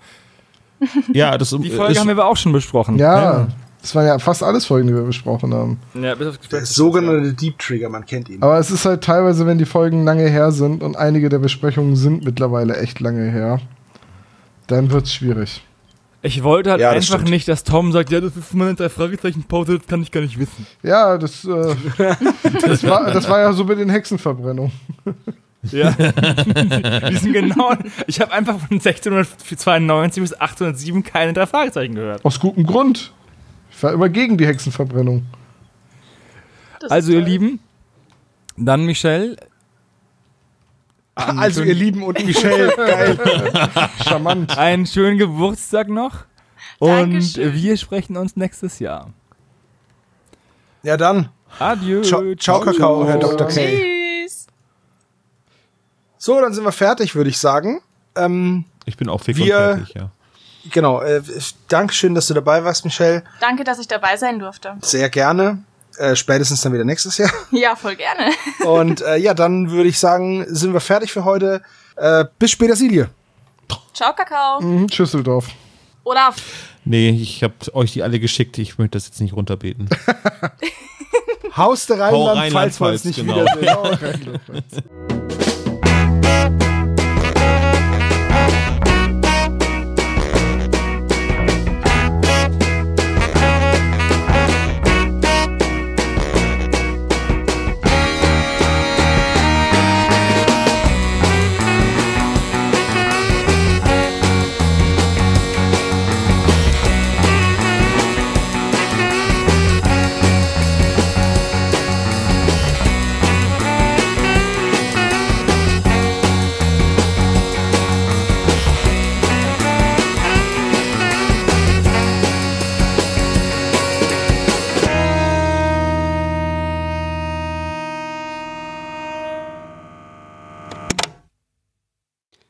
Ja, das Die Folge ist, haben wir aber auch schon besprochen. Ja. Das waren ja fast alles Folgen, die wir besprochen haben. Ja, bis auf Der sogenannte Deep Trigger, man kennt ihn. Aber es ist halt teilweise, wenn die Folgen lange her sind und einige der Besprechungen sind mittlerweile echt lange her, dann wird's schwierig. Ich wollte halt Ja, einfach stimmt. nicht, dass Tom sagt, ja, das ist meine drei Fragezeichen Pause, das kann ich gar nicht wissen. Ja, das, äh, das, war, das war ja so mit den Hexenverbrennungen. Ja. Die sind genau. Ich habe einfach von 1692 bis 807 keine drei Fragezeichen gehört. Aus gutem Grund. Ich war immer gegen die Hexenverbrennung. Das Also, ihr. Lieben, dann Michelle. Also ihr Lieben und Michelle, geil. Charmant. Einen schönen Geburtstag noch. Und Dankeschön. wir sprechen uns nächstes Jahr. Ja dann, Adieu. ciao, ciao Kakao, Herr Dr. K. Tschüss. So, dann sind wir fertig, würde ich sagen. Ähm, ich bin auch fix Wir- und fertig, ja. genau, äh, Dankeschön, dass du dabei warst, Michelle. Danke, dass ich dabei sein durfte. Sehr gerne. Äh, spätestens dann wieder nächstes Jahr. Ja, voll gerne. Und äh, ja, dann würde ich sagen, sind wir fertig für heute. Äh, bis später, Silje. Ciao, Kakao. Mhm, Schüsseldorf. Oder Nee, ich habe euch die alle geschickt. Ich möchte das jetzt nicht runterbeten. Haus der Hau Rheinland, falls wir uns nicht genau. wiedersehen.